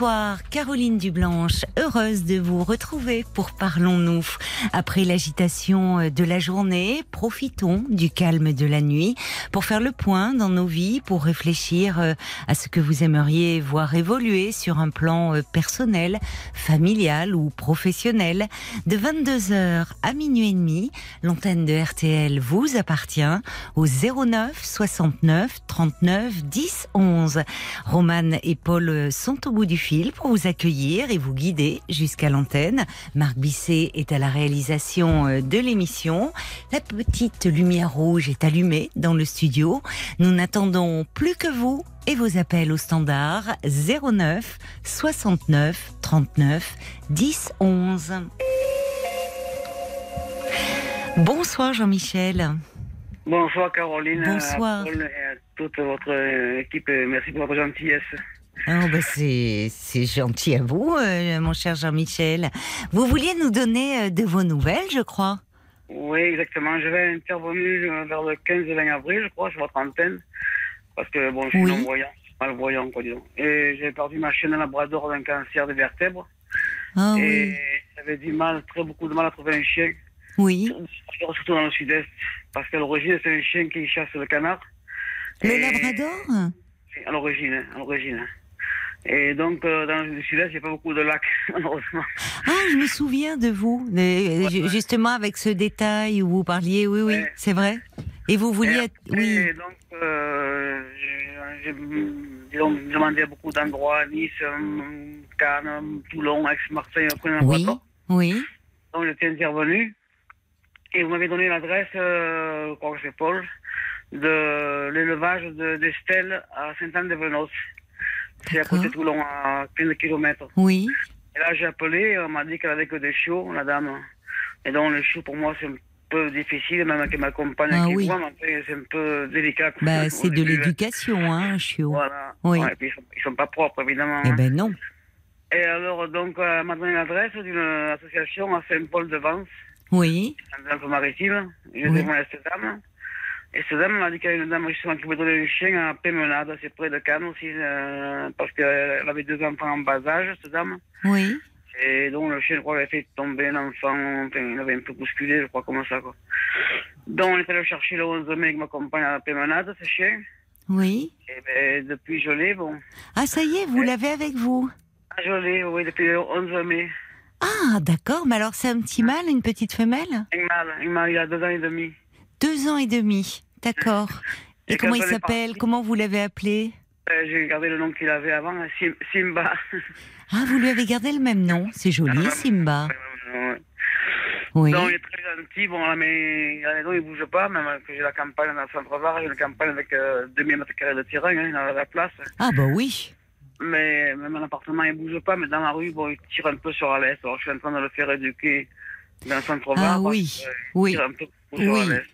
Bonsoir, Caroline Dublanche, heureuse de vous retrouver pour Parlons-nous. Après l'agitation de la journée, profitons du calme de la nuit pour faire le point dans nos vies, pour réfléchir euh, à ce que vous aimeriez voir évoluer sur un plan euh, personnel, familial ou professionnel. De 22h à minuit et demi, l'antenne de RTL vous appartient au 09 69 39 10 11. Romane et Paul sont au bout du fil pour vous accueillir et vous guider jusqu'à l'antenne. Marc Bisset est à la réalisation euh, de l'émission. La petite lumière rouge est allumée dans le studio. Nous n'attendons plus que vous et vos appels au standard 09 69 39 10 11. Bonsoir Jean-Michel. Bonsoir Caroline. Bonsoir. À toute votre euh, équipe. Merci pour votre gentillesse. Oh, bah, c'est gentil à vous, euh, mon cher Jean-Michel. Vous vouliez nous donner euh, de vos nouvelles, je crois. Oui, exactement. Je vais intervenir euh, vers le 15 et 20 avril, je crois, sur votre antenne. Parce que, bon, je suis Oui. non-voyant, malvoyant, quoi, disons. Et j'ai perdu ma chaîne à Labrador d'un cancer des vertèbres. Ah et oui, j'avais du mal, très beaucoup de mal à trouver un chien, oui. surtout dans le sud-est. Parce qu'à l'origine, c'est un chien qui chasse le canard. Le Et- Labrador? À l'origine, à l'origine. Et donc, euh, dans le sud-est, il n'y a pas beaucoup de lacs, malheureusement. Ah, je me souviens de vous, de- ju- justement avec ce détail où vous parliez, oui, oui, Ouais. c'est vrai. Et vous vouliez Et être... Oui, donc, euh, j'ai demandé à beaucoup d'endroits, Nice, euh, Cannes, Toulon, Aix-Marseille, oui, oui. Donc, j'étais intervenu. Et vous m'avez donné l'adresse, euh, je crois que c'est Paul, de l'élevage de- d'Estelle à Saint-Anne-de-Venos. C'est à côté de. Toulon, à 15 km. Oui, Et là, j'ai appelé, on m'a dit qu'elle avait que des chiots, la dame. Et donc, les chiots, pour moi, c'est un peu difficile, même avec ma compagne Ah qui oui. voit, mais c'est un peu délicat. bah, c'est de l'éducation, hein, un chiot. Voilà. Oui. Ouais, et puis, ils, sont, ils sont pas propres, évidemment. Eh hein. ben non. Et alors, donc, euh, elle m'a donné l'adresse d'une association à Saint-Paul-de-Vence, Oui, en Alpes-Maritimes. J'ai Oui. demandé à cette dame. Et cette dame m'a dit qu'il y a une dame justement qui voulait donner un chien à Pémenade, c'est près de Cannes aussi, euh, parce qu'elle avait deux enfants en bas âge, cette dame. oui. Et donc, le chien, je crois, avait fait tomber un enfant, enfin, il avait un peu bousculé, je crois, comme ça, quoi. Donc, on est allé le chercher le 11 mai avec ma compagne à Pémenade, ce chien. Oui. Et ben, depuis, je l'ai, bon. Ah, ça y est, vous l'avez avec vous Ah, je l'ai, oui, depuis le 11 mai. Ah, d'accord. Mais alors, c'est un petit mâle, une petite femelle? Un mâle, un mâle, il a deux ans et demi. Deux ans et demi. D'accord. Et, Et comment il s'appelle? Comment vous l'avez appelé? Euh, J'ai gardé le nom qu'il avait avant, Sim- Simba. Ah, vous lui avez gardé le même nom? C'est joli, Ah, Simba. Oui. Donc, il est très gentil. Bon, là, mais à il bouge pas, même que j'ai la campagne dans le centre-var, j'ai une campagne avec euh, 2000 mètres carrés de terrain, hein, dans la place. Ah, bah oui. Mais même en appartement, il bouge pas, mais dans la rue, bon, il tire un peu sur la laisse. Alors, je suis en train de le faire éduquer dans le centre-var. Ah oui, euh, oui. Il tire un peu sur Oui,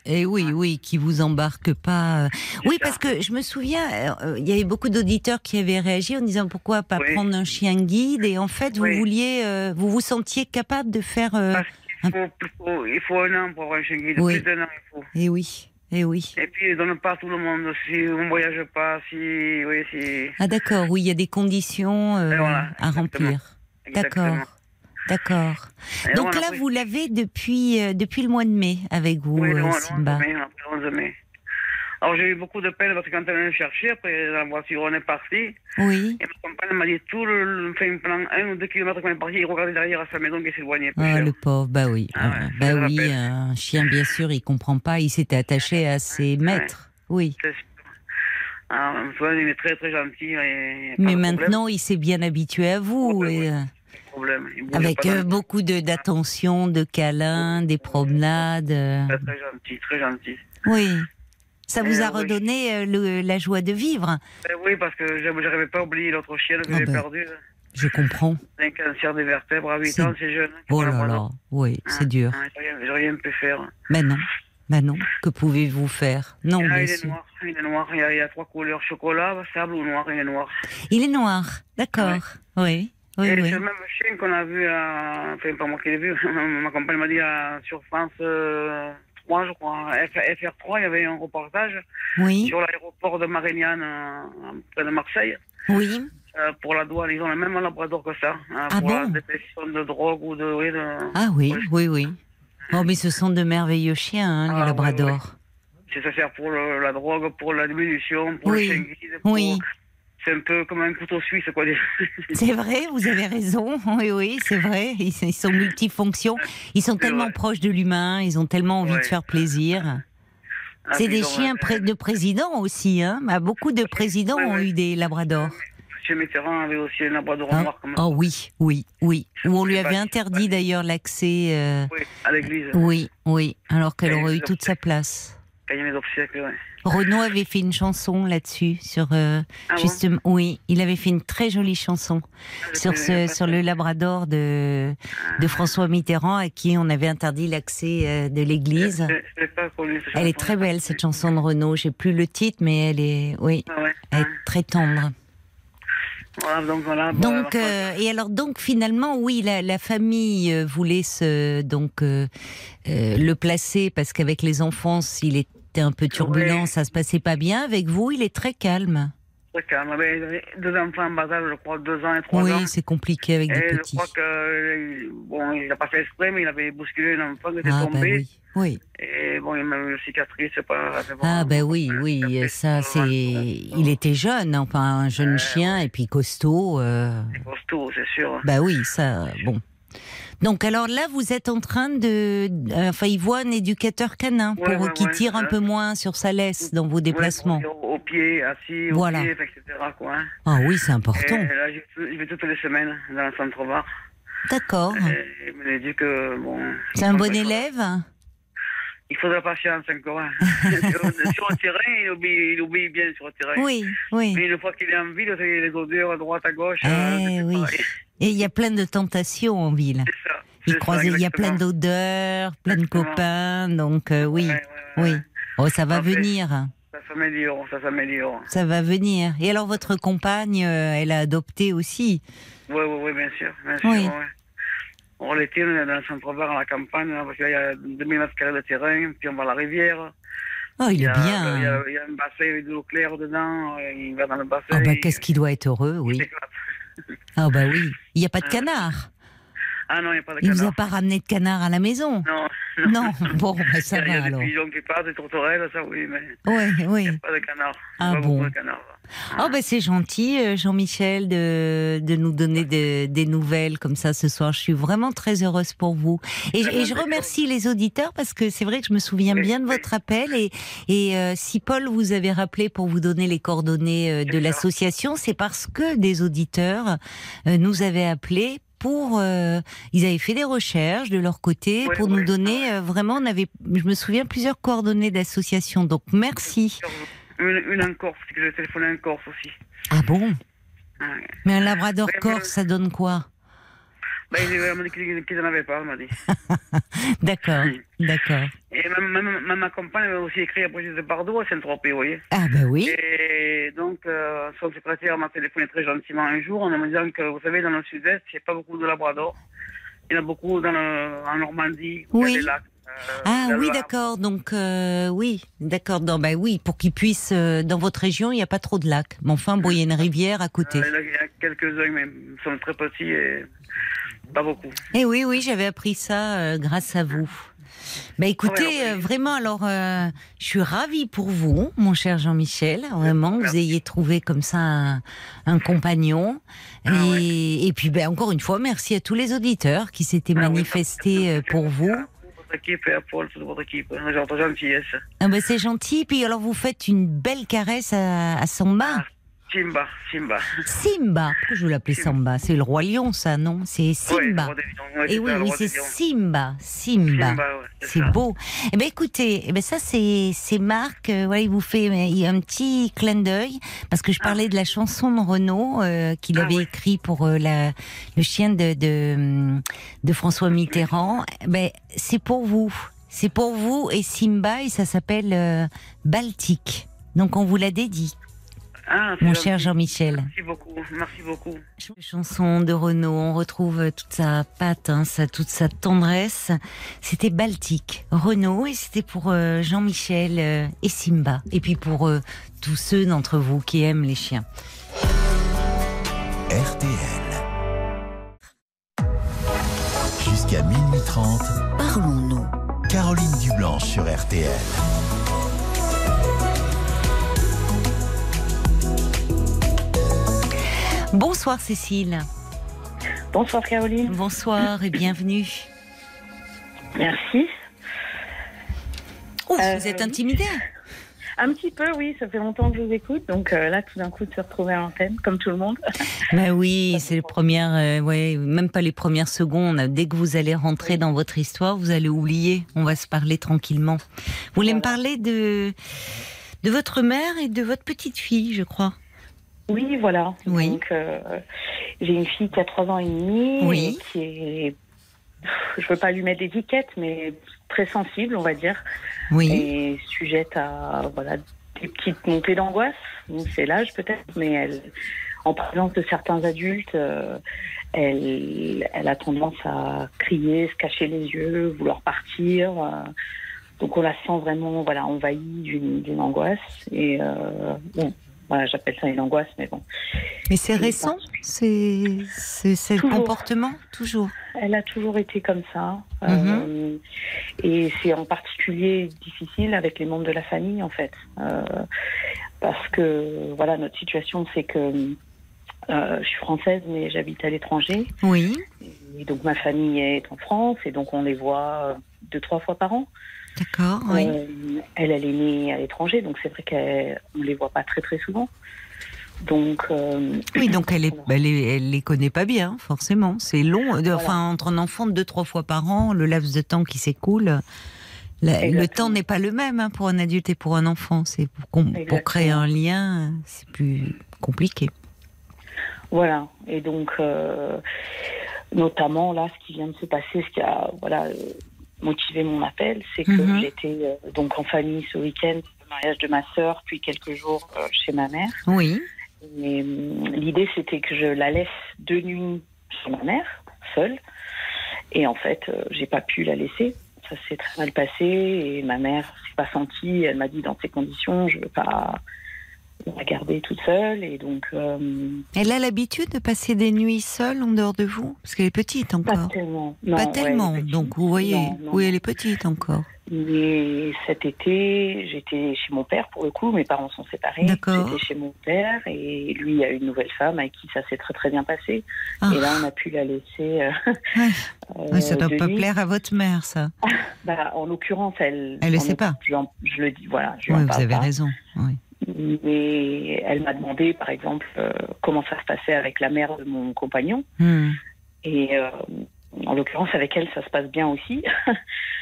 et oui, oui, qui vous embarque pas. euh. Oui, ça. parce que je me souviens, euh, il y avait beaucoup d'auditeurs qui avaient réagi en disant pourquoi pas Oui. prendre un chien guide et en fait vous Oui. vouliez, euh, vous vous sentiez capable de faire. euh, Parce il faut, il faut un an pour un chien guide. Oui. Plus d'un an, il faut. Eh oui, eh oui. Et puis, il donne pas à tout le monde. Si on voyage pas, si. Oui, si. Ah d'accord, oui, il y a des conditions euh, Et voilà, à remplir. D'accord, d'accord. Donc là, après- vous l'avez depuis euh, depuis le mois de mai avec vous, Oui, euh, le 11 Simba. mai, après le 11 mai. Alors j'ai eu beaucoup de peine parce que quand elle est chercher, après la voiture, on est parti. Oui. Et ma compagne m'a dit tout le, le enfin, pendant un ou deux kilomètres qu'on est parti, il regardait derrière à sa maison qui s'éloignait. Ah, le pauvre, bah oui, Ah ouais, Ah, bah oui, un chien bien sûr, il comprend pas, il s'était attaché à ses maîtres, oui. Ah, il est très très gentil. et Mais de maintenant, il s'est bien habitué à vous, Ouais, et, ouais. Euh, Problème. Avec pas euh, beaucoup d'attention, de câlins, des promenades. euh, Très, très gentil, très gentil. Oui. Ça vous Euh, a oui. redonné euh, le- la joie de vivre. Ben oui, parce que j'arrivais pas à oublier l'autre chien que Ah j'ai ben. perdu. Je comprends. Un cancer des vertèbres à 8 C'est- ans, c'est jeune. Oh là là, oui, c'est dur. Ah, J'ai rien, pu faire. Mais non. Bah non. Que pouvez-vous faire? Non, Ah, il est noir, il est noir. Il y, a, il y a trois couleurs chocolat, sable ou noir. Il est noir. Il est noir. D'accord. Oui. Oui, Et oui. c'est le même chien qu'on a vu, à... enfin pas moi qui l'ai vu, ma compagne m'a dit à... sur France euh, 3, je crois, F- FR3, il y avait un reportage Oui. sur l'aéroport de Marignane, euh, près de Marseille. Oui. Euh, pour la douane, ils ont le même labrador que ça. hein, Ah pour la bon? détection de drogue ou de. Oui, de... Ah oui, oui, oui. Oh, mais ce sont de merveilleux chiens, hein, Ah, les labradors. Ça sert pour le- la drogue, pour la diminution, pour Oui. le chien guide. pour- Oui. C'est un peu comme un couteau suisse, quoi. C'est vrai, vous avez raison. Oui, oui, c'est vrai. Ils, ils sont multifonctions. Ils sont tellement vrai. proches de l'humain. Ils ont tellement envie Ouais. de faire plaisir. Ah, C'est des chiens de présidents aussi. Hein. Bah, beaucoup de présidents Ouais, ont ouais. eu des labradors. Monsieur Mitterrand avait aussi un labrador Hein noir, comme Oh oui, oui, oui. Où on lui avait interdit d'ailleurs l'accès. euh, oui, à l'église. Oui, oui. Alors qu'elle aurait eu toute sa place. Quand il y a les obsèques, ouais. Renaud avait fait une chanson là-dessus sur euh, Ah bon justement. Oui, il avait fait une très jolie chanson Ah, je sur ce sur le Labrador de de François Mitterrand à qui on avait interdit l'accès euh, de l'église. Elle est très belle cette chanson de Renaud. J'ai plus le titre, mais elle est oui, Ah ouais. elle est très tendre. Voilà, donc voilà. euh, et alors donc finalement oui la, la famille voulait se donc euh, euh, le placer parce qu'avec les enfants s'il était un peu turbulent Ouais. ça se passait pas bien avec vous il est très calme. très calme. Avait deux enfants en bas âge, je crois, deux ans et trois Oui ans. c'est compliqué avec des Et je petits. crois que, euh, bon, il n'a pas fait exprès, mais il avait bousculé un enfant qui était Ah bah tombé. oui oui Et bon, il m'a eu une cicatrice, c'est pas. bon. ah bah oui oui ça euh, c'est il était jeune enfin un jeune Ouais, chien et puis costaud. euh, costaud, c'est sûr. Bah oui ça bon. Donc alors là, vous êtes en train de, euh, enfin, il voit un éducateur canin pour Ouais, ouais, qui ouais, tire un ouais. peu moins sur sa laisse dans vos déplacements. Au, au pied, assis, Voilà. pied, etc. Quoi, hein. Ah oui, c'est Et important. là, je, vais toutes les semaines dans le. D'accord. Dit que, bon. C'est un bon élève. Il faut de la patience encore. hein. sur, le terrain, il obéit, il obéit bien sur le terrain. Oui, oui. Mais une fois qu'il est en ville, les odeurs à droite, à gauche. Eh c'est oui. pareil. Et il y a plein de tentations en ville. Ça. Il c'est croise, ça, il y a plein d'odeurs, plein de copains, donc euh, oui, Ouais, ouais, ouais. oui. Oh, ça va venir, Ça s'améliore, ça s'améliore. ça va venir. Et alors votre compagne, euh, elle a adopté aussi. Oui, oui, oui, bien sûr. Bien sûr Oui. On l'été, on est dans le centre-bar, à la campagne, là, parce qu'il y a 2000 mètres carrés de terrain, puis on va à la rivière. Oh, il est a, bien. Il y, a, il y a un bassin avec de l'eau claire dedans, euh, il va dans le bassin. Ah bah qu'est-ce qu'il doit être heureux, oui. Ah bah oui. Il n'y a pas de canard. Ah non, il n'y a pas de Il vous canard. a pas ramené de canard à la maison? Non, Non, bon, bah, ça il y a, il y va a alors. des pigeons qui passent, des tourterelles, ça oui, mais Oui, oui. pas de canard. Ah pas bon. de canard. Oh, bah, c'est gentil, euh, Jean-Michel, de, de nous donner de- des nouvelles comme ça ce soir. Je suis vraiment très heureuse pour vous. Et, je- et je remercie les auditeurs parce que c'est vrai que je me souviens Oui, bien de oui. votre appel. Et, et euh, si Paul vous avait rappelé pour vous donner les coordonnées euh, de l'association, c'est parce que des auditeurs euh, nous avaient appelés pour euh, ils avaient fait des recherches de leur côté pour nous donner euh, vraiment on avait je me souviens plusieurs coordonnées d'associations. Donc merci. Une, une en Corse, parce que j'ai téléphoné en Corse aussi. ah bon? Ah, mais un labrador corse ça donne quoi? Ben, il m'a dit qu'il qu'il n'en avait pas, il m'a dit. D'accord, d'accord. Et même, même, même ma compagne avait aussi écrit à Brigitte de Bardot à Saint-Tropez, vous voyez. Ah bah oui. Et donc, euh, son secrétaire m'a téléphoné très gentiment un jour en me disant que, vous savez, dans le sud-est, il n'y a pas beaucoup de labrador. Il y en a beaucoup dans le, en Normandie, où il Oui. y a des lacs. euh, Ah oui, d'accord. Donc euh, oui, d'accord. Non, bah oui, pour qu'ils puissent euh, dans votre région, il n'y a pas trop de lacs. Mais enfin, bon, il y a une rivière à côté. Il y a quelques-uns, mais ils sont très petits et pas beaucoup. Et oui, oui, j'avais appris ça euh, grâce à vous. Bah écoutez, Ouais, ouais. euh, vraiment, alors, euh, je suis ravie pour vous, mon cher Jean-Michel, vraiment, que vous ayez trouvé comme ça un, un compagnon. Ah et, ouais. et puis, ben, encore une fois, merci à tous les auditeurs qui s'étaient Ah manifestés euh, pour vous. Équipe et à Paul, toute votre équipe. Gentillesse. Ah ben, c'est gentil. Puis alors, vous faites une belle caresse à, à Samba. Simba, Simba. Simba. Pourquoi je veux l'appeler. Samba? C'est le roi lion, ça, non? C'est Ouais, Simba. Ouais, Et oui, le oui, roi c'est. Simba. Simba. Simba, ouais, C'est beau. Eh ben écoutez, eh ben ça c'est Marc. euh, voilà, il vous fait a un petit clin d'œil parce que je parlais de la chanson de Renaud euh, qu'il Ah avait oui. écrit pour euh, la le chien de de, de François Mitterrand. Eh Ben c'est pour vous. c'est pour vous et Simba et ça s'appelle euh, Baltique. Donc on vous l'a dédie, Ah, mon cher Jean-Michel. Merci beaucoup, merci beaucoup. Chanson de Renaud, on retrouve toute sa patte, hein, sa, toute sa tendresse. C'était Baltique, Renaud, et c'était pour euh, Jean-Michel euh, et Simba. Et puis pour euh, tous ceux d'entre vous qui aiment les chiens. RTL. Jusqu'à minuit 30, Parlons-nous. Caroline Dublanche sur RTL. Bonsoir Cécile, Bonsoir Caroline. bonsoir et bienvenue. Merci. Oh, Euh, vous êtes intimidée Un petit peu, oui, ça fait longtemps que je vous écoute. Donc euh, là, tout d'un coup, de se retrouver à l'antenne, comme tout le monde. Bah oui, c'est les premières, euh, ouais, même pas les premières secondes. Dès que vous allez rentrer dans votre histoire, vous allez oublier. On va se parler tranquillement. Vous voulez me parler de de votre mère et de votre petite fille, je crois. Oui, voilà. Oui. Donc, euh, j'ai une fille qui a trois ans et demi. Oui. et qui est. Je veux pas lui mettre d'étiquette, mais très sensible, on va dire. Oui. Et sujette à voilà, des petites montées d'angoisse. C'est l'âge peut-être, mais elle, en présence de certains adultes, euh, elle, elle a tendance à crier, se cacher les yeux, vouloir partir. euh. donc on la sent vraiment voilà, envahie d'une d'une angoisse. Et euh, bon, voilà, j'appelle ça une angoisse, mais bon. Mais c'est Et récent, c'est Toujours. comportement toujours. Elle a toujours été comme ça. Mhm. Euh, et c'est en particulier difficile avec les membres de la famille, en fait. Euh, parce que, voilà, notre situation, c'est que euh, je suis française, mais j'habite à l'étranger. Oui, Et donc, ma famille est en France, et donc on les voit deux, trois fois par an. D'accord. Oui. Euh, elle, elle est née à l'étranger, donc c'est vrai qu'on ne les voit pas très, très souvent. Donc, euh, Oui, donc elle, est, elle, est- elle les connaît pas bien, forcément. C'est long. Enfin, entre un enfant de deux, trois fois par an, le laps de temps qui s'écoule, le temps n'est pas le même hein, pour un adulte et pour un enfant. C'est pour, créer un lien, c'est plus compliqué. Voilà. Et donc, euh, notamment là, ce qui vient de se passer, ce qui a voilà motivé mon appel, c'est que Mhm. j'étais euh, donc en famille ce week-end, le mariage de ma sœur, puis quelques jours euh, chez ma mère. Oui, Et hum, l'idée, c'était que je la laisse deux nuits chez ma mère, seule. Et en fait, euh, j'ai pas pu la laisser. Ça s'est très mal passé et ma mère s'est pas sentie. Elle m'a dit dans ces conditions, je veux pas la garder toute seule. Et donc, euh, elle a l'habitude de passer des nuits seule en dehors de vous, parce qu'elle est petite Pas encore. tellement. Non, Pas tellement. elle est petite. donc vous voyez, Non, non. oui, elle est petite encore. Mais cet été, j'étais chez mon père pour le coup. Mes parents sont séparés. D'accord. J'étais chez mon père et lui a une nouvelle femme avec qui ça s'est très très bien passé. Ah. Et là, on a pu la laisser. euh, Ouais. euh, Oui, ça doit de pas nuit. plaire à votre mère, ça. Bah, en l'occurrence, elle. Elle le en sait pas. Je, le dis, voilà. Je Oui, vous avez pas. raison. Oui. Mais elle m'a demandé, par exemple, euh, comment ça se passait avec la mère de mon compagnon. Hmm. Et euh, en l'occurrence, avec elle, ça se passe bien aussi.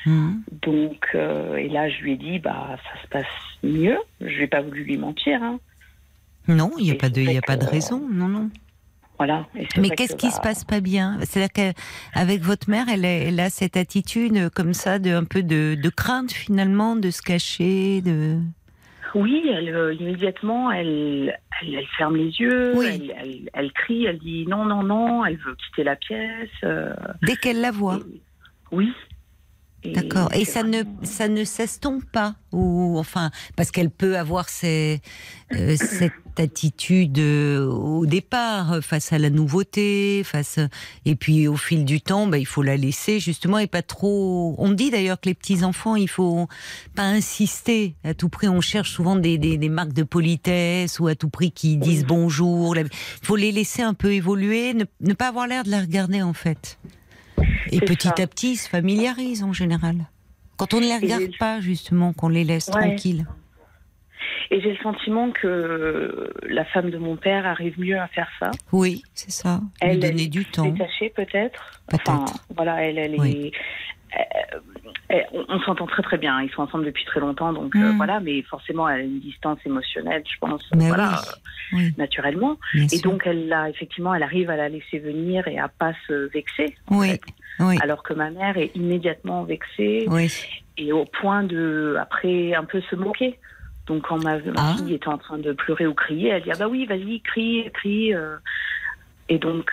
Hmm. Donc, euh, et là, je lui ai dit, bah, ça se passe mieux. Je n'ai pas voulu lui mentir. hein. Non, il n'y a pas de, y a pas de raison. Non, non. Voilà. Mais qu'est-ce que, qui bah, se passe pas bien? C'est-à-dire qu'avec votre mère, elle, a cette attitude comme ça, de un peu de, de crainte finalement, de se cacher, de. Oui, elle, euh, immédiatement, elle, elle, elle ferme les yeux, Oui. elle, elle, elle crie, elle dit non, non, non, elle veut quitter la pièce. euh, Dès qu'elle la voit. et- oui. D'accord. Et ça ne, ça ne s'estompe pas ou enfin parce qu'elle peut avoir euh, cette attitude euh, au départ euh, face à la nouveauté, face et puis au fil du temps, bah, il faut la laisser justement et pas trop. On dit d'ailleurs que les petits enfants, il faut pas insister à tout prix. On cherche souvent des, des, des marques de politesse ou à tout prix qui disent bonjour. Il faut les laisser un peu évoluer, ne, ne pas avoir l'air de la regarder en fait. Et petit ça. à petit, ils se familiarisent en général. Quand on ne les regarde pas, justement, qu'on les laisse Ouais. tranquilles. Et j'ai le sentiment que la femme de mon père arrive mieux à faire ça. Oui, c'est ça. Lui Elle, donner elle du est temps. détachée peut-être. Peut-être. Enfin, voilà, elle, elle Oui. est. euh, Eh, on, on s'entend très très bien. Ils sont ensemble depuis très longtemps, donc euh, Mm. voilà. Mais forcément, elle a une distance émotionnelle, je pense, Mais voilà, oui, oui, naturellement. bien Et sûr. donc, elle a effectivement, elle arrive à la laisser venir et à pas se vexer. oui, fait. oui, Alors que ma mère est immédiatement vexée oui. et au point de, après, un peu se moquer. Donc, quand ma, ma Ah. fille était en train de pleurer ou crier, elle dit ah bah oui, vas-y, crie, crie. euh. Et donc,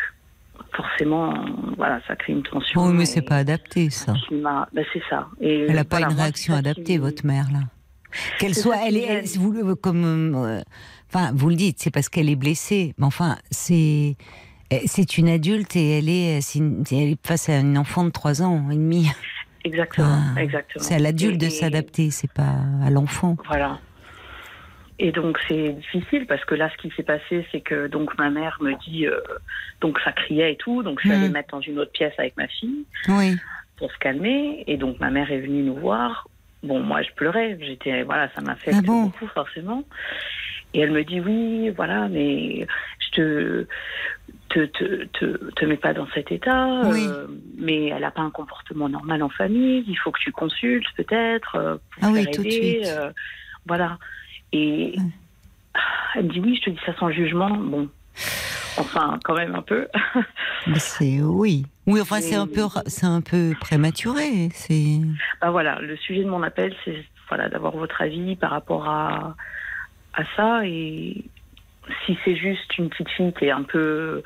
forcément, voilà, ça crée une tension. Oui, mais c'est pas adapté, ça. bah, c'est ça. Et Elle n'a pas voilà, une réaction adaptée, qui- votre mère, là. Qu'elle soit, elle est, elle- vous, comme, euh, enfin, vous le dites, c'est parce qu'elle est blessée. Mais enfin, c'est, eh, c'est une adulte et elle est, c'est une- elle est face à une enfant de 3 ans et demi. Exactement, Ah, exactement. C'est à l'adulte de s'adapter, c'est pas à l'enfant. Voilà. Et donc c'est difficile parce que là ce qui s'est passé c'est que donc ma mère me dit euh, donc ça criait et tout. Donc je suis Mm. allée me mettre dans une autre pièce avec ma fille Oui, pour se calmer. Et donc ma mère est venue nous voir. Bon moi je pleurais. J'étais voilà ça m'a fait Ah bon beaucoup forcément. Et elle me dit oui voilà mais je te te te te, te mets pas dans cet état. Oui. euh, mais elle a pas un comportement normal en famille. Il faut que tu consultes peut-être euh, pour Ah oui, faire tout de aider, suite. voilà et Ouais. elle me dit oui je te dis ça sans jugement bon enfin quand même un peu mais c'est oui. Oui, enfin, c'est un peu, c'est un peu prématuré. C'est. Bah voilà, le sujet de mon appel, c'est voilà, d'avoir votre avis par rapport à, à ça. Et si c'est juste une petite fille qui est un peu,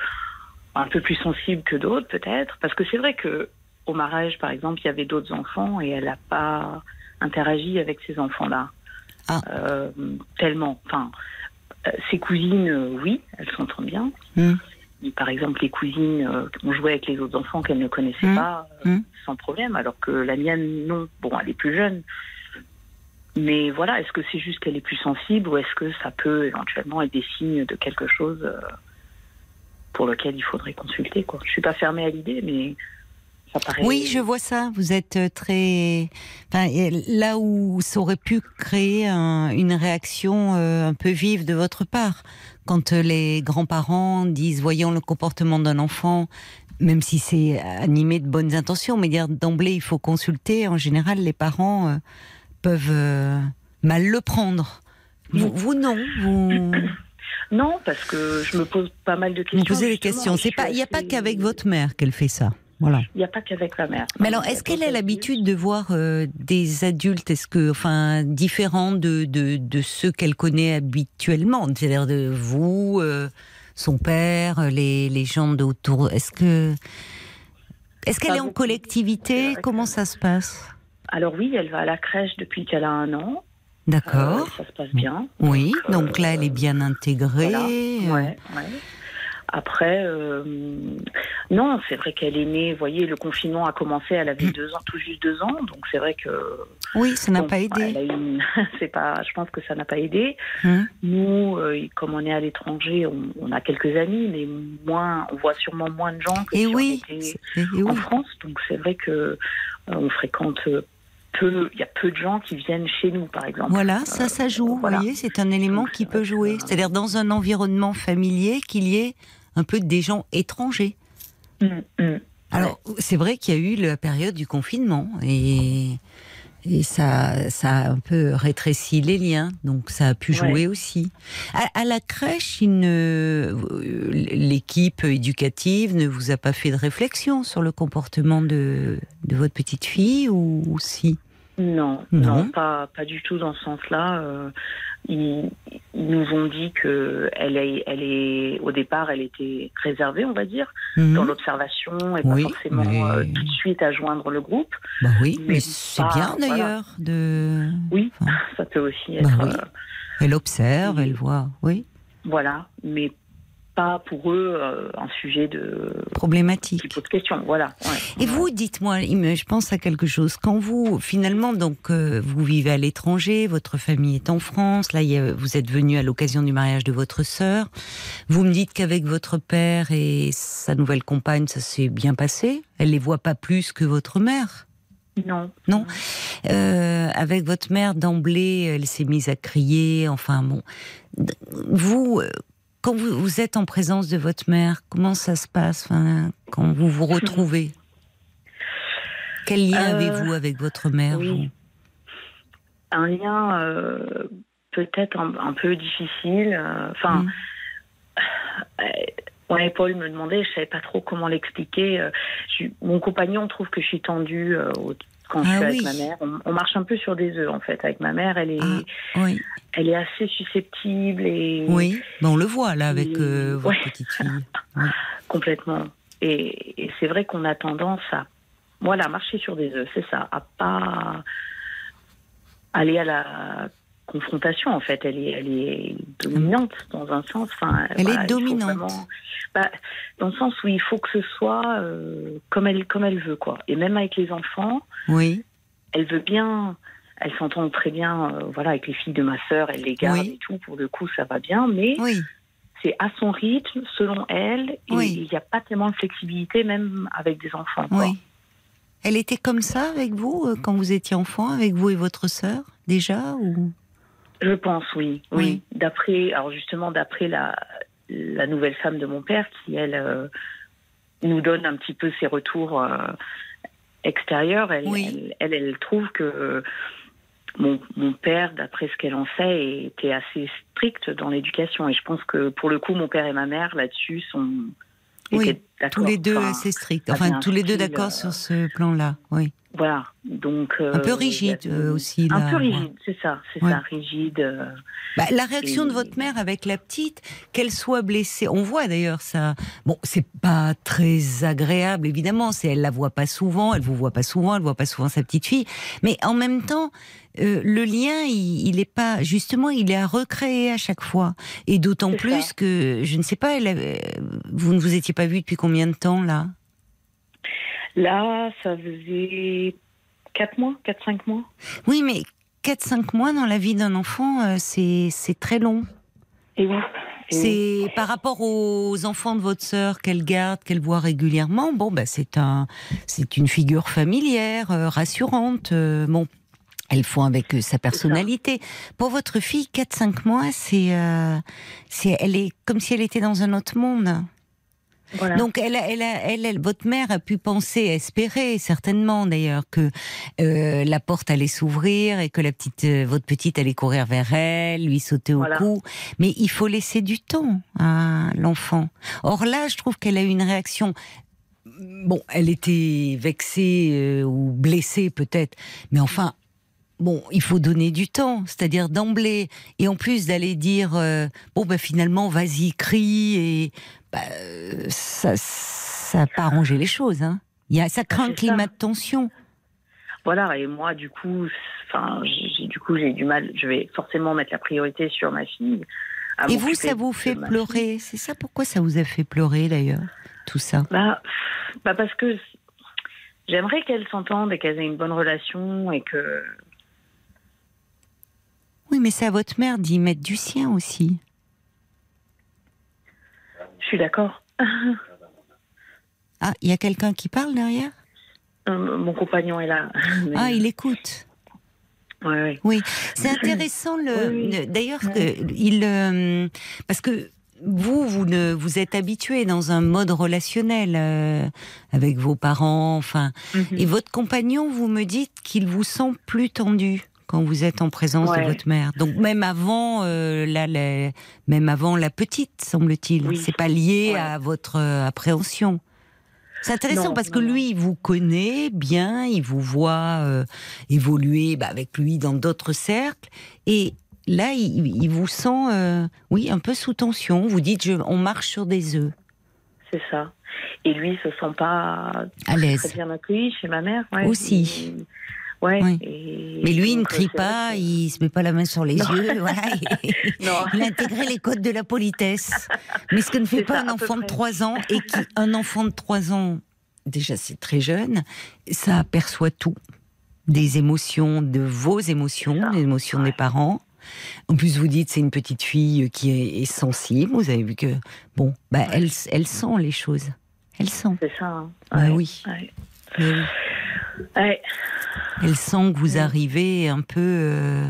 un peu plus sensible que d'autres, peut-être. Parce que c'est vrai que au mariage, par exemple, il y avait d'autres enfants et elle n'a pas interagi avec ces enfants-là. Ah. Euh, tellement. Enfin, euh, ses cousines, euh, oui, elles s'entendent bien. Hmm. Mais Par exemple, les cousines euh, ont joué avec les autres enfants qu'elles ne connaissaient Hmm. pas Hmm. sans problème, alors que la mienne, non. Bon, elle est plus jeune. Mais voilà, est-ce que c'est juste qu'elle est plus sensible ou est-ce que ça peut éventuellement être des signes de quelque chose pour lequel il faudrait consulter quoi. Je suis pas fermée à l'idée, mais ça paraît. Oui, je vois ça. Vous êtes euh, très. Enfin, là où ça aurait pu créer un- une réaction euh, un peu vive de votre part, quand euh, les grands-parents disent, voyons le comportement d'un enfant, même si c'est animé de bonnes intentions, mais dire d'emblée il faut consulter. En général, les parents euh, peuvent euh, mal le prendre. Vous, vous non, vous, Non, parce que je me pose pas mal de questions. vous posez des questions. Il n'y a pas qu'avec votre mère qu'elle fait ça. Voilà. Il n'y a pas qu'avec la mère. Mais alors, est-ce qu'elle a l'habitude de voir euh, des adultes, est-ce que, enfin, différents de, de, de ceux qu'elle connaît habituellement, c'est-à-dire de vous, euh, son père, les, les gens d'autour. Est-ce que, est-ce qu'elle est en collectivité? Comment ça se passe? Alors oui, elle va à la crèche depuis qu'elle a un an. D'accord. Euh, ça se passe bien. oui. Donc là, elle est bien intégrée. Voilà. Ouais, ouais. Après, euh, non, c'est vrai qu'elle est née. Vous voyez, le confinement a commencé. Elle Mm. avait deux ans, tout juste deux ans. Donc c'est vrai que Oui, ça n'a bon, pas aidé. a une- c'est pas. Je pense que ça n'a pas aidé. Hein Nous, euh, comme on est à l'étranger, on, on a quelques amis, mais moins. On voit sûrement moins de gens que Et si oui. on était c'est- et en oui. France. Donc c'est vrai que euh, on fréquente peu. Il y a peu de gens qui viennent chez nous, par exemple. Voilà, ça, ça joue. Vous voyez, c'est un élément Donc, qui peut jouer. que- C'est-à-dire dans un environnement familier qu'il y ait un peu des gens étrangers. Mm, mm. Alors, c'est vrai qu'il y a eu la période du confinement et, et ça, ça a un peu rétréci les liens, donc ça a pu Ouais. jouer aussi. À, à la crèche, ne- l'équipe éducative ne vous a pas fait de réflexion sur le comportement de, de votre petite fille ou, ou si? Non, Non. non, pas, pas du tout dans ce sens-là. Euh, ils, ils nous ont dit que elle est, elle est, au départ, elle était réservée, on va dire, Mhm. dans l'observation et Oui, pas forcément mais- euh, tout de suite à joindre le groupe. Bah oui, mais, mais c'est bien voilà. d'ailleurs de. Oui, Enfin, ça peut aussi Bah être, oui. euh, elle observe, Oui. elle voit, oui, voilà, mais pas pour eux euh, un sujet de qui problématique. pose question. Voilà. ouais. Et vous, dites-moi, je pense à quelque chose. Quand vous, finalement, donc, euh, vous vivez à l'étranger, votre famille est en France, là, vous êtes venu à l'occasion du mariage de votre sœur. Vous me dites qu'avec votre père et sa nouvelle compagne, ça s'est bien passé. Elle les voit pas plus que votre mère. Non. Non. Euh, avec votre mère, d'emblée, elle s'est mise à crier. Enfin, bon. Vous, quand vous, vous êtes en présence de votre mère, comment ça se passe enfin, quand vous vous retrouvez? Quel lien Euh, avez-vous avec votre mère oui. Un lien euh, peut-être un, un peu difficile. euh, Enfin, Mm. euh, ouais, Paul me demandait, je savais pas trop comment l'expliquer. mon compagnon trouve que je suis tendue euh, au- quand je Ah suis avec ma mère. On, on marche un peu sur des œufs en fait avec ma mère. Elle est, Ah, Oui, elle est assez susceptible et oui. Ben, on le voit là avec euh, votre Ouais. petite fille. Oui. complètement. Et, et c'est vrai qu'on a tendance à, voilà, marcher sur des œufs, c'est ça, à pas aller à la confrontation en fait. Elle est, elle est dominante dans un sens. Enfin, Elle est faut dominante. vraiment- bah, dans le sens où il faut que ce soit euh, comme elle, comme elle veut quoi. Et même avec les enfants, Oui, elle veut bien. Elle s'entend très bien, euh, voilà, avec les filles de ma sœur, elle les garde Oui. et tout. Pour le coup, ça va bien, mais oui. c'est à son rythme, selon elle, et Oui. il n'y a pas tellement de flexibilité, même avec des enfants. quoi. Oui. Elle était comme ça avec vous euh, quand vous étiez enfant, avec vous et votre sœur déjà ou? Je pense, oui. Oui. Oui. D'après, alors justement, d'après la, la nouvelle femme de mon père, qui elle euh, nous donne un petit peu ses retours euh, extérieurs, elle, Oui. elle, elle, elle trouve que mon, mon père, d'après ce qu'elle en sait, était assez strict dans l'éducation. Et je pense que pour le coup, mon père et ma mère, là-dessus, sont Oui, étaient d'accord. Tous les deux Enfin, assez stricts. Enfin, un tous les deux d'accord euh, sur ce plan-là. Oui. Voilà. Donc, Un peu euh, rigide euh, aussi. Un là, peu ouais. rigide, c'est ça, c'est Ouais. ça, rigide. euh, Bah, la réaction de votre mère avec la petite, qu'elle soit blessée, on voit d'ailleurs ça. Bon, c'est pas très agréable évidemment. C'est elle la voit pas souvent, elle vous voit pas souvent, elle voit pas souvent sa petite fille. Mais en même temps, euh, le lien, il, il est pas justement, il est à recréer à chaque fois. Et d'autant plus ça. que je ne sais pas, elle vous ne vous étiez pas vu depuis combien de temps là? Là, ça faisait 4 mois, 4-5 mois. Oui, mais 4-5 mois dans la vie d'un enfant, euh, c'est c'est très long. Et oui. Et oui. C'est par rapport aux enfants de votre sœur qu'elle garde, qu'elle voit régulièrement. Bon, bah c'est un, c'est une figure familière, euh, rassurante. euh, bon, elles font avec euh, sa personnalité. Pour votre fille, 4-5 mois, c'est, euh, c'est, elle est comme si elle était dans un autre monde. Voilà. Donc, elle, a- elle, a- elle, elle- votre mère a pu penser, espérer certainement d'ailleurs que euh, la porte allait s'ouvrir et que la petite, euh, votre petite allait courir vers elle, lui sauter au Voilà. cou. Mais il faut laisser du temps à l'enfant. Or là, je trouve qu'elle a eu une réaction. Bon, elle était vexée euh, ou blessée peut-être, mais enfin. Bon, il faut donner du temps, c'est-à-dire d'emblée, et en plus d'aller dire euh, bon ben finalement vas-y crie et bah, euh, ça ça n'a pas arrangé les choses. Hein. Il y a ça crée un c'est climat ça. de tension. Voilà. Et moi, du coup, enfin, j'ai du coup, j'ai du mal. Je vais forcément mettre la priorité sur ma fille. Et vous, ça vous fait pleurer? C'est ça pourquoi ça vous a fait pleurer d'ailleurs tout ça? Bah, bah parce que j'aimerais qu'elles s'entendent et qu'elles aient une bonne relation et que Oui, mais c'est à votre mère d'y mettre du sien aussi. je suis d'accord. Ah, il y a quelqu'un qui parle derrière? Euh, Mon compagnon est là. Mais- Ah, il écoute. Ouais, ouais. Oui, c'est intéressant. Le, Oui, oui. le- d'ailleurs, il, euh, parce que vous, vous ne, vous êtes habitué dans un mode relationnel euh, avec vos parents, enfin, Mhm. et votre compagnon, vous me dites qu'il vous sent plus tendu quand vous êtes en présence de votre mère. Donc même avant, euh, la, la- même avant la petite, semble-t-il. Oui. C'est pas lié Ouais. à votre euh, appréhension. C'est intéressant Non, parce que non, lui, il vous connaît bien, il vous voit euh, évoluer bah, avec lui dans d'autres cercles, et là, il, il vous sent, euh, oui, un peu sous tension. Vous dites, je, on marche sur des œufs, C'est ça. Et lui, il se sent pas à très l'aise. bien accueilli chez ma mère. Ouais. Aussi. Ouais. Oui. et Mais lui, il ne crie pas, que- il se met pas la main sur les Non. yeux, voilà. Il, a intégré les codes de la politesse. Mais ce que ne fait pas ça, un enfant de près. 3 ans, et qui, un enfant de 3 ans, déjà c'est très jeune, ça aperçoit tout. Des émotions, de vos émotions, des émotions des parents. En plus, vous dites c'est une petite fille qui est, est sensible. Vous avez vu que bon, bah elle, elle sent les choses. Elle sent. C'est ça. hein. Bah oui. Oui. Ouais. Elle sent que vous arrivez un peu. Euh,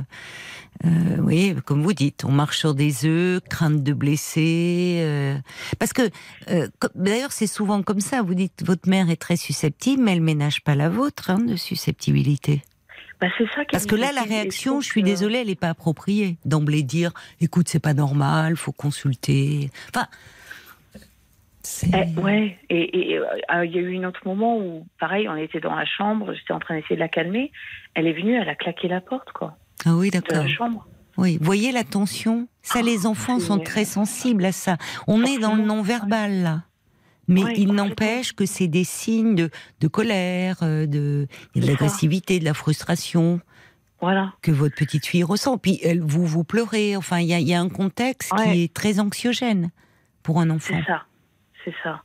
euh, oui, comme vous dites, on marche sur des œufs, crainte de blesser. euh, parce que, d'ailleurs, c'est souvent comme ça. Vous dites, votre mère est très susceptible, mais elle ménage pas la vôtre hein, de susceptibilité. Bah, c'est ça Parce que là, la réaction, je suis que- désolée, elle n'est pas appropriée. D'emblée dire, écoute, c'est pas normal, faut consulter. Enfin. Eh, ouais, et euh, il y a eu un autre moment où, pareil, on était dans la chambre, j'étais en train d'essayer de la calmer. Elle est venue, elle a claqué la porte, quoi, Ah oui, de d'accord. la chambre. Oui, voyez la tension. Ça, les enfants sont très sensibles à ça. On est dans le non-verbal là. Mais Ouais, il n'empêche que c'est des signes de, de colère, euh, de, l'agressivité, de la frustration Voilà. que votre petite fille ressent. Puis elle, vous vous pleurez. Enfin, il y a, il y a un contexte Ouais. qui est très anxiogène pour un enfant. C'est ça. C'est ça.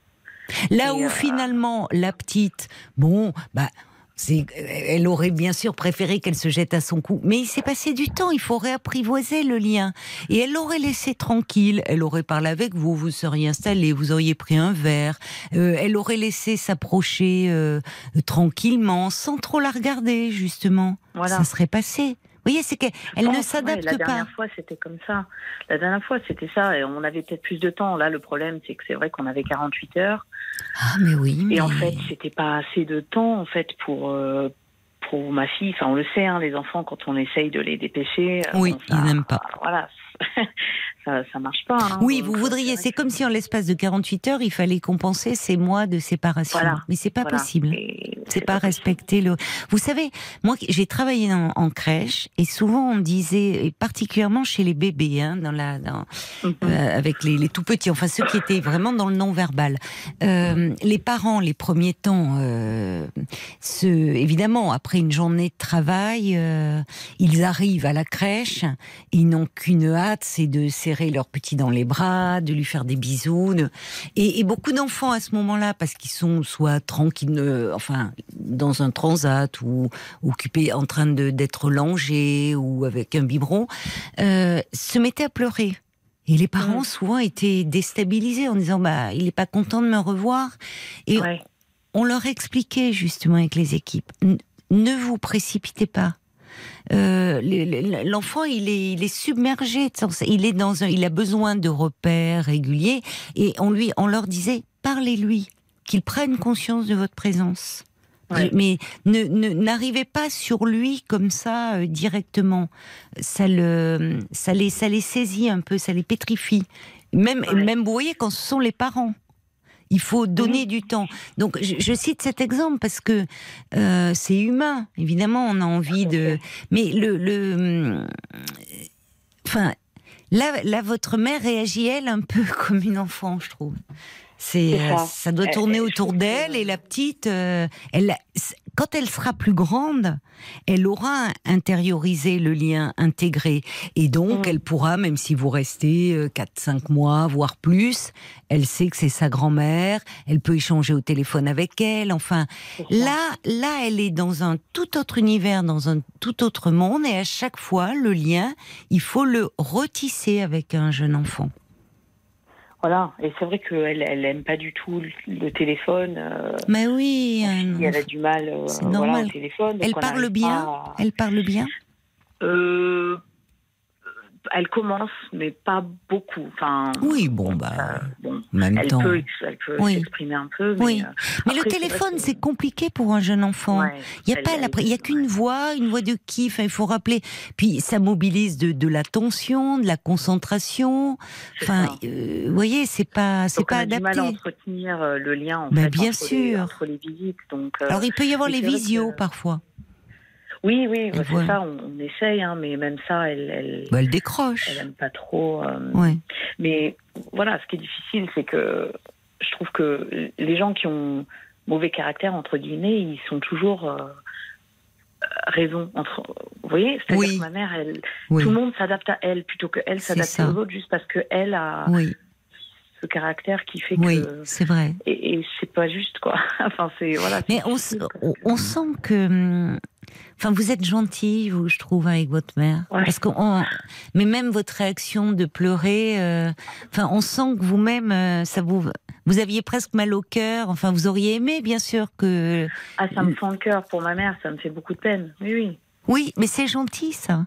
Là Et, où euh, finalement la petite, bon, bah. c'est- Elle aurait bien sûr préféré qu'elle se jette à son cou, mais il s'est passé du temps. Il faut réapprivoiser le lien. Et elle l'aurait laissé tranquille. Elle aurait parlé avec vous, vous seriez installé, vous auriez pris un verre. Euh, elle aurait laissé s'approcher euh, tranquillement, sans trop la regarder justement. Voilà. Ça serait passé. Vous voyez, c'est qu'elle ne ouais, s'adapte La pas. dernière fois, c'était comme ça. La dernière fois, c'était ça. Et on avait peut-être plus de temps. Là, le problème, c'est que c'est vrai qu'on avait 48 heures. Ah mais oui. Et en fait, c'était pas assez de temps, en fait, pour. euh, pour ma fille, enfin on le sait, hein, les enfants quand on essaye de les dépêcher, euh, Oui, ils n'aiment pas. Voilà, ça, ça marche pas. hein. Oui, vous voudriez. C'est comme si en l'espace de 48 heures, il fallait compenser ces mois de séparation. Voilà, Mais c'est pas voilà. possible. C'est pas possible. respecter le. Vous savez, moi, j'ai travaillé en, en crèche et souvent on disait, et particulièrement chez les bébés, hein, dans la, dans, Mhm. euh, avec les, les tout petits, enfin ceux qui étaient vraiment dans le non-verbal. Euh, les parents, les premiers temps, euh, se, évidemment, après une journée de travail, euh, ils arrivent à la crèche, ils n'ont qu'une hâte, c'est de serrer leur petit dans les bras, de lui faire des bisous. de- Et, et beaucoup d'enfants à ce moment-là, parce qu'ils sont soit tranquilles, euh, enfin, dans un transat ou occupés en train d'être langés ou avec un biberon, euh, se mettaient à pleurer. Et les parents Mm. souvent étaient déstabilisés en disant bah il est pas content de me revoir et Ouais. on leur expliquait justement avec les équipes ne vous précipitez pas. Euh, le- le- L'enfant, il est, il est submergé. de sens- Il est dans un, il a besoin de repères réguliers. Et on lui, on leur disait, parlez-lui, qu'il prenne conscience de votre présence. Ouais. Mais ne ne- n'arrivez pas sur lui comme ça euh, directement. Ça le, ça les, ça les saisit un peu, ça les pétrifie. Même, Ouais. même vous voyez quand ce sont les parents. Il faut donner du temps. Donc, je, je cite cet exemple parce que euh, c'est humain. Évidemment, on a envie de. Mais le, le, hum, enfin, là, là, votre mère réagit elle un peu comme une enfant, je trouve. C'est, euh, ça. ça doit Elle- tourner je autour d'elle et la petite, euh, elle, quand elle sera plus grande, elle aura intériorisé le lien intégré et donc elle pourra, même si vous restez 4-5 mois, voire plus, elle sait que c'est sa grand-mère, elle peut échanger au téléphone avec elle, enfin. Là, là, elle est dans un tout autre univers, dans un tout autre monde, et à chaque fois, le lien, il faut le retisser avec un jeune enfant. Voilà, et c'est vrai qu'elle elle aime pas du tout le, le téléphone. euh, Mais oui, fille, elle a du mal euh, voilà, au téléphone. elle parle bien. à- Elle parle bien? Euh, elle commence, mais pas beaucoup. Enfin, Oui, bon, bah, euh, bon, en même elle temps. peut, elle peut Oui. s'exprimer un peu, mais, Oui. euh, Mais le après, c'est vrai téléphone, c'est compliqué pour un jeune enfant. ouais, Il n'y a pas elle- la- il y a qu'une voix, une voix de qui. Enfin, il faut rappeler. Puis ça mobilise de, de l'attention, de la concentration. Enfin, euh, vous voyez, c'est pas, c'est pas on a du mal adapté. à entretenir euh, le lien en fait, bien entre, sûr. Les, entre les visites. Donc, euh, Alors il peut y avoir les visios que- parfois. Oui, oui, bah, c'est ça. On, on essaye, hein, mais même ça, elle, elle, Bah, elle décroche. elle aime pas trop. euh, Ouais. Mais voilà, ce qui est difficile, c'est que je trouve que les gens qui ont mauvais caractère, entre guillemets, ils sont toujours euh, raison. Entre, vous voyez C'est-à-dire Oui. que ma mère, elle, Oui. tout le monde s'adapte à elle plutôt qu'elle C'est s'adapte aux autres juste parce qu'elle a Oui, ce caractère qui fait oui, que. c'est vrai. Et, et c'est pas juste, quoi. enfin, c'est. Voilà, Mais on, on, sent que hum, Enfin, vous êtes gentil, vous, je trouve, avec votre mère. Ouais. Parce qu'on, mais même votre réaction de pleurer, euh, enfin, on sent que vous-même, euh, ça vous, vous aviez presque mal au cœur. Enfin, vous auriez aimé, bien sûr, que. Ah, ça me fend le cœur pour ma mère, ça me fait beaucoup de peine. Oui, oui. Oui, mais c'est gentil, ça.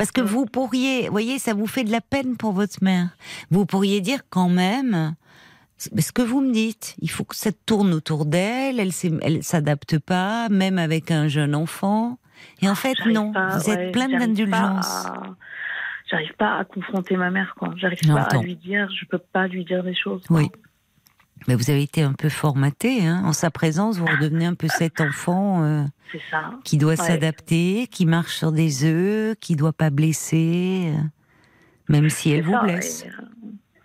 Parce que vous pourriez, vous voyez, ça vous fait de la peine pour votre mère. Vous pourriez dire quand même, ce que vous me dites, il faut que ça tourne autour d'elle, elle elle s'adapte pas, même avec un jeune enfant. Et en fait, J'arrive non, pas, vous êtes j'arrive d'indulgence. à- J'arrive pas à confronter ma mère, quoi. J'arrive pas à lui dire, je peux pas lui dire des choses. quoi. Oui. Mais vous avez été un peu formaté, hein. en sa présence, vous redevenez un peu cet enfant euh, ça. qui doit Ouais. s'adapter, qui marche sur des œufs, qui doit pas blesser, euh, même si elle vous ça, blesse. et, euh,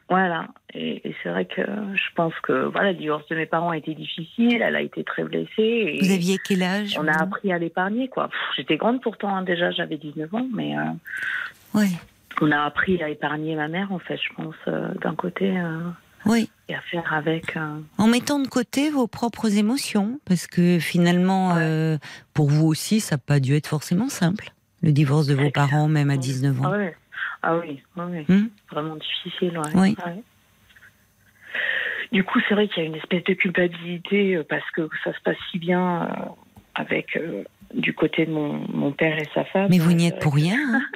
voilà. Et, et c'est vrai que je pense que voilà, le divorce de mes parents a été difficile, elle a été très blessée. Et Vous aviez quel âge on a appris à l'épargner, quoi. J'étais grande pourtant, hein, déjà, j'avais 19 ans, mais Oui, on a appris à épargner ma mère, en fait, je pense, d'un côté, oui. Et à faire avec. euh, En mettant de côté vos propres émotions, parce que finalement, Ouais. euh, pour vous aussi, ça n'a pas dû être forcément simple. Le divorce de vos parents, même à 19 Ah, ans. ouais. ah oui, oui. Hmm vraiment difficile, ouais. Oui. Ouais. Du coup, c'est vrai qu'il y a une espèce de culpabilité euh, parce que ça se passe si bien avec du côté de mon, mon père et sa femme. Mais vous n'y êtes vrai pour rien. hein.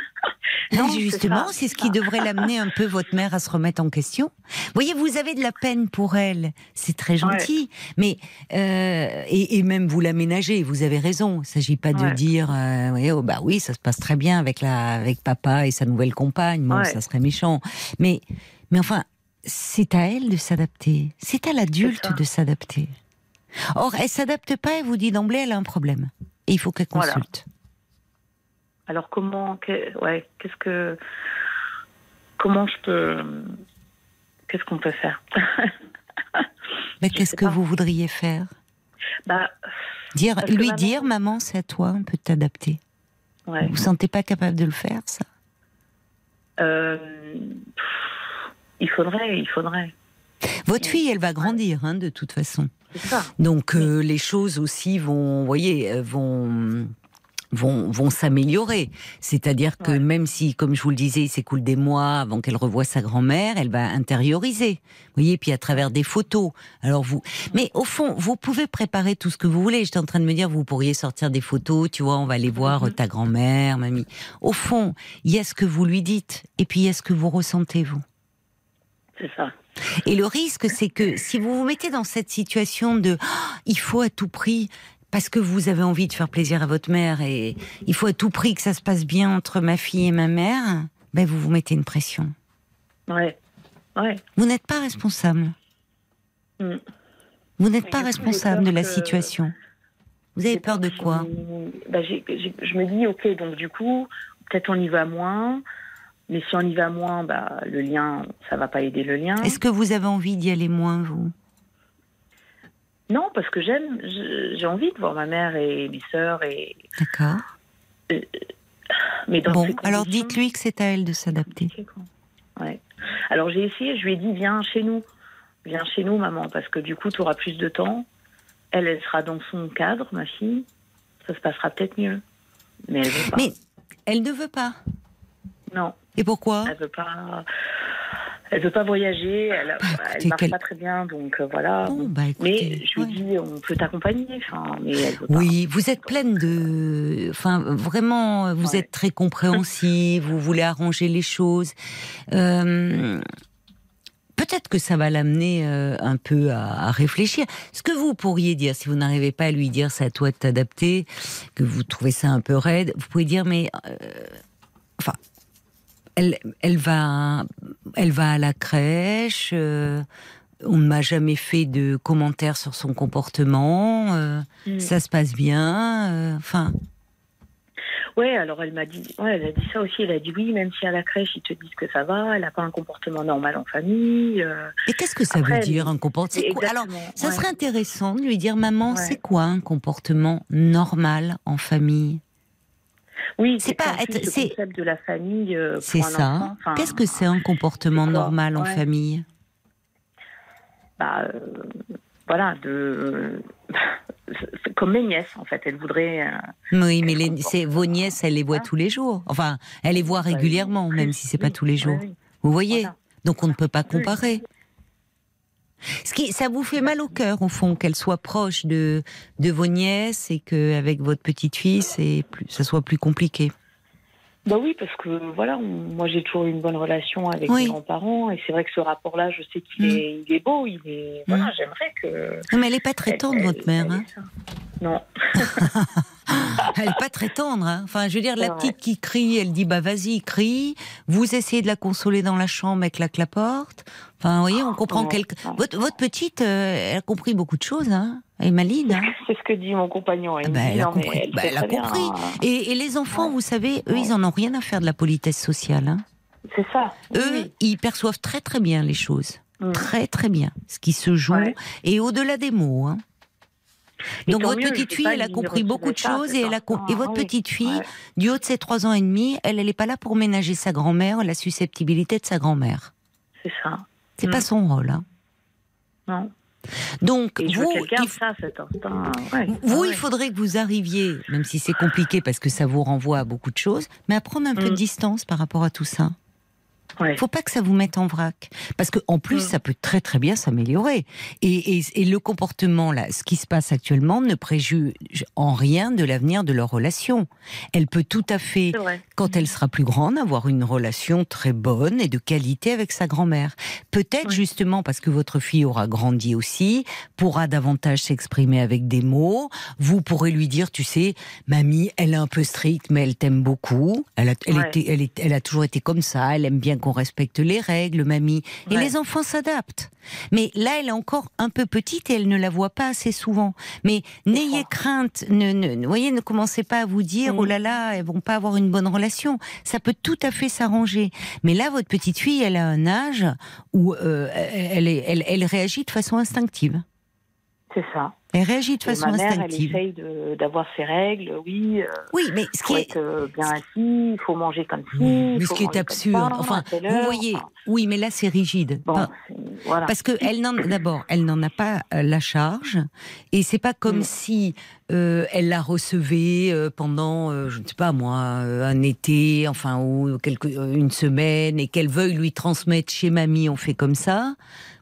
Non, justement, c'est ce qui devrait l'amener un peu votre mère à se remettre en question. Vous voyez, vous avez de la peine pour elle, c'est très gentil, mais euh, et, et même vous l'aménagez. Vous avez raison. Il ne s'agit pas de dire, euh, oui, oh, bah oui, ça se passe très bien avec la avec papa et sa nouvelle compagne. Bon, Ouais. ça serait méchant, mais mais enfin, c'est à elle de s'adapter. C'est à l'adulte de s'adapter. Or, elle s'adapte pas et vous dit d'emblée, elle a un problème et il faut qu'elle Voilà. consulte. Alors comment, que- ouais, qu'est-ce que, comment je peux, qu'est-ce qu'on peut faire? Mais qu'est-ce que pas. vous voudriez faire? Bah, Dire, lui maman- dire, maman, c'est à toi, on peut t'adapter. ouais. Vous vous sentez pas capable de le faire, ça? Euh, pff, il faudrait, il faudrait. Votre fille, elle va grandir, hein, de toute façon. Ça. Donc euh, les choses aussi vont, vous voyez, euh, vont vont, vont s'améliorer. C'est-à-dire que Ouais. même si, comme je vous le disais, il s'écoule des mois avant qu'elle revoie sa grand-mère, elle va intérioriser. Vous voyez, puis à travers des photos. Alors vous, mais au fond, vous pouvez préparer tout ce que vous voulez. J'étais en train de me dire, vous pourriez sortir des photos, tu vois, on va aller voir Mhm. ta grand-mère, mamie. Au fond, il y a ce que vous lui dites, et puis il y a ce que vous ressentez vous. C'est ça. Et le risque, c'est que si vous vous mettez dans cette situation de Ah, il faut à tout prix, parce que vous avez envie de faire plaisir à votre mère et il faut à tout prix que ça se passe bien entre ma fille et ma mère, ben vous vous mettez une pression. Ouais. Ouais. Vous n'êtes pas responsable. Mm. Vous n'êtes pas responsable de la que- situation. Vous avez peur de quoi? bah, Je me dis, ok, donc du coup, peut-être on y va moins. Mais si on y va moins, bah, le lien, ça va pas aider le lien. Est-ce que vous avez envie d'y aller moins, vous? Non, parce que j'aime, j'ai envie de voir ma mère et mes sœurs. Et... D'accord. Mais dans Bon, ces alors dites-lui que c'est à elle de s'adapter. Ouais. Alors j'ai essayé, je lui ai dit, viens chez nous. Viens chez nous, maman, parce que du coup, tu auras plus de temps. Elle, elle sera dans son cadre, ma fille. Ça se passera peut-être mieux. Mais elle veut pas. Mais elle ne veut pas. Non. Et pourquoi? Elle veut pas. Elle veut pas voyager. Elle, Bah, elle marche pas très bien, donc euh, voilà. Bon, bah, mais écoutez, je lui ouais. dis, on peut t'accompagner. Enfin, mais elle veut pas. Oui, vous êtes pleine de, enfin vraiment, vous Ouais. êtes très compréhensive, vous voulez arranger les choses. Euh, Peut-être que ça va l'amener euh, un peu à, à réfléchir. Ce que vous pourriez dire, si vous n'arrivez pas à lui dire c'est à toi de t'adapter, que vous trouvez ça un peu raide, vous pouvez dire mais, euh, enfin, elle, elle va, elle va à la crèche. euh, on ne m'a jamais fait de commentaires sur son comportement. euh, Mm. ça se passe bien. euh, Enfin, Ouais, alors elle m'a dit, ouais, elle a dit ça aussi. Elle a dit oui, même si à la crèche ils te disent que ça va, elle n'a pas un comportement normal en famille. euh, et qu'est-ce que ça Après, veut dire un comportement? Alors, ça ouais. serait intéressant de lui dire, maman, Ouais. c'est quoi un comportement normal en famille? Oui, c'est pas être- c'est- concept de la famille. euh, C'est ça. enfin, Qu'est-ce que c'est un comportement normal en famille? Bah, euh, voilà, de c'est comme mes nièces en fait. Elles voudraient. euh, Oui, mais les, vos nièces, elles les voient Hein tous les jours. Enfin, elles les voient bah, régulièrement, oui, même si c'est pas tous les jours. oui, oui. Vous voyez Voilà. Donc on ne peut pas comparer. Ce qui, ça vous fait mal au cœur, au fond, qu'elle soit proche de, de vos nièces et qu'avec votre petite fille, c'est plus, ça soit plus compliqué? Bah oui, parce que voilà, on- moi j'ai toujours eu une bonne relation avec Oui. mes grands-parents et c'est vrai que ce rapport-là, je sais qu'il Mm. est, il est beau, il est. Voilà, Mm. j'aimerais que. Non, Mais elle n'est pas très tendre, votre mère. Hein. Non. elle n'est pas très tendre. Hein enfin, je veux dire, la petite qui crie, elle dit bah vas-y, crie. Vous essayez de la consoler dans la chambre, claque la porte. Enfin, vous voyez, on comprend Ouais, quelque. ouais. Votre, votre petite, euh, elle a compris beaucoup de choses. Hein elle est maline. Hein C'est ce que dit mon compagnon. Ah bah, elle a compris. elle Bah, elle a compris. hein. Et, et les enfants, Ouais. vous savez, eux, ils en ont rien à faire de la politesse sociale. Hein. C'est ça. Eux, oui. ils perçoivent très très bien les choses. Mm. Très très bien. Ce qui se joue. Et au-delà des mots. Hein. Et Donc votre mieux, petite fille, elle a compris beaucoup de choses et, cet elle a com- enfant. et votre Ah oui. petite fille, Ouais. du haut de ses trois ans et demi, elle, elle n'est pas là pour ménager sa grand-mère, la susceptibilité de sa grand-mère. C'est ça. C'est Mm. pas son rôle. Hein. Non. Donc Et je vous, il, ça, cet instinct. Ouais. vous, Ah il ouais. faudrait que vous arriviez, même si c'est compliqué parce que ça vous renvoie à beaucoup de choses, mais à prendre un peu de Mm. distance par rapport à tout ça. Ouais. faut pas que ça vous mette en vrac. Parce que en plus, Mm. ça peut très très bien s'améliorer. Et, et- et le comportement, là, ce qui se passe actuellement, ne préjuge en rien de l'avenir de leur relation. Elle peut tout à fait, quand elle sera plus grande, avoir une relation très bonne et de qualité avec sa grand-mère. Peut-être justement parce que votre fille aura grandi aussi, pourra davantage s'exprimer avec des mots. Vous pourrez lui dire, tu sais, mamie, elle est un peu stricte, mais elle t'aime beaucoup. Elle a, elle, Ouais. était, elle, est- elle a toujours été comme ça. Elle aime bien qu'on respecte les règles, mamie. Et Ouais. les enfants s'adaptent. Mais là, elle est encore un peu petite et elle ne la voit pas assez souvent. Mais n'ayez crainte, ne, voyez, ne commencez pas à vous dire, Mm. oh là là, elles vont pas avoir une bonne relation. Ça peut tout à fait s'arranger. Mais là, votre petite fille, elle a un âge où euh, elle, est- elle, elle réagit de façon instinctive. C'est ça. Elle réagit de Et façon ma mère, elle instinctive. essaye de- d'avoir ses règles, oui. euh, Oui, mais ce qui est, euh, bien assis, il faut manger comme ci. mais il ce qui est absurde, enfin, vous voyez, enfin, oui, mais là c'est rigide. Bon, c'est- voilà. Parce que elle n'en, d'abord, elle n'en a pas euh, la charge, et c'est pas comme Mm. si euh, elle la recevait pendant, je ne sais pas moi, un été, enfin ou quelque, une semaine, et qu'elle veuille lui transmettre chez mamie, on fait comme ça.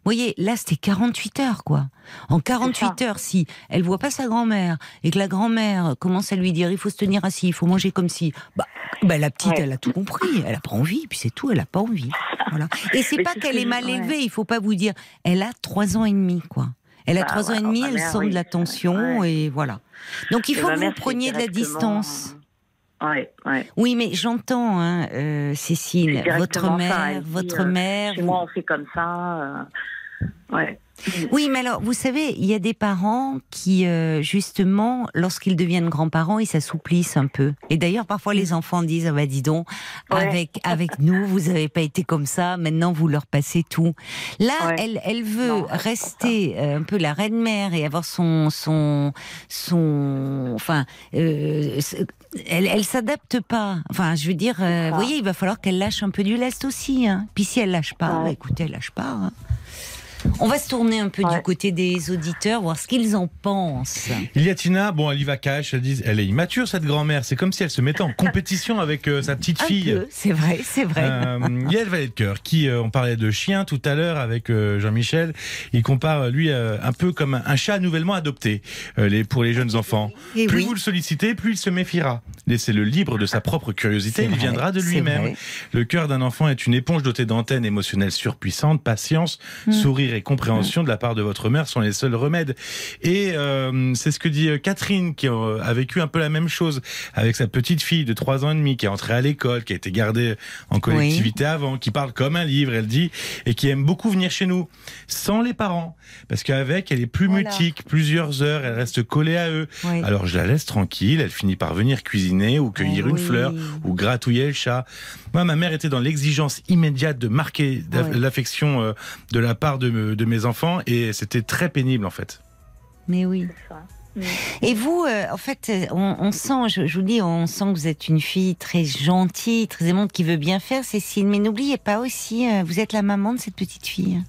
Vous voyez, là c'était 48 heures quoi. En 48 heures, si elle voit pas sa grand-mère et que la grand-mère commence à lui dire il faut se tenir assis, il faut manger comme si, bah, bah, la petite Ouais. elle a tout compris, elle a pas envie, puis c'est tout, elle a pas envie. Voilà. Et c'est pas qu'elle que est mal élevée, il faut pas vous dire. Elle a trois ans et demi, quoi. Elle a Bah, trois ans ouais, et demi, elle mère, sent oui, de l'attention ouais. et voilà. Donc il faut que vous preniez de la distance. Ouais, ouais. Oui, mais j'entends, hein, euh, Cécile, votre mère, votre euh, mère. Chez vous- moi, on fait comme ça. euh, Ouais. Oui, mais alors, vous savez, il y a des parents qui, euh, justement, lorsqu'ils deviennent grands-parents, ils s'assouplissent un peu. Et d'ailleurs, parfois, les enfants disent, ah bah dis donc, Ouais. avec, avec nous, vous n'avez pas été comme ça, maintenant vous leur passez tout. Là, Ouais. elle, elle veut Non, rester euh, un peu la reine-mère et avoir son, son, son, enfin, euh, elle, elle s'adapte pas. Enfin, je veux dire, euh, ça. vous voyez, il va falloir qu'elle lâche un peu du lest aussi. Hein. Puis si elle lâche pas, Ouais. bah, écoutez, elle lâche pas. hein. On va se tourner un peu du côté des auditeurs, voir ce qu'ils en pensent. Il y a Tina, bon, elle y va cash, elle dit, elle est immature cette grand-mère, c'est comme si elle se mettait en compétition avec euh, sa petite fille. c'est vrai, c'est vrai. Euh, Yael Valet de Cœur, qui, euh, on parlait de chien tout à l'heure avec euh, Jean-Michel, il compare lui euh, un peu comme un, un chat nouvellement adopté euh, les, pour les jeunes enfants. Et plus oui. vous le sollicitez, plus il se méfiera. Laissez-le libre de sa propre curiosité, il vrai, viendra de lui-même. Le cœur d'un enfant est une éponge dotée d'antennes émotionnelles surpuissantes, patience, Mm. sourire et compréhension de la part de votre mère sont les seuls remèdes. Et euh, c'est ce que dit euh, Catherine, qui euh, a vécu un peu la même chose avec sa petite fille de 3 ans et demi, qui est entrée à l'école, qui a été gardée en collectivité avant, qui parle comme un livre, elle dit, et qui aime beaucoup venir chez nous, sans les parents. Parce qu'avec, elle est plus Voilà. mutique, plusieurs heures, elle reste collée à eux. Oui. Alors je la laisse tranquille, elle finit par venir cuisiner ou cueillir Eh une fleur ou gratouiller le chat. Moi, ma mère était dans l'exigence immédiate de marquer l'affection de la part de, me- de mes enfants et c'était très pénible en fait. Mais oui. Et vous, euh, en fait, on, on sent, je, je vous dis, on sent que vous êtes une fille très gentille, très aimante, qui veut bien faire, Cécile. Mais n'oubliez pas aussi, euh, vous êtes la maman de cette petite fille.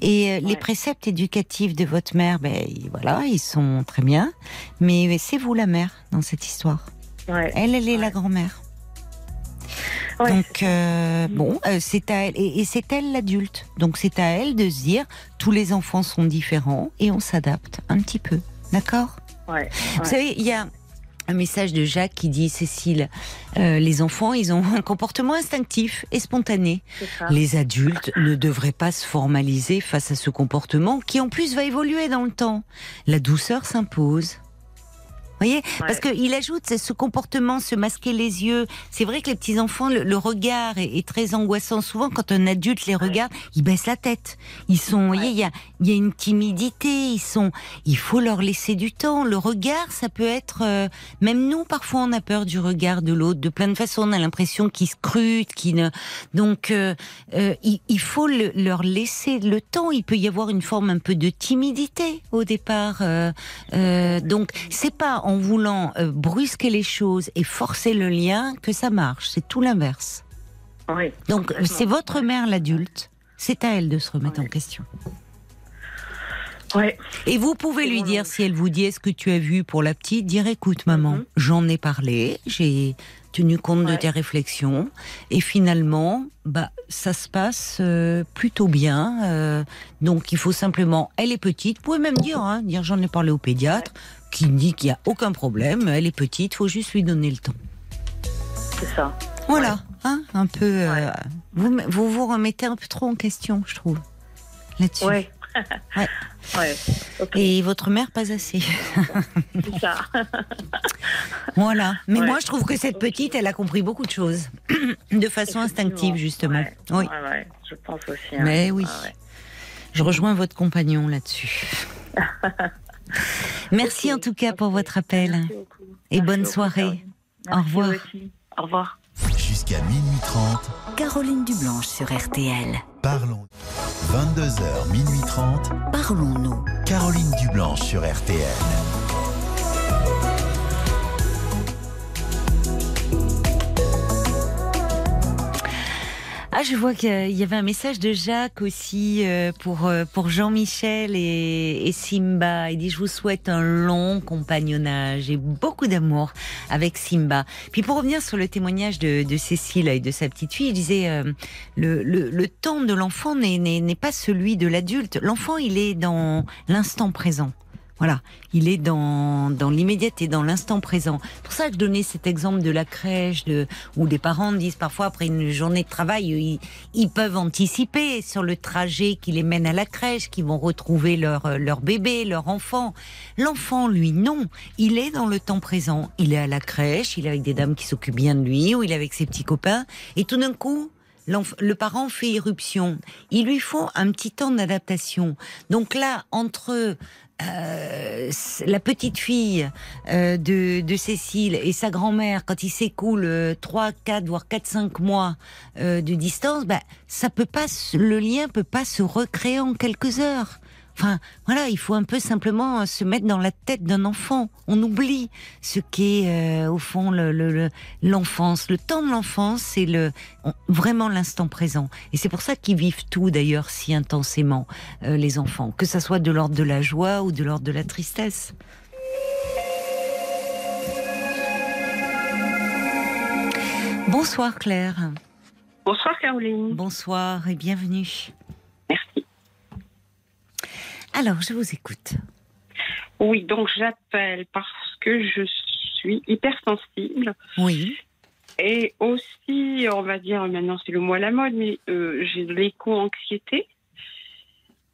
Et euh, les préceptes éducatifs de votre mère, ben ils- voilà, ils sont très bien. Mais c'est vous la mère dans cette histoire. Ouais. Elle, elle est Ouais. la grand-mère. Ouais, Donc euh, bon, euh, c'est à elle et, et c'est elle l'adulte. Donc c'est à elle de se dire tous les enfants sont différents et on s'adapte un petit peu, d'accord? Ouais. Vous savez, il y a un message de Jacques qui dit Cécile, euh, les enfants ils ont un comportement instinctif et spontané. Les adultes ne devraient pas se formaliser face à ce comportement qui en plus va évoluer dans le temps. La douceur s'impose. Voyez Parce qu'il ajoute ce- comportement, se masquer les yeux. C'est vrai que les petits enfants, le, le regard est, est très angoissant. Souvent, quand un adulte les regarde, ils baissent la tête. Ils sont, vous voyez, il y a, y a une timidité. Ils sont, il faut leur laisser du temps. Le regard, ça peut être, euh, même nous, parfois, on a peur du regard de l'autre. De plein de façons, on a l'impression qu'ils scrutent, qu'ils ne. Donc, euh, euh, il, il faut le- leur laisser le temps. Il peut y avoir une forme un peu de timidité au départ. euh, euh, donc, c'est pas en voulant euh, brusquer les choses et forcer le lien que ça marche. C'est tout l'inverse. Oui. Donc, Complètement. c'est votre mère l'adulte. C'est à elle de se remettre en question. Ouais. Et vous pouvez lui dire, si elle vous dit, est-ce que tu as vu pour la petite, dire, écoute maman, Mhm. j'en ai parlé, j'ai tenu compte de tes réflexions, et finalement, bah, ça se passe euh, plutôt bien. euh, donc il faut simplement, elle est petite, vous pouvez même dire, hein, dire j'en ai parlé au pédiatre, qui dit qu'il n'y a aucun problème, elle est petite, faut juste lui donner le temps. C'est ça. Voilà, hein, un peu. euh, vous, vous vous remettez un peu trop en question, je trouve, là-dessus. Ouais. Ouais. Ouais. Et votre mère, pas assez. C'est ça. Voilà. Mais Ouais. moi, je trouve que cette petite, elle a compris beaucoup de choses. de façon instinctive, justement. Oui. Je pense aussi. hein. Mais oui. Je rejoins votre compagnon là-dessus. Merci en tout cas pour votre appel. Merci. Et Merci bonne beaucoup, soirée. Au revoir. aussi. Au revoir. Jusqu'à minuit 30, Caroline Dublanche sur RTL. parlons. 22h, minuit 30, Parlons-nous. Caroline Dublanche sur RTL. Ah, je vois qu'il y avait un message de Jacques aussi euh, pour euh, pour Jean-Michel et, Simba. Il dit je vous souhaite un long compagnonnage et beaucoup d'amour avec Simba. Puis pour revenir sur le témoignage de, Cécile et de sa petite fille, il disait euh, le, le, le temps de l'enfant n'est pas celui de l'adulte. L'enfant il est dans l'instant présent. Voilà, il est dans, dans l'immédiateté, dans l'instant présent. Pour ça je donnais cet exemple de la crèche, de, où les parents disent parfois après une journée de travail, ils, peuvent anticiper sur le trajet qui les mène à la crèche, qui vont retrouver leur, euh, leur bébé, leur enfant. L'enfant, lui, non. Il est dans le temps présent. Il est à la crèche, il est avec des dames qui s'occupent bien de lui, ou il est avec ses petits copains. Et tout d'un coup, le parent fait irruption. Il lui faut un petit temps d'adaptation. Donc là, entre euh, la petite fille euh, de, de Cécile et sa grand-mère, quand il s'écoule euh, 3, 4, voire 4, 5 mois euh, de distance, bah, ça peut pas, le lien peut pas se recréer en quelques heures. Enfin, voilà, il faut un peu simplement euh, se mettre dans la tête d'un enfant. On oublie ce qu'est euh, au fond le- le- le- l'enfance. Le, temps de l'enfance, c'est le on- vraiment l'instant présent. Et c'est pour ça qu'ils vivent tout d'ailleurs si intensément euh, les enfants, que ça soit de l'ordre de la joie ou de l'ordre de la tristesse. Bonsoir Claire. Bonsoir Caroline. Bonsoir et bienvenue. Merci. Alors, je vous écoute. Oui, donc j'appelle parce que je suis hypersensible Oui. et aussi, on va dire, maintenant c'est le mot à la mode, mais euh, j'ai de l'éco-anxiété.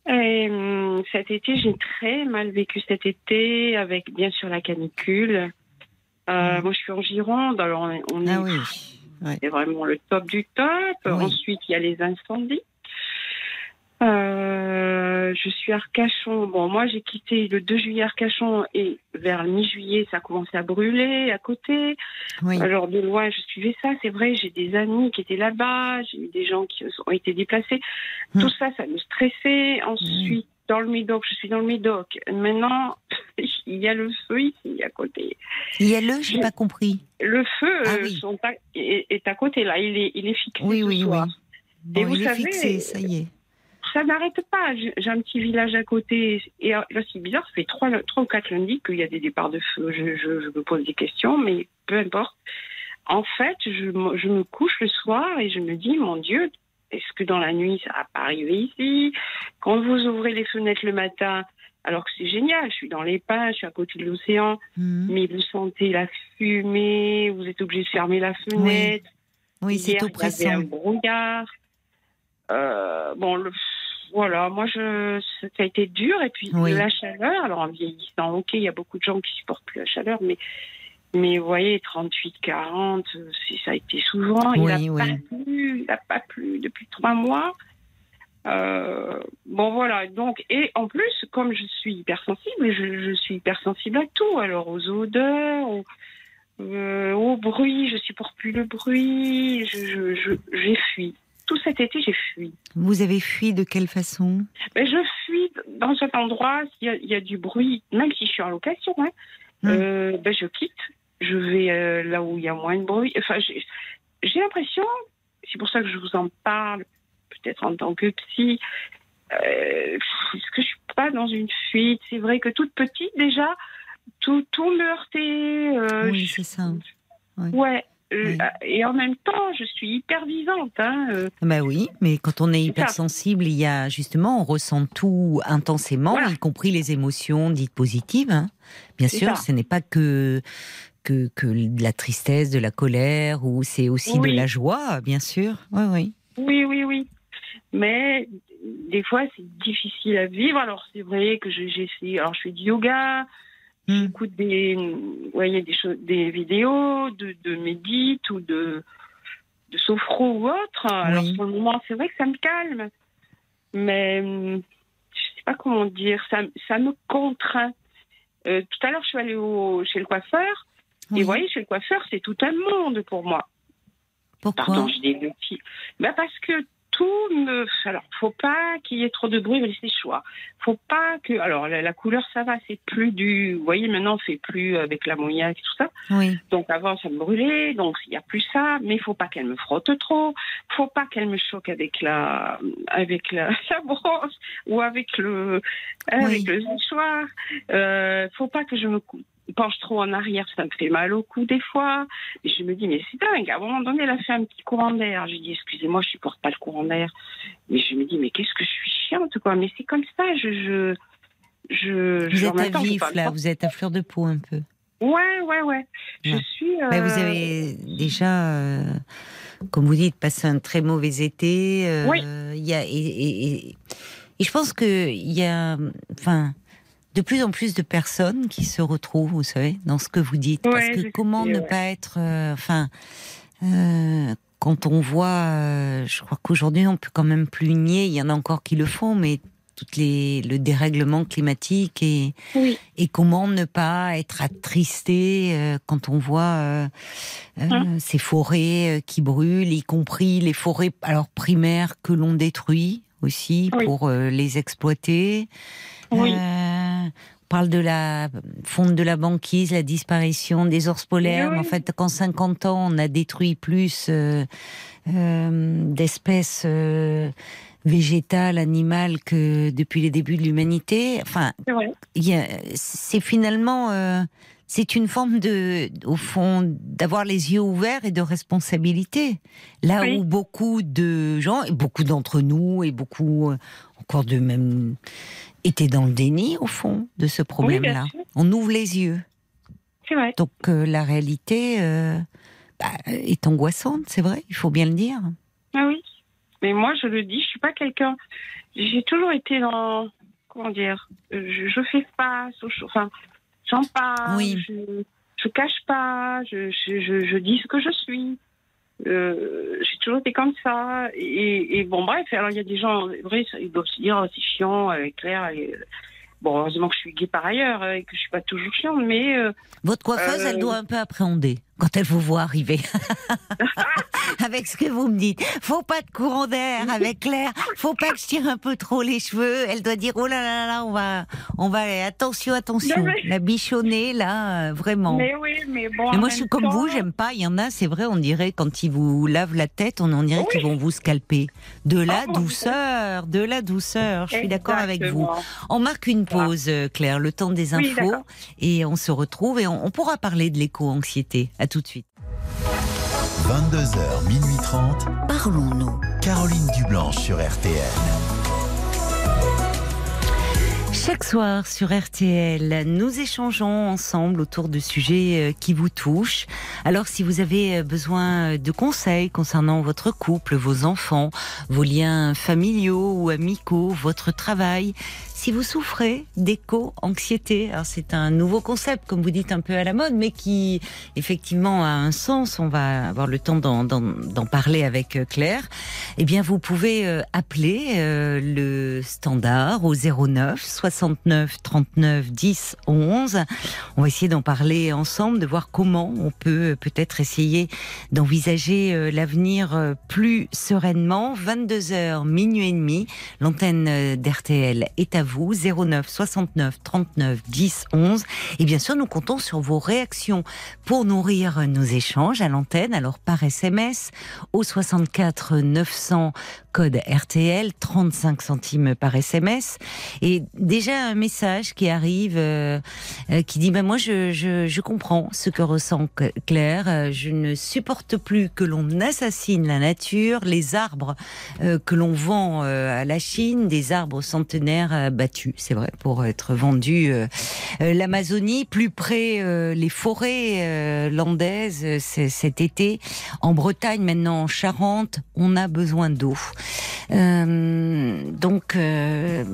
Et hum, cet été, j'ai très mal vécu cet été avec bien sûr la canicule. Euh. Moi, je suis en Gironde, alors on est, Ah c'est vraiment le top du top. Oui. Ensuite, il y a les incendies. Euh, je suis à Arcachon. Bon, moi, j'ai quitté le 2 juillet Arcachon et vers mi-juillet, ça a commencé à brûler à côté. Oui. Alors, de loin, je suivais ça. C'est vrai, j'ai des amis qui étaient là-bas. J'ai eu des gens qui ont été déplacés. Hmm. Tout ça, ça me stressait. Ensuite, dans le Médoc, je suis dans le Médoc. Maintenant, il y a le feu ici à côté. Il y a le, j'ai pas compris. Le feu Ah euh, oui. sont à- est, est à côté, là. Il est, il est fixé Oui, ce oui, soir. oui. Bon, vous il est savez- fixé, ça y est. ça n'arrête pas. J'ai un petit village à côté. Et là, c'est bizarre, ça fait trois, trois ou quatre lundis qu'il y a des départs de feu. Je, je, je me pose des questions, mais peu importe. En fait, je, me- je me couche le soir et je me dis, mon Dieu, est-ce que dans la nuit, ça va pas arriver ici? Quand vous ouvrez les fenêtres le matin, alors que c'est génial, je suis dans les pins, je suis à côté de l'océan, Mhm. mais vous sentez la fumée, vous êtes obligé de fermer la fenêtre. Oui, c'est Hier, il y oppressant. avait un brouillard. Euh, bon, le- voilà, moi, je, ça a été dur. Et puis, Oui. la chaleur, alors en vieillissant, ok, il y a beaucoup de gens qui supportent plus la chaleur, mais, mais vous voyez, 38, 40, euh, c'est- ça a été souvent. Il n'a oui. pas plu, il n'a pas plu depuis trois mois. Euh, bon, voilà. Donc, et en plus, comme je suis hypersensible, je, je suis hypersensible à tout. Alors, aux odeurs, aux, euh, au bruit, je supporte plus le bruit, je, je, je- j'ai fui. Tout cet été, j'ai fui. Vous avez fui de quelle façon? Je fuis dans cet endroit, s'il y a, il y a du bruit, même si je suis en location, hein, euh, ben je quitte, je vais euh, là où il y a moins de bruit. Enfin, j'ai, l'impression, c'est pour ça que je vous en parle, peut-être en tant que psy, euh, est-ce que je suis pas dans une fuite C'est vrai que toute petite déjà, tout, tout me heurtait. euh, Oui, c'est ça. Ouais. euh, Oui. Et en même temps, je suis hyper vivante. Hein. euh, Bah oui, mais quand on est hypersensible, il y a justement, on ressent tout intensément, Voilà. y compris les émotions dites positives. hein. Bien sûr, ça. ce n'est pas que, que que de la tristesse, de la colère, ou c'est aussi Oui. de la joie, bien sûr. Oui, oui. Oui, oui, oui. Mais des fois, c'est difficile à vivre. Alors, c'est vrai que je- j'essaie. Alors, je fais du yoga, Hmm. j'écoute des, vous voyez, des, choses, des vidéos de, de médite ou de, de sophro ou autre. Alors, pour le moment, c'est vrai que ça me calme. Mais je sais pas comment dire. Ça, ça me contraint. Euh, tout à l'heure, je suis allée au, chez le coiffeur. Oui. Et vous voyez, chez le coiffeur, c'est tout un monde pour moi. Pourquoi? Pardon, je dis le petit. Ben parce que tout me. Alors, faut pas qu'il y ait trop de bruit avec les choix. Faut pas que. Alors, la, la couleur, ça va, c'est plus du. Vous voyez, maintenant, on fait plus avec l'ammoniaque et tout ça. Oui. Donc, avant, ça me brûlait, donc il n'y a plus ça. Mais faut pas qu'elle me frotte trop. faut pas qu'elle me choque avec la, avec la, la brosse ou avec le, avec le séchoir. Euh, faut pas que je me cou- penche trop en arrière, ça me fait mal au cou des fois. Et je me dis, mais c'est dingue. À un moment donné, elle a fait un petit courant d'air. J'ai dit, excusez-moi, je supporte pas le courant d'air. Mais je me dis, mais qu'est-ce que je suis chiante, quoi. Mais c'est comme ça, je, je, je, Vous je- êtes à vif, là, vous êtes à fleur de peau un peu. Ouais, ouais, ouais. Je suis. Mais vous euh, avez déjà, euh, comme vous dites, passé un très mauvais été. euh, Oui. y a, et, et- et- et je pense qu'il y a, enfin, de plus en plus de personnes qui se retrouvent, vous savez, dans ce que vous dites. Parce que comment sais, ne ouais. pas être, euh, enfin, euh, quand on voit, euh, je crois qu'aujourd'hui on peut quand même plus nier. Il y en a encore qui le font, mais toutes les le dérèglement climatique et Oui. et comment ne pas être attristé euh, quand on voit euh, euh, Hein? ces forêts qui brûlent, y compris les forêts alors primaires que l'on détruit aussi Oui. pour les exploiter. Oui. On parle de la fonte de la banquise, la disparition des ours polaires. Oui. En fait, qu'en 50 ans, on a détruit plus euh, euh, d'espèces euh, végétales, animales que depuis les débuts de l'humanité. Enfin, C'est finalement, c'est une forme de, au fond, d'avoir les yeux ouverts et de responsabilité. Là Oui. où beaucoup de gens, et beaucoup d'entre nous, et beaucoup encore de même, étaient dans le déni, au fond, de ce problème-là. On ouvre les yeux. C'est vrai. Donc euh, la réalité euh, bah, est angoissante, c'est vrai, il faut bien le dire. Ah oui. Mais moi, je le dis, je suis pas quelqu'un. J'ai toujours été dans. Comment dire Je, je fais face. Enfin, j'en parle. Oui. Je, je cache pas. Je, je dis ce que je suis. Euh, j'ai toujours été comme ça. Et, et bon, bref, alors il y a des gens, vrai, ils doivent se dire, oh, c'est chiant, euh, Claire. et- Bon, heureusement que je suis gay par ailleurs euh, et que je suis pas toujours chiante, mais. euh, Votre coiffeuse, Euh, elle doit un peu appréhender. Quand elle vous voit arriver. avec ce que vous me dites. Faut pas de courant d'air avec Claire. Faut pas que je tire un peu trop les cheveux. Elle doit dire oh là là là, on va, on va attention attention. La bichonnée là, euh, vraiment. Mais oui, mais bon. moi je suis comme vous, j'aime pas. Il y en a, c'est vrai, on dirait quand ils vous lavent la tête, on en dirait qu'ils vont vous scalper. De la Oh, douceur, de la douceur. Je suis d'accord avec vous. On marque une pause, euh, Claire, le temps des infos, et on se retrouve et on, on pourra parler de l'éco-anxiété. À tout de suite. 22h, minuit 30. Parlons-nous. Caroline Dublanche sur RTL. Chaque soir sur RTL, nous échangeons ensemble autour de sujets euh, qui vous touchent. Alors si vous avez euh, besoin de conseils concernant votre couple, vos enfants, vos liens familiaux ou amicaux, votre travail, si vous souffrez d'éco-anxiété, alors c'est un nouveau concept, comme vous dites, un peu à la mode, mais qui effectivement a un sens, on va avoir le temps d'en- d'en d'en parler avec euh, Claire, eh bien vous pouvez euh, appeler euh, le standard au 09 69 39 10 11. On va essayer d'en parler ensemble, de voir comment on peut peut-être essayer d'envisager l'avenir plus sereinement. 22h, minuit et demi, l'antenne d'RTL est à vous, 09 69 39 10 11. Et bien sûr, nous comptons sur vos réactions pour nourrir nos échanges à l'antenne, alors par SMS au 64 900 code RTL, 35 centimes par SMS. Et déjà un message qui arrive euh, euh, qui dit, ben moi je, je, je comprends ce que ressent Cl- Claire, Euh, je ne supporte plus que l'on assassine la nature, les arbres euh, que l'on vend euh, à la Chine, des arbres centenaires euh, battus, c'est vrai, pour être vendus. L'Amazonie, plus près les forêts landaises, cet été, en Bretagne, maintenant en Charente, on a besoin d'eau. Euh, donc, euh,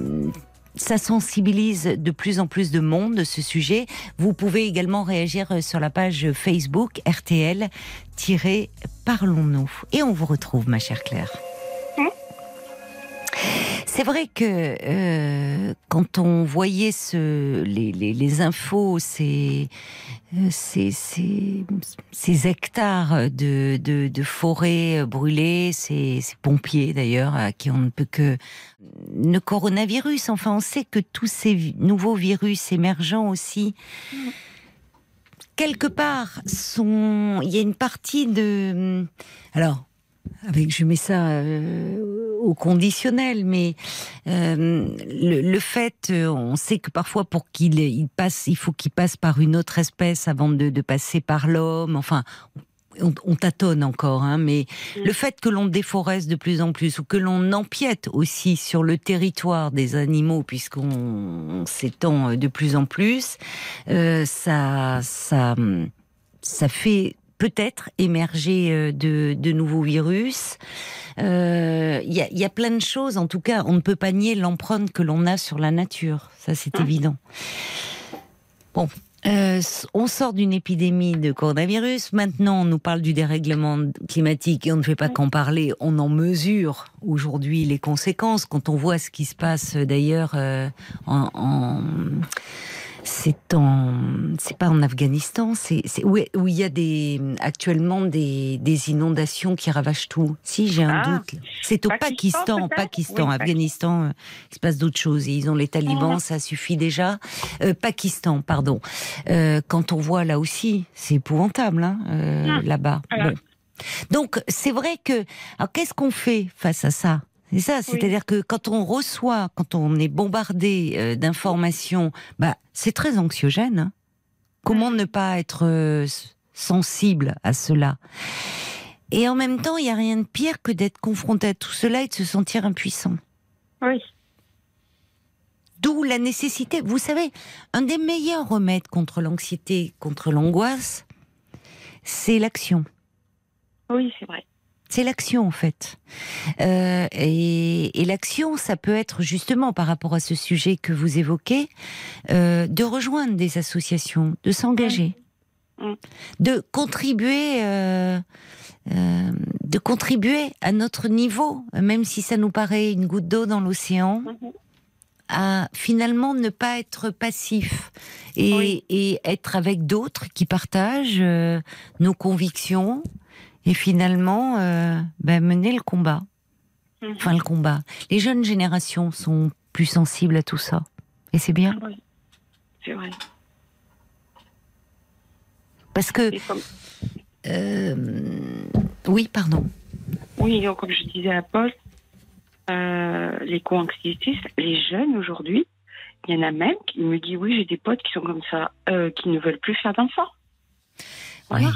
ça sensibilise de plus en plus de monde de ce sujet. Vous pouvez également réagir euh, sur la page Facebook RTL-Parlons-nous. Et on vous retrouve, ma chère Claire. C'est vrai que euh, quand on voyait les, infos, ces, euh, hectares de, forêts brûlées, ces, pompiers d'ailleurs, à qui on ne peut que le coronavirus. Enfin, on sait que tous ces nouveaux virus émergents aussi, quelque part, sont. Il y a une partie de. Alors, avec, je mets ça euh, au conditionnel, mais euh, le, le fait, euh, on sait que parfois pour qu'il il passe, il faut qu'il passe par une autre espèce avant de, de passer par l'homme. Enfin, on, on tâtonne encore, hein, mais le fait que l'on déforeste de plus en plus ou que l'on empiète aussi sur le territoire des animaux, puisqu'on on s'étend de plus en plus, euh, ça, ça, ça fait peut-être émerger euh, de, de nouveaux virus. Euh, Il y, a, il y a plein de choses, en tout cas, on ne peut pas nier l'empreinte que l'on a sur la nature, ça c'est évident. Bon, euh, on sort d'une épidémie de coronavirus. Maintenant, on nous parle du dérèglement climatique et on ne fait pas qu'en parler. On en mesure aujourd'hui les conséquences. Quand on voit ce qui se passe d'ailleurs euh, en, en c'est en, c'est pas en Afghanistan, c'est, où, où il y a des actuellement des, des inondations qui ravagent tout. Si j'ai un Ah, doute, c'est au Pakistan, Pakistan, Pakistan, Oui, Afghanistan, euh, il se passe d'autres choses. Ils ont les talibans, Mhm. ça suffit déjà. Euh, Pakistan, pardon. Euh, quand on voit là aussi, c'est épouvantable hein, euh, Mhm. là-bas. Bon. Donc c'est vrai que, alors qu'est-ce qu'on fait face à ça? C'est ça, c'est-à-dire que quand on reçoit, quand on est bombardé euh, d'informations, bah c'est très anxiogène. hein. Comment ne pas être euh, sensible à cela? Et en même temps, il n'y a rien de pire que d'être confronté à tout cela et de se sentir impuissant. Oui. D'où la nécessité. Vous savez, un des meilleurs remèdes contre l'anxiété, contre l'angoisse, c'est l'action. Oui, c'est vrai. C'est l'action en fait. Euh, et et l'action, ça peut être justement par rapport à ce sujet que vous évoquez, euh, de rejoindre des associations, de s'engager, de contribuer, euh, de contribuer à notre niveau, même si ça nous paraît une goutte d'eau dans l'océan, Mhm. à finalement ne pas être passif et, Oui. et être avec d'autres qui partagent nos convictions et finalement euh, ben, mener le combat. Mhm. Enfin, le combat. Les jeunes générations sont plus sensibles à tout ça. Et c'est bien. Oui. C'est vrai. Parce que, comme, euh, oui, pardon. oui, donc, comme je disais à Paul, euh, l'éco-anxiété, les jeunes aujourd'hui, il y en a même qui me disent oui, j'ai des potes qui sont comme ça, euh, qui ne veulent plus faire d'enfants. Voilà.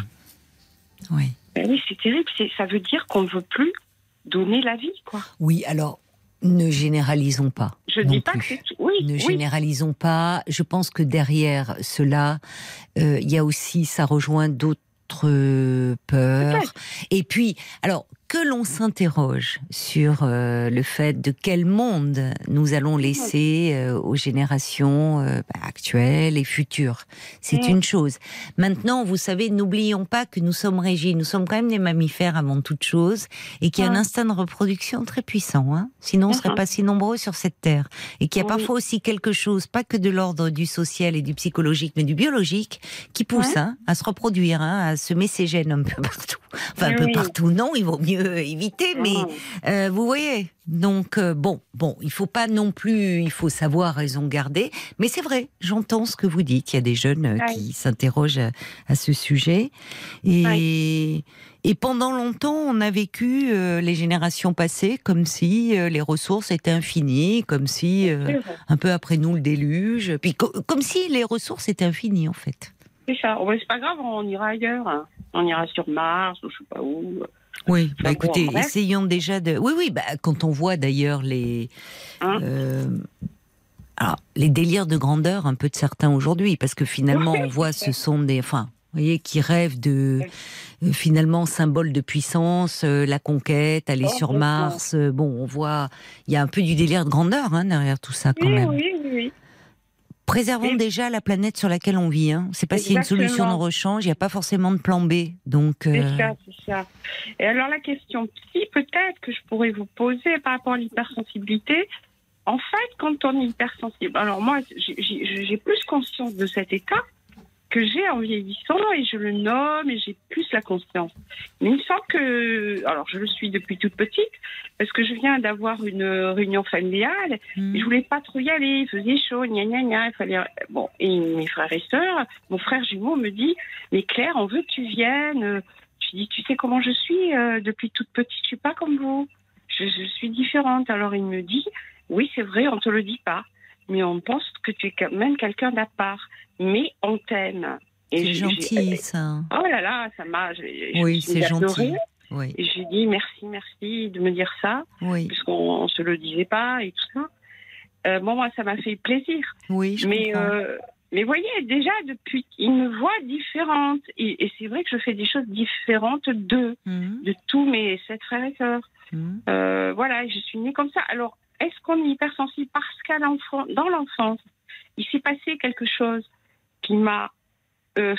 Oui. Oui. Ben oui, c'est terrible. C'est- Ça veut dire qu'on ne veut plus donner la vie, quoi. Oui, alors, ne généralisons pas. Je dis pas plus. que. Oui, Ne oui. généralisons pas. Je pense que derrière cela, euh, il y a aussi, ça rejoint d'autres euh, peurs. Et puis, alors, que l'on s'interroge sur euh, le fait de quel monde nous allons laisser euh, aux générations euh, bah, actuelles et futures. C'est Mm. une chose. Maintenant, vous savez, n'oublions pas que nous sommes régis, nous sommes quand même des mammifères avant toute chose, et qu'il y a un instinct de reproduction très puissant. Hein Sinon, on serait Mhm. pas si nombreux sur cette terre. Et qu'il y a Oui. parfois aussi quelque chose, pas que de l'ordre du social et du psychologique, mais du biologique, qui pousse Ouais. hein, à se reproduire, hein, à semer ses gènes un peu partout. Enfin, un Oui, peu partout, non, il vaut mieux éviter, mais Mhm. euh, vous voyez. Donc euh, bon, bon, il faut pas non plus, il faut savoir raison garder. Mais c'est vrai, j'entends ce que vous dites. Il y a des jeunes euh, qui s'interrogent à, à ce sujet. Et, et pendant longtemps, on a vécu euh, les générations passées comme si euh, les ressources étaient infinies, comme si euh, un peu après nous le déluge, puis co- comme si les ressources étaient infinies en fait. C'est ça. C'est pas grave, on ira ailleurs. hein. On ira sur Mars ou je sais pas où. Oui, bah écoutez, essayons déjà de. Oui, oui, bah, quand on voit d'ailleurs les. Hein euh, alors, les délires de grandeur un peu de certains aujourd'hui, parce que finalement, on voit, ce sont des. Enfin, vous voyez, qui rêvent de. euh, Finalement, symbole de puissance, euh, la conquête, aller sur Complètement. Mars. bon, on voit, il y a un peu du délire de grandeur hein, derrière tout ça quand Oui, même. oui, oui, oui. Préservons déjà la planète sur laquelle on vit. Hein. C'est pas s'il y a une solution de rechange, il n'y a pas forcément de plan B. Donc, C'est euh, ça, c'est ça. Et alors la question psy, peut-être que je pourrais vous poser par rapport à l'hypersensibilité. En fait, quand on est hypersensible, alors moi, j'ai plus conscience de cet état que j'ai en vieillissant et je le nomme et j'ai plus la conscience. Mais il me semble que, alors je le suis depuis toute petite parce que je viens d'avoir une réunion familiale hmm. et je voulais pas trop y aller, il faisait chaud, gna gna gna, il fallait bon et mes frères et sœurs, mon frère jumeau me dit mais Claire, on veut que tu viennes. Je dis tu sais comment je suis euh, depuis toute petite, je suis pas comme vous. Je, je suis différente. Alors il me dit oui, c'est vrai, on te le dit pas, mais on pense que tu es quand même quelqu'un d'à part, mais on t'aime. Et c'est gentil ça. Oh là là, ça m'a. Oui, c'est gentil. pleurer. Oui, Et j'ai dit merci, merci de me dire ça oui, puisqu'on on se le disait pas et tout ça. Euh, bon, moi, ça m'a fait plaisir. oui, je mais, euh, mais voyez, déjà, depuis, ils me voient différente. Et, et c'est vrai que je fais des choses différentes d'eux, Mhm, de tous mes sept frères et sœurs. mhm. Euh, voilà, je suis née comme ça. Alors, est-ce qu'on est hypersensible parce qu'à l'enfant, dans l'enfance, il s'est passé quelque chose qui m'a euh,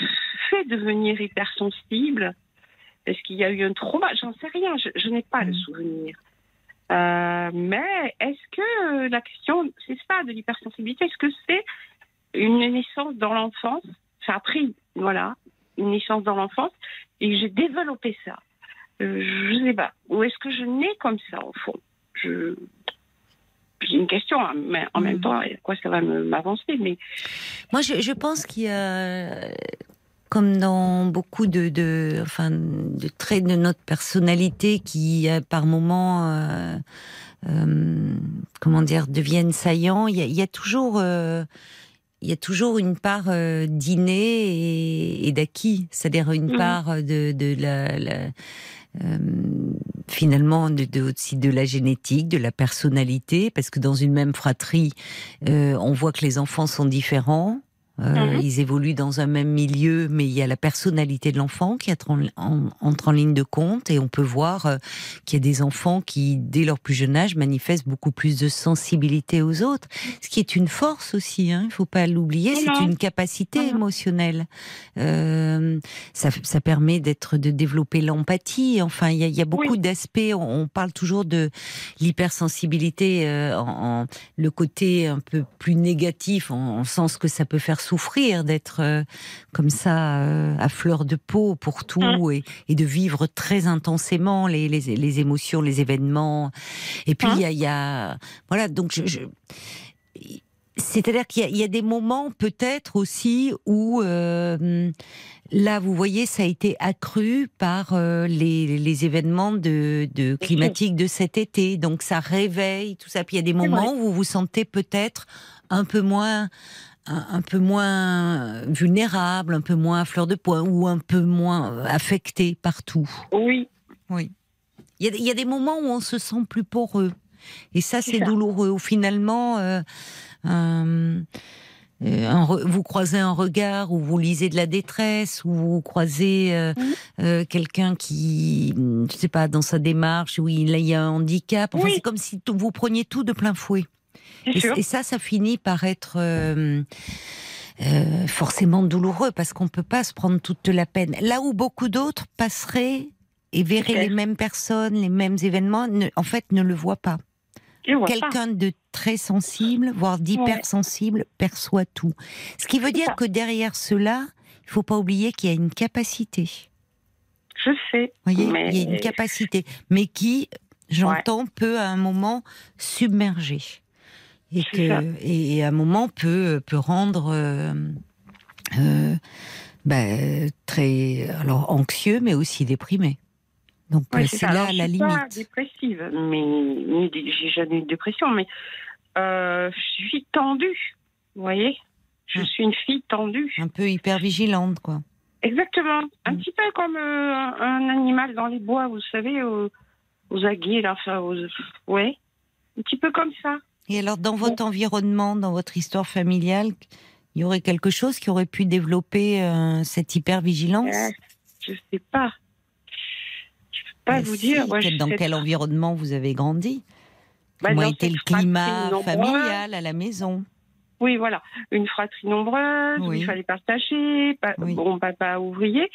fait devenir hypersensible Est-ce qu'il y a eu un trauma J'en sais rien, je, je n'ai pas le Mm. souvenir. Euh, mais est-ce que euh, la question, c'est ça de l'hypersensibilité, est-ce que c'est une naissance dans l'enfance? Ça a pris, voilà, une naissance dans l'enfance et j'ai développé ça. Euh, je sais pas. Ou est-ce que je nais comme ça, au fond? Je. C'est une question, hein, mais en même Mhm. temps, à quoi ça va m'avancer Mais Moi, je, je pense qu'il y a, comme dans beaucoup de, de, enfin, de traits de notre personnalité qui, euh, par moments, euh, euh, comment dire, deviennent saillants, il y a, il y a toujours. euh, il y a toujours une part d'inné et, et d'acquis, c'est-à-dire une Mhm. part de, de la, la- euh, finalement de, de- aussi de la génétique, de la personnalité, parce que dans une même fratrie, euh, on voit que les enfants sont différents. Euh, Mhm. Ils évoluent dans un même milieu, mais il y a la personnalité de l'enfant qui entre en, en- entre en ligne de compte et on peut voir euh, qu'il y a des enfants qui, dès leur plus jeune âge, manifestent beaucoup plus de sensibilité aux autres, ce qui est une force aussi. Hein, il faut pas l'oublier, c'est Non. une capacité Non. émotionnelle. Euh, ça, ça permet d'être de développer l'empathie. Enfin, il y y a beaucoup Oui. d'aspects. On, on parle toujours de l'hypersensibilité euh, en, en- le côté un peu plus négatif, en, en sens que ça peut faire souffrir d'être euh, comme ça euh, à fleur de peau pour tout et, et de vivre très intensément les, les, les émotions, les événements. Et puis Hein il y, a, il y a voilà donc je, je- c'est-à-dire qu'il y, a- il y a des moments peut-être aussi où euh, là vous voyez ça a été accru par euh, les, les événements de, de sûr. climatiques de cet été. Donc ça réveille tout ça. Puis il y a des moments où vous vous sentez peut-être un peu moins un, un peu moins vulnérable, un peu moins à fleur de poing ou un peu moins euh, affecté partout. Oui, Oui. Il y, a, il y a des moments où on se sent plus poreux. Et ça, C'est douloureux. Où finalement, euh, euh, un re- vous croisez un regard, ou vous lisez de la détresse, ou vous croisez euh, euh, quelqu'un qui, je sais pas, dans sa démarche, où il y a un handicap. Enfin, Oui. c'est comme si vous preniez tout de plein fouet. Et, sûr. et ça, ça finit par être euh, euh, forcément douloureux parce qu'on peut pas se prendre toute la peine. Là où beaucoup d'autres passeraient et verraient les mêmes personnes, les mêmes événements, ne- en fait, ne le voient pas. Quelqu'un de très sensible, voire d'hypersensible, perçoit tout. Ce qui veut dire ça. que derrière cela, il faut pas oublier qu'il y a une capacité. Je sais. Vous voyez, mais... il y a une capacité, mais qui, j'entends, peut à un moment submerger. Et, que, et à un moment peut, peut rendre euh, euh, ben, très alors anxieux, mais aussi déprimé. Donc Ouais, c'est là Alors, je la suis Pas limite. dépressive, mais ni j'ai jamais eu de dépression, mais euh, je suis tendue. Vous voyez, je Hum. suis une fille tendue. Un peu hyper vigilante, quoi. Exactement. Un Mm. petit peu comme un animal dans les bois, vous savez, aux, aux aguets, là, enfin, aux... ouais, un petit peu comme ça. Et alors, dans votre environnement, dans votre histoire familiale, il y aurait quelque chose qui aurait pu développer euh, cette hypervigilance? Euh, je sais pas. Je peux pas Mais vous si, dire. Moi, je dans quel pas. environnement vous avez grandi? Bah, Comment était le climat familial à la maison? Oui, voilà. Une fratrie nombreuse, où il fallait partager. pa- Oui. Bon, papa ouvrier.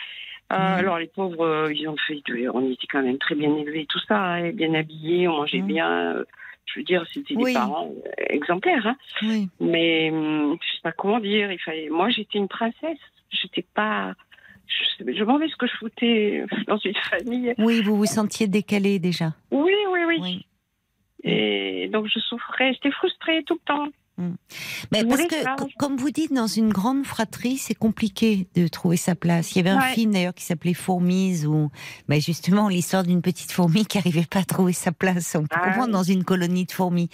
Euh, Mhm. Alors, les pauvres, euh, ils ont fait. On était quand même très bien élevés, tout ça, hein, bien habillés, on mangeait Mhm. bien. Euh, Je veux dire, c'était Oui. des parents euh, exemplaires. Hein. Oui. Mais hum, je sais pas comment dire. Il fallait. Moi, j'étais une princesse. J'étais pas. Je, je me demandais ce que je foutais dans une famille. Oui, vous vous sentiez décalé déjà. Oui, oui, oui. Oui. Et donc, je souffrais. J'étais frustrée tout le temps. Mais Je parce que, ça. comme vous dites, dans une grande fratrie, c'est compliqué de trouver sa place. Il y avait un Ouais. film d'ailleurs qui s'appelait Fourmise, où ben, justement l'histoire d'une petite fourmi qui n'arrivait pas à trouver sa place. On peut Ah comprendre oui. dans une colonie de fourmis.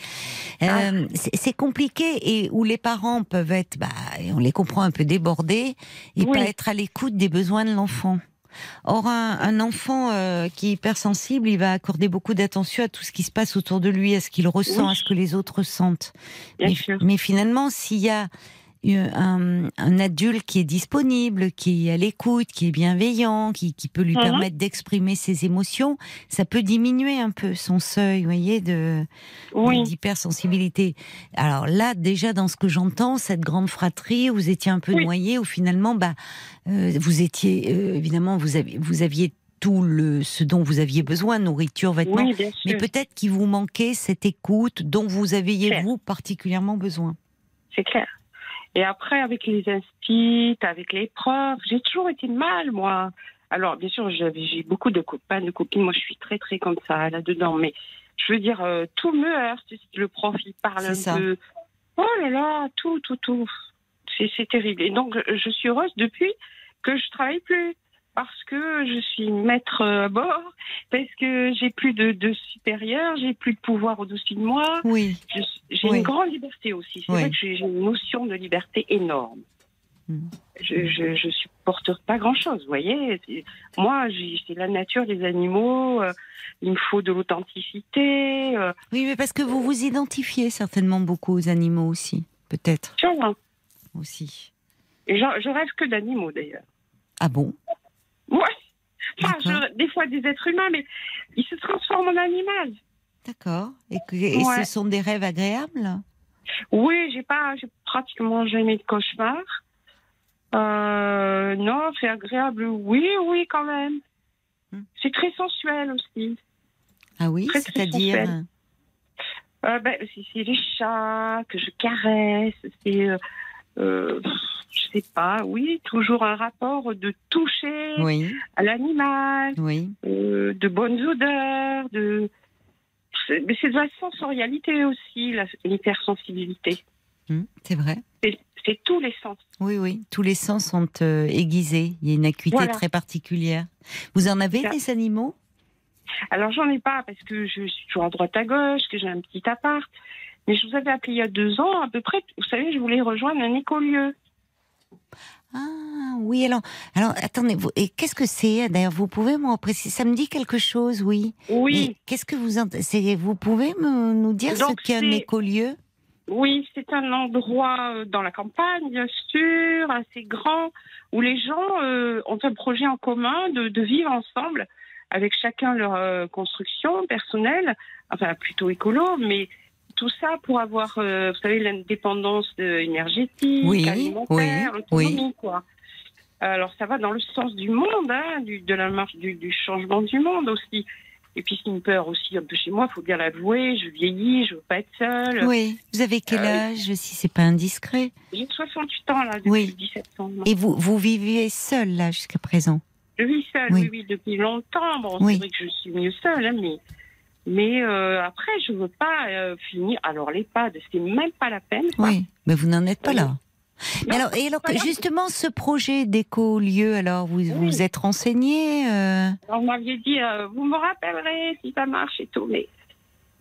Ah. Euh, c'est compliqué et où les parents peuvent être, bah, on les comprend un peu débordés et Oui. pas être à l'écoute des besoins de l'enfant. Or, un, un enfant euh, qui est hypersensible, il va accorder beaucoup d'attention à tout ce qui se passe autour de lui, à ce qu'il ressent, Oui. à ce que les autres ressentent. Bien mais, sûr. mais finalement, s'il y a un, un adulte qui est disponible, qui est à l'écoute, qui est bienveillant, qui, qui peut lui Mhm. permettre d'exprimer ses émotions, ça peut diminuer un peu son seuil, vous voyez, de Oui. d'hypersensibilité. Alors là, déjà dans ce que j'entends, cette grande fratrie, vous étiez un peu Oui. noyé, où finalement, bah, euh, vous étiez euh, évidemment, vous aviez, vous aviez tout le ce dont vous aviez besoin, nourriture, vêtements, Oui, mais peut-être qu'il vous manquait cette écoute dont vous aviez vous particulièrement besoin. C'est clair. Et après, avec les instits, avec les profs, j'ai toujours été mal, moi. Alors, bien sûr, j'ai beaucoup de copains, de copines. Moi, je suis très, très comme ça, là-dedans. Mais je veux dire, euh, tout me heurte. Le prof, il parle un ça. peu. Oh là là, tout, tout, tout. C'est c'est terrible. Et donc, je suis heureuse depuis que je travaille plus. Parce que je suis maître euh, à bord, parce que j'ai plus de, de supérieur, j'ai plus de pouvoir au-dessus de moi. Oui. J'ai Oui. une grande liberté aussi. C'est Oui. vrai que j'ai une notion de liberté énorme. Mm. Je, je, je supporte pas grand-chose, vous voyez. Moi, j'ai- c'est la nature des animaux. euh, il me faut de l'authenticité. euh, Oui, mais parce que vous vous identifiez certainement beaucoup aux animaux aussi, peut-être vois. aussi. Et je, je rêve que d'animaux d'ailleurs. Ah bon? Ouais. Enfin, je- des fois des êtres humains, mais ils se transforment en animal. D'accord. Et, que- et Ouais. ce sont des rêves agréables? Oui, j'ai pas, j'ai pratiquement jamais de cauchemar. Euh, non, c'est agréable. Oui, oui, quand même. Hmm. C'est très sensuel aussi. Ah oui, c'est-à-dire. Euh, ben, c'est, c'est les chats que je caresse. C'est, euh, euh, je sais pas. Oui, toujours un rapport de toucher Oui, à l'animal, oui. euh, de bonnes odeurs, de. Mais c'est de la sensorialité aussi, l'hypersensibilité. Hmm, c'est vrai. C'est, tous les sens. Oui, oui. Tous les sens sont euh, aiguisés. Il y a une acuité Voilà. très particulière. Vous en avez Ça- des animaux? Alors j'en ai pas parce que je suis toujours à droite à gauche, que j'ai un petit appart. Mais je vous avais appelé il y a deux ans à peu près. Vous savez, je voulais rejoindre un écolieu. Ah oui, alors, alors attendez, vous, et qu'est-ce que c'est D'ailleurs, vous pouvez me préciser Ça me dit quelque chose, oui. Oui, qu'est-ce que vous c'est- Vous pouvez me, nous dire Donc, ce qu'est un écolieu? Oui, c'est un endroit euh, dans la campagne, bien sûr, assez grand, où les gens euh, ont un projet en commun de, de vivre ensemble, avec chacun leur euh, construction personnelle, enfin plutôt écolo, mais tout ça pour avoir, euh, vous savez, l'indépendance euh, énergétique, Oui, alimentaire, oui, autonomie, quoi. Alors ça va dans le sens du monde, hein, du, de la marche du, du changement du monde aussi. Et puis c'est une peur aussi un peu chez moi, faut bien l'avouer, je vieillis, je veux pas être seule. Oui. Vous avez quel Euh, âge, si c'est pas indiscret? J'ai 68 ans là, depuis Oui. 17 ans. Et vous, vous vivez seul, là, jusqu'à présent? Je vis seule, Oui. oui. oui, depuis longtemps. Bon, Oui. c'est vrai que je suis mieux seule, hein, mais, mais euh, après, je veux pas euh, finir. Alors, l'EHPAD, c'est même pas la peine. quoi. Oui, mais vous n'en êtes pas là. Non, alors, et alors, justement, ce projet d'écolieu, alors, vous vous êtes renseigné euh, Alors, vous m'aviez dit, euh, vous me rappellerez si ça marche et tout, mais,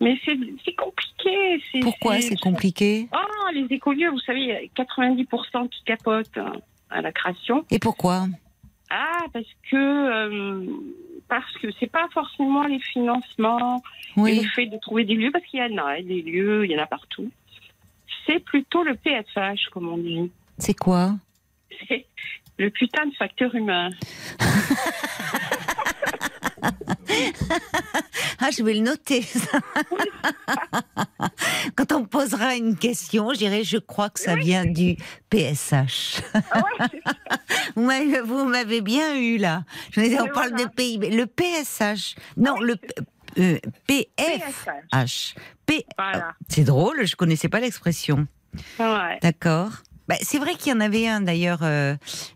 mais c'est compliqué. Pourquoi c'est compliqué? Oh, les écolieux, vous savez, il y a 90% qui capotent hein, à la création. Et pourquoi? Ah, parce que euh, parce que c'est pas forcément les financements et le fait de trouver des lieux, parce qu'il y en a des lieux, il y en a partout. C'est plutôt le PFH, comme on dit. C'est quoi? C'est le putain de facteur humain. Ah, je vais le noter. ça. Quand on me posera une question, je dirais, je crois que ça vient du PSH. Ah. Vous m'avez- bien eu là. Je me disais, on parle voilà. de PIB. Le PSH. Non, le euh, PF. PFH. H. P. Voilà. C'est drôle, je connaissais pas l'expression. Ouais. D'accord. Bah, c'est vrai qu'il y en avait un d'ailleurs euh,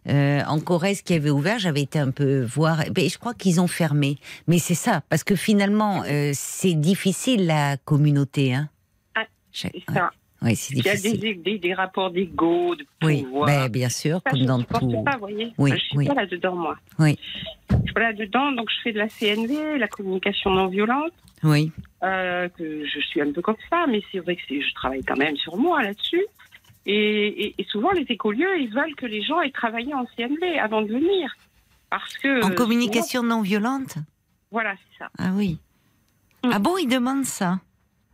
euh, en Corrèze qui avait ouvert. J'avais été un peu voir. Mais je crois qu'ils ont fermé. Mais c'est ça, parce que finalement, euh, c'est difficile la communauté. Hein. Ah, Je- C'est ça. ouais, c'est Il y a des, des, des rapports d'ego, de Oui, pouvoir. ben, bien sûr, Ça, comme je dans ne supporte tout. pas, vous voyez. Oui, je suis oui. pas là-dedans, moi. Oui. Je suis pas là-dedans, donc je fais de la CNV, la communication non violente. Oui, que je suis un peu comme ça, mais c'est vrai que je travaille quand même sur moi là-dessus. Et, et- et souvent, les écolieux, ils veulent que les gens aient travaillé en CNV avant de venir. Parce que. en communication non violente. voilà, c'est ça. Ah oui. Mm. Ah bon, ils demandent ça.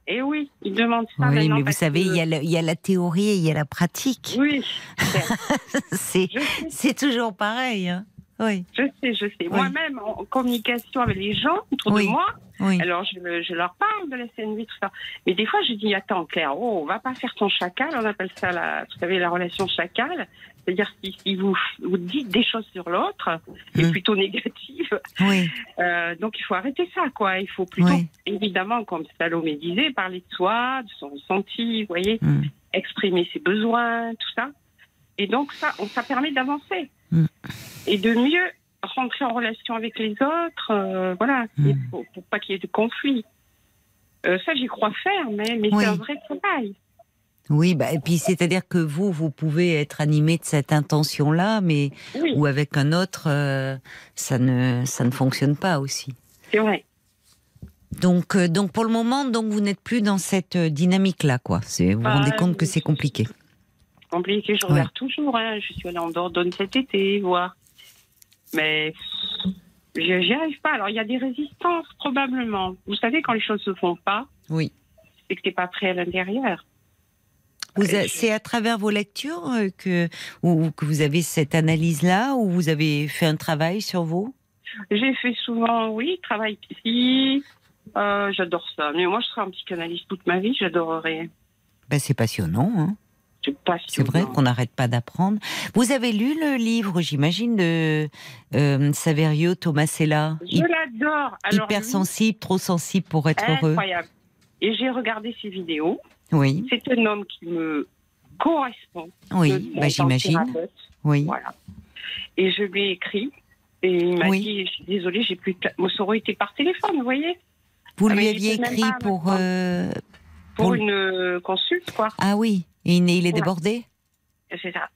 Et oui, ils demandent ça Oui, mais vous savez, que- il y, y a la théorie et il y a la pratique. Oui, c'est toujours pareil. hein. Oui, je sais, je sais. Moi-même, en communication avec les gens autour Oui. de moi, oui. alors je, je leur parle de la CNV, tout ça. Mais des fois, je dis, attends, Claire, oh, on va pas faire ton chacal, on appelle ça, la, vous savez, la relation chacal. C'est-à-dire, si, si vous, vous dites des choses sur l'autre, et Mm. plutôt négatives, Oui, euh, donc il faut arrêter ça, quoi. Il faut plutôt, évidemment, comme Salomé disait, parler de soi, de son ressenti, vous voyez, Mm. exprimer ses besoins, tout ça. Et donc, ça, on, ça permet d'avancer. Mm. Et de mieux rentrer en relation avec les autres, euh, voilà, pour, pour pas qu'il y ait de conflit. Euh, ça, j'y crois faire, mais, mais Oui. c'est un vrai travail. oui. Bah, et puis c'est-à-dire que vous, vous pouvez être animé de cette intention-là, mais Oui, ou avec un autre, euh, ça ne ça ne fonctionne pas aussi. c'est vrai. Donc donc pour le moment, donc vous n'êtes plus dans cette dynamique-là, quoi. Vous vous rendez Ah, compte que c'est compliqué. compliqué. Je regarde toujours. Hein. Je suis allée en Dordogne cet été, voir. Mais je- j'y arrive pas. Alors, il y a des résistances, probablement. Vous savez, quand les choses se font pas, Oui. c'est que t'es pas prêt à l'intérieur. Je- C'est à travers vos lectures euh, que, ou, que vous avez cette analyse-là, ou vous avez fait un travail sur vous? J'ai fait souvent, oui, travail psy. Euh, J'adore ça. Mais moi, je serai un psychanalyste toute ma vie. J'adorerais. ben, C'est passionnant. Hein C'est vrai qu'on n'arrête pas d'apprendre. Vous avez lu le livre, j'imagine, de euh, Saverio Tomasella? Je l'adore. Hypersensible, trop sensible pour être lui, heureux. Incroyable. Et j'ai regardé ses vidéos. Oui, C'est un homme qui me correspond. oui, bah, j'imagine. Oui. Voilà. Et je lui ai écrit. Et il m'a Oui. dit, je suis désolée, j'ai plus de aurait été par téléphone, vous voyez Vous Ah, lui aviez écrit pour. euh, Pour, une euh, consulte, quoi. Ah oui, il est il est débordé C'est ça.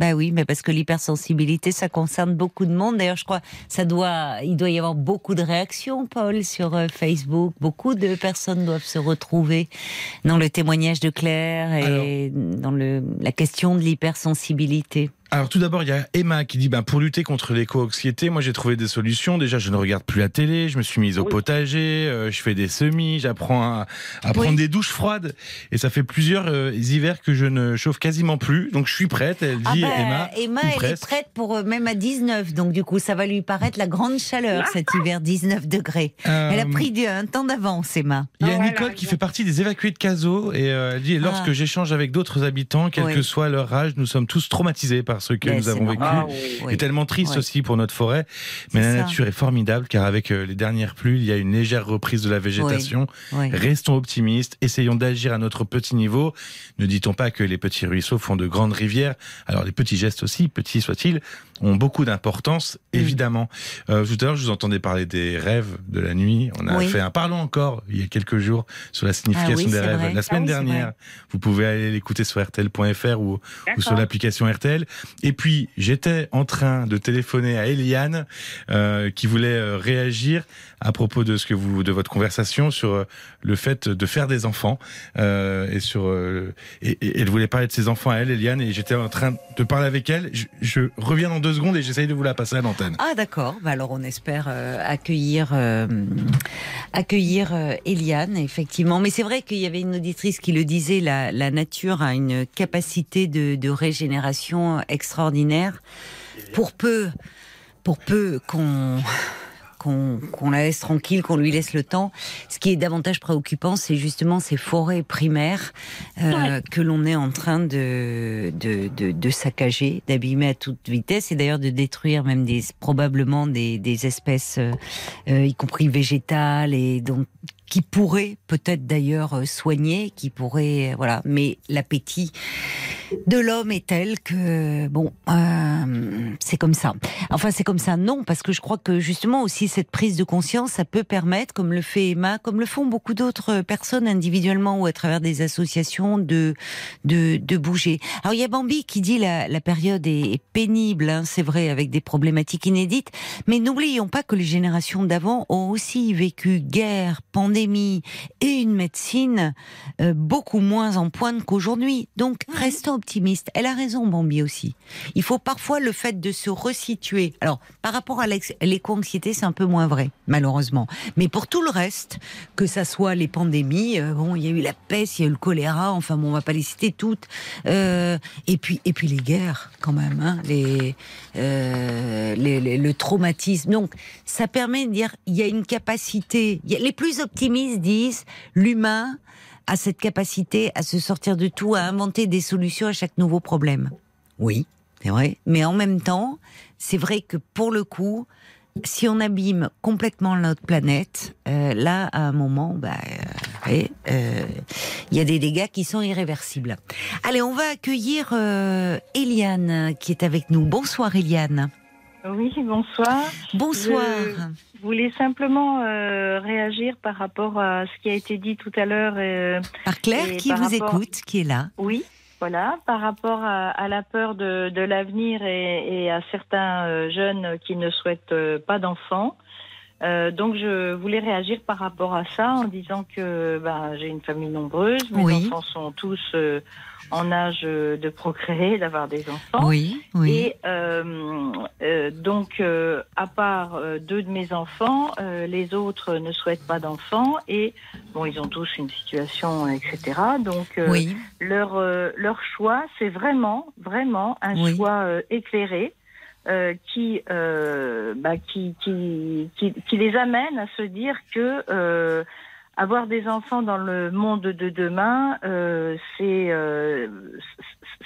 Bah oui, mais parce que l'hypersensibilité, ça concerne beaucoup de monde. D'ailleurs, je crois, ça doit, il doit y avoir beaucoup de réactions, Paul, sur euh, Facebook. Beaucoup de personnes doivent se retrouver dans le témoignage de Claire et dans le, la question de l'hypersensibilité. Alors tout d'abord, il y a Emma qui dit ben, pour lutter contre l'éco-anxiété, moi j'ai trouvé des solutions. Déjà, je ne regarde plus la télé, je me suis mise au Oui. potager, euh, je fais des semis, j'apprends à, à Oui. prendre des douches froides. Et ça fait plusieurs euh, hivers que je ne chauffe quasiment plus. Donc je suis prête, elle dit bah, Emma. ou elle est prête pour euh, même à 19, donc du coup, ça va lui paraître la grande chaleur cet hiver, 19 degrés. Elle a pris du- un temps d'avance, Emma. Il y a Ah, voilà, Nicole qui fait partie des évacués de Caso et euh, elle dit lorsque Ah. j'échange avec d'autres habitants, quel Oui. que soit leur âge, nous sommes tous traumatisés par ce que Mais nous avons vécu. Ah oui. Et tellement triste aussi pour notre forêt. Mais la ça. nature est formidable car avec euh, les dernières pluies, il y a une légère reprise de la végétation. Oui. Restons optimistes, essayons d'agir à notre petit niveau. Ne dit-on pas que les petits ruisseaux font de grandes rivières Alors les petits gestes aussi, petits soient-ils, ont beaucoup d'importance, Mm. évidemment. Euh, tout à l'heure, je vous entendais parler des rêves de la nuit. On a fait un parlons encore il y a quelques jours sur la signification Ah des rêves. vrai. La semaine Ah dernière, vous pouvez aller l'écouter sur RTL.fr ou, ou sur l'application RTL. Et puis, j'étais en train de téléphoner à Eliane, euh, qui voulait euh, réagir à propos de ce que vous, de votre conversation sur euh, le fait de faire des enfants, euh, et sur, euh, et, et elle voulait parler de ses enfants à elle, Eliane, et j'étais en train de parler avec elle. Je, je reviens dans deux secondes et j'essaye de vous la passer à l'antenne. Ah d'accord, bah, alors on espère euh, accueillir euh, accueillir euh, Eliane effectivement. Mais c'est vrai qu'il y avait une auditrice qui le disait, la, la nature a une capacité de, de régénération extraordinaire. Pour peu, pour peu qu'on qu'on la laisse tranquille, qu'on lui laisse le temps. Ce qui est davantage préoccupant, c'est justement ces forêts primaires euh, que l'on est en train de, de, de, de saccager, d'abîmer à toute vitesse et d'ailleurs de détruire même des, probablement des, des espèces, euh, euh, y compris végétales et donc qui pourraient peut-être d'ailleurs euh, soigner, qui pourraient, euh, voilà. Mais l'appétit de l'homme est tel que bon, euh, c'est comme ça. Enfin, c'est comme ça, non, parce que je crois que justement aussi cette prise de conscience, ça peut permettre, comme le fait Emma, comme le font beaucoup d'autres personnes individuellement ou à travers des associations, de de, bouger. Alors il y a Bambi qui dit la, la période est, est pénible, hein, c'est vrai, avec des problématiques inédites, mais n'oublions pas que les générations d'avant ont aussi vécu guerre, pandémie et une médecine euh, beaucoup moins en pointe qu'aujourd'hui. Donc restons optimistes. Elle a raison, Bambi aussi. Il faut parfois le fait de se resituer. Alors, par rapport à l'éco-anxiété, c'est un peu moins vrai, malheureusement. Mais pour tout le reste, que ça soit les pandémies, euh, bon, il y a eu la peste, il y a eu le choléra, enfin bon, on va pas les citer toutes. Euh, et puis, et puis les guerres, quand même, hein, les, les- les- le traumatisme. Donc, ça permet de dire, il y a une capacité. il y a- les plus optimistes disent, l'humain a cette capacité à se sortir de tout, à inventer des solutions à chaque nouveau problème. Oui, c'est vrai. Mais en même temps, c'est vrai que pour le coup, si on abîme complètement notre planète, euh, là, à un moment, bah, euh, euh, il y a des dégâts qui sont irréversibles. Allez, on va accueillir Eliane qui est avec nous. Bonsoir Eliane. Oui, bonsoir. Bonsoir. Je voulais simplement euh, réagir par rapport à ce qui a été dit tout à l'heure. euh, Par Claire qui par vous rapport- écoute, qui est là. oui, voilà, par rapport à, à la peur de, de l'avenir et, et à certains euh, jeunes qui ne souhaitent euh, pas d'enfants. Euh, donc je voulais réagir par rapport à ça en disant que ben, j'ai une famille nombreuse, mes Oui. enfants sont tous euh, en âge euh, de procréer, d'avoir des enfants. Oui, oui. Et euh, euh, donc, euh, à part euh, deux de mes enfants, euh, les autres ne souhaitent pas d'enfants et bon, ils ont tous une situation, etc. Donc, euh, oui, leur euh, leur choix, c'est vraiment, vraiment un Oui. choix euh, éclairé. euh, qui, euh, bah, qui, qui, qui, qui les amène à se dire que euh, avoir des enfants dans le monde de demain, euh, c'est euh,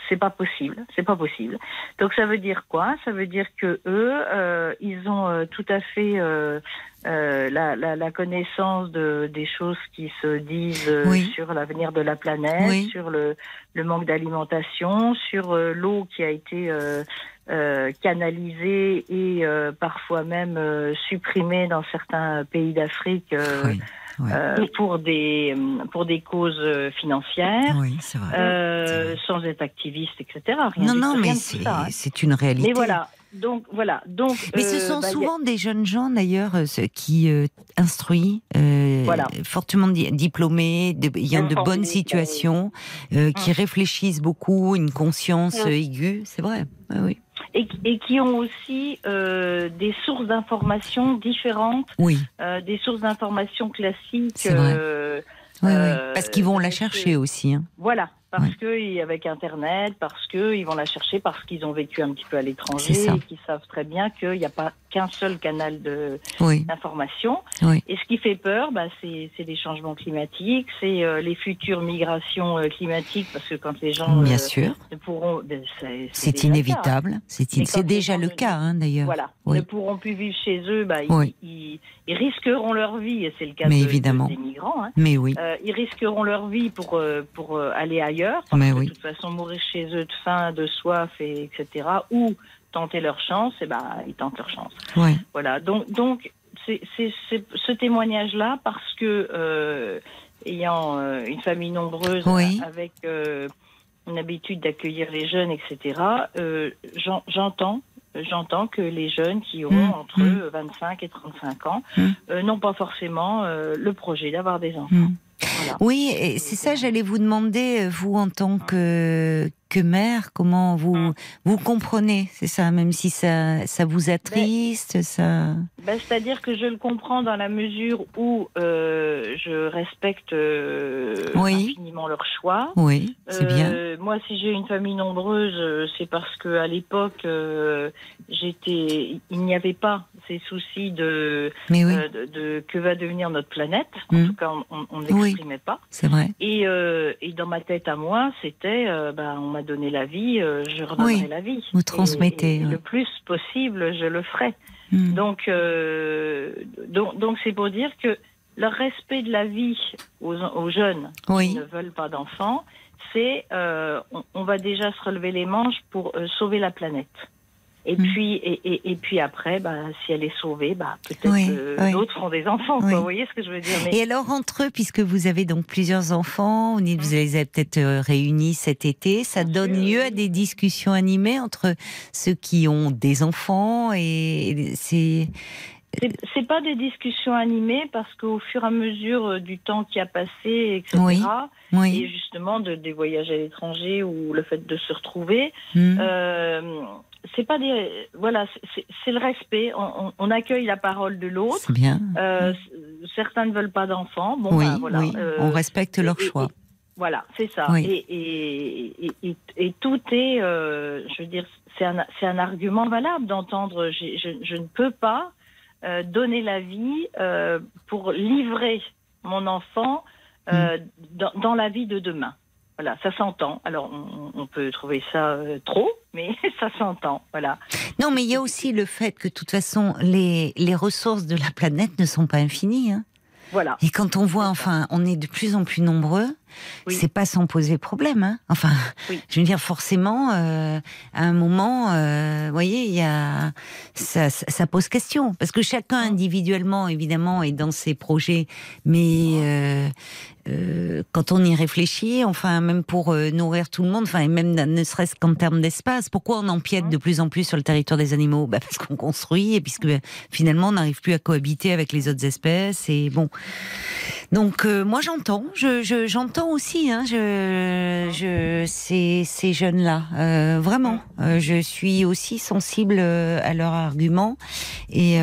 c'est pas possible, c'est pas possible. Donc ça veut dire quoi? Ça veut dire que eux, euh, ils ont euh, tout à fait euh, euh, la, la, la connaissance de, des choses qui se disent Oui. sur l'avenir de la planète, Oui. sur le, le manque d'alimentation, sur l'eau qui a été euh, euh, canalisée et euh, parfois même euh, supprimée dans certains pays d'Afrique. euh, oui, euh, pour des pour des causes euh, financières, oui, c'est vrai. euh, sans être activiste, etc. Rien non, non, mais de c'est hein. c'est une réalité. Mais voilà, donc voilà, donc. Mais ce euh, sont bah, a- souvent des jeunes gens d'ailleurs euh, qui euh, instruits, euh, Voilà. fortement di- diplômés, de- il y a de Informés, bonnes oui. situations, euh, qui Mm. réfléchissent beaucoup, une conscience euh, aiguë, c'est vrai. Oui, oui. Et, et qui ont aussi euh, des sources d'informations différentes, Oui, euh, des sources d'informations classiques. Euh, oui, oui. Parce qu'ils vont la chercher aussi. hein. Voilà, parce Ouais. que avec Internet, parce que ils vont la chercher, parce qu'ils ont vécu un petit peu à l'étranger, et qu'ils savent très bien qu'il n'y a pas qu'un seul canal de Oui, d'information. oui. Et ce qui fait peur, bah, c'est les changements climatiques, c'est euh, les futures migrations euh, climatiques, parce que quand les gens Bien euh, sûr, ne pourront, ben, c'est inévitable. C'est in- déjà le cas hein, d'ailleurs. Voilà, Oui. ne pourront plus vivre chez eux, bah, ils- Oui. ils, ils risqueront leur vie, et c'est le cas Mais de- évidemment. de- des migrants. hein. Mais oui, ils risqueront leur vie pour pour aller ailleurs, parce Mais que oui. de toute façon mourir chez eux de faim, de soif, et etc. Ou tenter leur chance, et ben ils tentent leur chance. Voilà, donc donc c'est ce témoignage-là parce que euh, ayant euh, une famille nombreuse Oui. avec euh, une habitude d'accueillir les jeunes, etc. j'en- j'entends j'entends que les jeunes qui ont Mm, entre mm. 25 et 35 ans Mm. n'ont pas forcément le projet d'avoir des enfants. Voilà. Oui, et c'est ça, j'allais vous demander, vous en tant que, que mère, comment vous, Mm. vous comprenez, c'est ça, même si ça, ça vous attriste, ça. Ben, C'est-à-dire que je le comprends dans la mesure où euh, je respecte euh, Oui. infiniment leur choix. Oui, c'est bien. Euh, Moi, si j'ai une famille nombreuse, euh, c'est parce que à l'époque, euh, j'étais, il n'y avait pas ces soucis de, Mais oui, euh, de, de que va devenir notre planète. En Mm. tout cas, on- ne Oui. l'exprimait pas. c'est vrai. Et, euh, et dans ma tête à moi, c'était, euh, ben, on m'a donné la vie, je redonnerai Oui. la vie. Vous Et- transmettez, et ouais. le plus possible, je le ferai. Mm. Donc, donc, donc c'est pour dire que le respect de la vie aux, aux jeunes qui ne veulent pas d'enfants, c'est on, on va déjà se relever les manches pour sauver la planète. Et Mm. puis et, et, et puis après, bah, si elle est sauvée, bah, peut-être Oui, euh, oui. d'autres feront des enfants. quoi. Vous voyez ce que je veux dire Mais Et alors entre eux, puisque vous avez donc plusieurs enfants, vous les avez peut-être euh, réunis cet été, ça Bien donne sûr, lieu à des discussions animées entre ceux qui ont des enfants et c'est c'est pas des discussions animées parce qu'au fur et à mesure euh, du temps qui a passé, etc. Oui. Et oui. justement de, des voyages à l'étranger ou le fait de se retrouver, Mm. Euh, c'est pas des voilà c'est- le respect on, on- on accueille la parole de l'autre bien. Euh, certains ne veulent pas d'enfants bon oui, bah, voilà oui. Euh, On respecte leur et- et- choix. voilà c'est ça Oui. et, tout est euh, je veux dire c'est un c'est un argument valable d'entendre je, je ne peux pas donner la vie pour livrer mon enfant dans, dans la vie de demain voilà, ça s'entend. Alors, on, on peut trouver ça euh, trop, mais ça s'entend. Voilà. Non, mais il y a aussi le fait que, de toute façon, les, les ressources de la planète ne sont pas infinies. hein. Voilà. Et quand on voit, enfin, on est de plus en plus nombreux, Oui. c'est pas sans poser problème. Hein. Enfin, Oui. je veux dire forcément, euh, à un moment, euh, vous voyez, il y a ça, ça, ça pose question parce que chacun individuellement, évidemment, est dans ses projets, mais euh, euh, quand on y réfléchit, enfin, même pour euh, nourrir tout le monde, enfin, et même ne serait-ce qu'en termes d'espace, pourquoi on empiète de plus en plus sur le territoire des animaux? Bah, Parce qu'on construit et puisque bah, finalement on n'arrive plus à cohabiter avec les autres espèces. Et bon, donc euh, moi j'entends, je, je- j'entends aussi, hein, je, je, ces, ces jeunes-là, euh, vraiment, Euh, je suis aussi sensible à leurs arguments et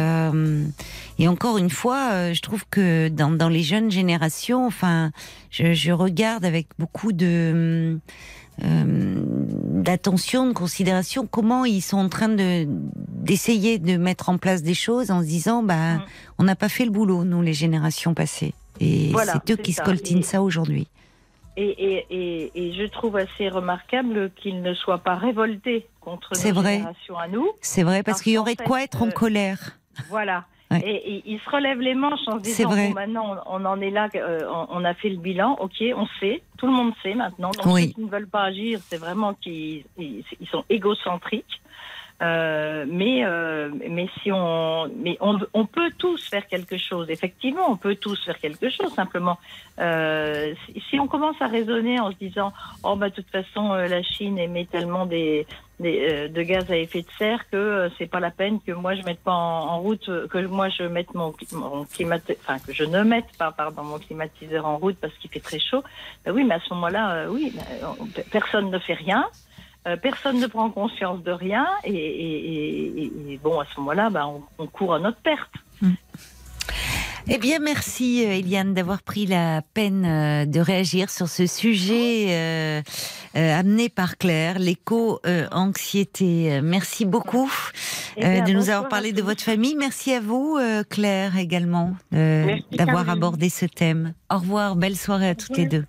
et encore une fois, je trouve que dans, dans les jeunes générations, enfin, je, je regarde avec beaucoup de euh, d'attention, de considération, comment ils sont en train de d'essayer de mettre en place des choses en se disant, bah, Mm. on n'a pas fait le boulot, nous, les générations passées. Et Voilà, c'est eux qui ça. scoltinent Et- ça aujourd'hui. Et, et, et, je trouve assez remarquable qu'ils ne soient pas révoltés contre nos vrai. générations à nous. C'est vrai, parce Parce qu'il y aurait de quoi être en euh, colère. Voilà. Ouais. Et, et ils se relèvent les manches en se disant vrai. bon, maintenant on, on en est là, euh, on, on a fait le bilan, ok, on sait, tout le monde sait maintenant. Donc Oui. ceux qui ne veulent pas agir, c'est vraiment qu'ils ils, ils sont égocentriques. Euh, mais euh, mais si on mais on, on peut tous faire quelque chose. Effectivement, on peut tous faire quelque chose. Simplement, euh, si, si on commence à raisonner en se disant oh bah de toute façon la Chine émet tellement des, de gaz à effet de serre que euh, c'est pas la peine que moi je mette pas en, route euh, que moi je mette mon, climat que je ne mette pas pardon mon climatiseur en route parce qu'il fait très chaud. Ben oui, mais à ce moment-là, euh, oui, on- personne ne fait rien. Euh, personne ne prend conscience de rien et, bon à ce moment-là ben, on, on court à notre perte. Eh bien, merci euh, Eliane d'avoir pris la peine euh, de réagir sur ce sujet euh, euh, amené par Claire, l'éco-anxiété. Merci beaucoup Eh euh, de nous avoir parlé de votre famille. Merci à vous, euh, Claire, également, euh, d'avoir abordé ce thème. Au revoir, belle soirée à toutes les deux.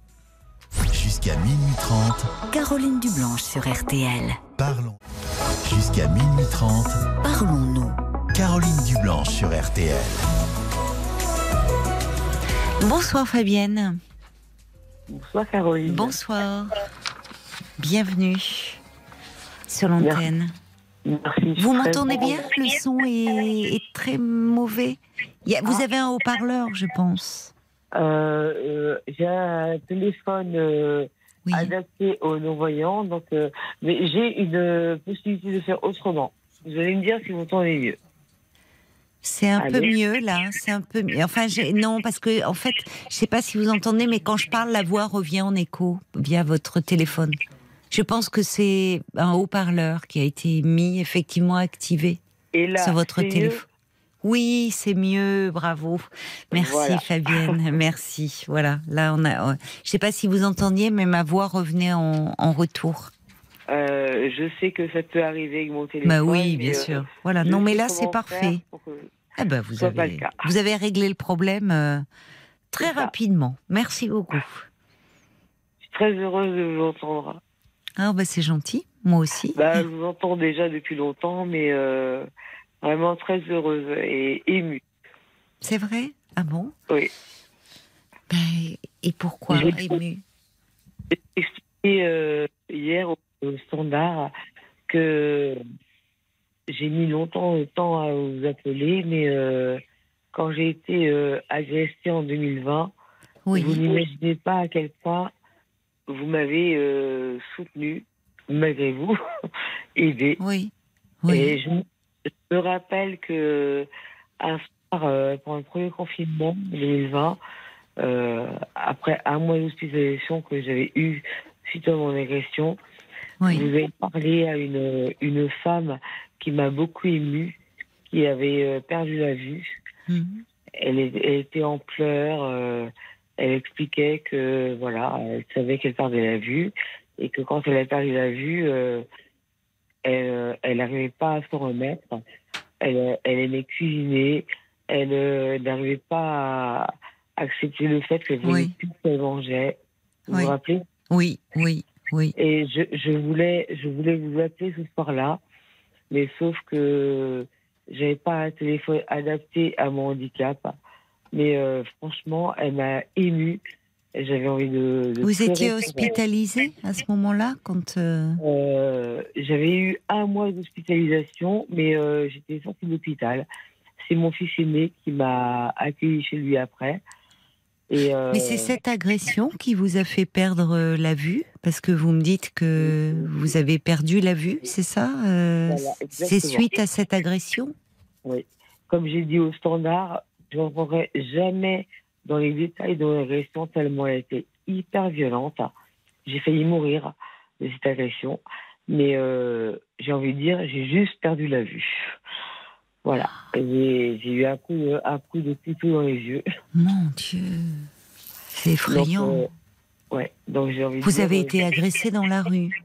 Jusqu'à minuit 30, Caroline Dublanche sur RTL. parlons. Jusqu'à minuit 30, Parlons-nous. Caroline Dublanche sur RTL. Bonsoir Fabienne. Bonsoir Caroline. Bonsoir. Bienvenue sur l'antenne. Merci. Vous m'entendez bien? Le son est, est très mauvais. Il y a- vous avez un haut-parleur, je pense. Euh, euh, J'ai un téléphone euh, Oui. adapté aux non-voyants, donc mais j'ai une possibilité de faire autrement. Vous allez me dire si vous entendez mieux. C'est un peu mieux là, c'est un peu mieux. Enfin, non, parce que en fait, je sais pas si vous entendez, mais quand je parle, la voix revient en écho via votre téléphone. Je pense que c'est un haut-parleur qui a été mis effectivement activé Et là, sur votre téléphone. Oui, c'est mieux, bravo. Merci Voilà. Fabienne, merci. Voilà, là on a. Je sais pas si vous entendiez, mais ma voix revenait en, en retour. Euh, je sais que ça peut arriver avec mon téléphone. Bah oui, bien euh, sûr. Voilà, non, mais là c'est parfait. Ah ben vous avez, vous avez réglé le problème euh, très rapidement. Merci beaucoup. Je suis très heureuse de vous entendre. Ah ben c'est gentil, moi aussi. Bah, je vous entends déjà depuis longtemps, mais euh, vraiment très heureuse et émue. C'est vrai? Ah bon? Oui. Ben, et pourquoi J'ai- ému J'ai expliqué euh, hier au standard que j'ai mis longtemps le temps à vous appeler, mais euh, quand j'ai été euh, agressée en 2020, Oui. vous n'imaginez pas à quel point vous m'avez euh, soutenu, malgré vous, aidé. Oui. Et Oui. je, me- je me rappelle que un soir, euh, pendant le premier confinement 2020, euh, après un mois d'hospitalisation que j'avais eu suite à mon agression, Oui. vous avez parlé à une, une femme qui m'a beaucoup émue, qui avait euh, perdu la vue. Mhm. Elle, était en pleurs. euh, elle expliquait que voilà, elle savait qu'elle perdait la vue et que quand elle a perdu la vue, euh, elle elle n'arrivait pas à s'en remettre. Elle, elle aimait cuisiner. Elle euh, n'arrivait pas à accepter le fait qu'elle voulait Oui. plus qu'elle mangeait. Vous Oui. vous rappelez? Oui, oui, oui. et je, je voulais, je voulais vous appeler ce soir-là, mais sauf que j'avais pas un téléphone adapté à mon handicap. Mais euh, franchement, elle m'a émue J'avais envie de. de Vous étiez hospitalisé à ce moment-là quand euh, Euh, J'avais eu un mois d'hospitalisation, mais j'étais sortie de l'hôpital. C'est mon fils aîné qui m'a accueilli chez lui après. Et, euh, Mais c'est cette agression qui vous a fait perdre euh, la vue? Parce que vous me dites que vous avez perdu la vue, c'est ça euh, Voilà, C'est suite à cette agression? Oui. Comme j'ai dit au standard, je ne rentrerai jamais dans les détails de l'agression tellement elle était hyper violente. J'ai failli mourir de cette agression. Mais euh, j'ai envie de dire, j'ai juste perdu la vue. Voilà. J'ai eu un coup, un coup de couteau dans les yeux. Mon Dieu, c'est effrayant. Donc, euh, ouais. Donc j'ai envie vous avez euh, été agressé dans la rue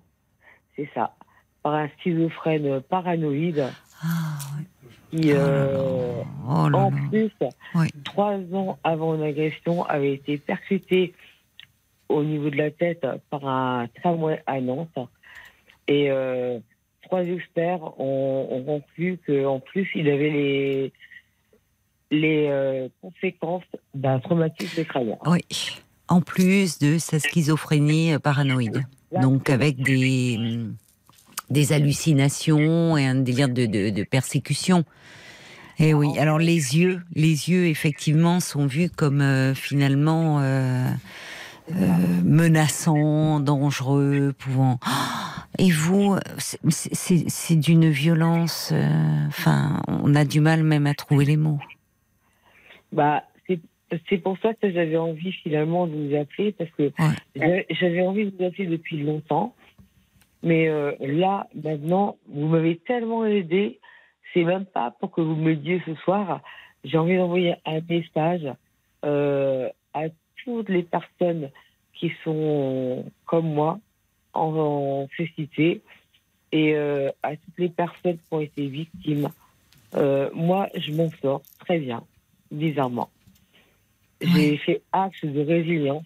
C'est ça. Par un schizophrène paranoïde Ah, qui, euh, oh là en là. plus, trois ans avant une agression, avait été percuté au niveau de la tête par un tramway à Nantes. Et euh, trois experts ont, ont conclu qu'en plus, il avait les, les euh, conséquences d'un traumatisme crânien. Oui. En plus de sa schizophrénie euh, paranoïde. Donc avec des, hum, des hallucinations et un délire de, de, de persécution. Et oui, alors les yeux, les yeux effectivement sont vus comme euh, finalement euh, menaçants, dangereux, pouvant. Ah Et vous, c'est- d'une violence. euh, Enfin, on a du mal même à trouver les mots. Bah, c'est pour ça que j'avais envie finalement de vous appeler, parce que j'avais- j'avais envie de vous appeler depuis longtemps. Mais euh, là, maintenant, vous m'avez tellement aidé, c'est même pas pour que vous me disiez ce soir. J'ai envie d'envoyer un message euh, à toutes les personnes qui sont comme moi en, en et euh, à toutes les personnes qui ont été victimes. Euh, moi, je m'en sors très bien, bizarrement. J'ai fait acte de résilience.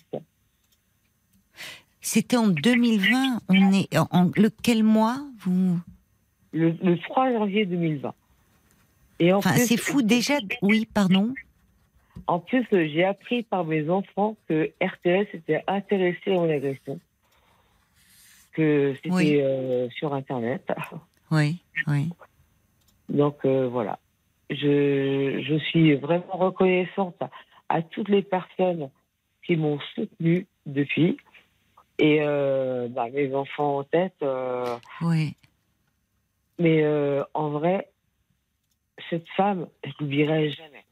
C'était en 2020. On est en, en- lequel mois vous? Le, le 3 janvier 2020. Et en Enfin, c'est fou déjà. Oui, pardon. En plus, euh, j'ai appris par mes enfants que RTS était intéressé en agression. Que c'était Oui. euh, sur Internet. Oui, oui. Donc euh, voilà. Je, je suis vraiment reconnaissante à toutes les personnes qui m'ont soutenue depuis. Et euh, bah, mes enfants en tête. Oui. Mais en vrai, cette femme, je l'oublierai jamais.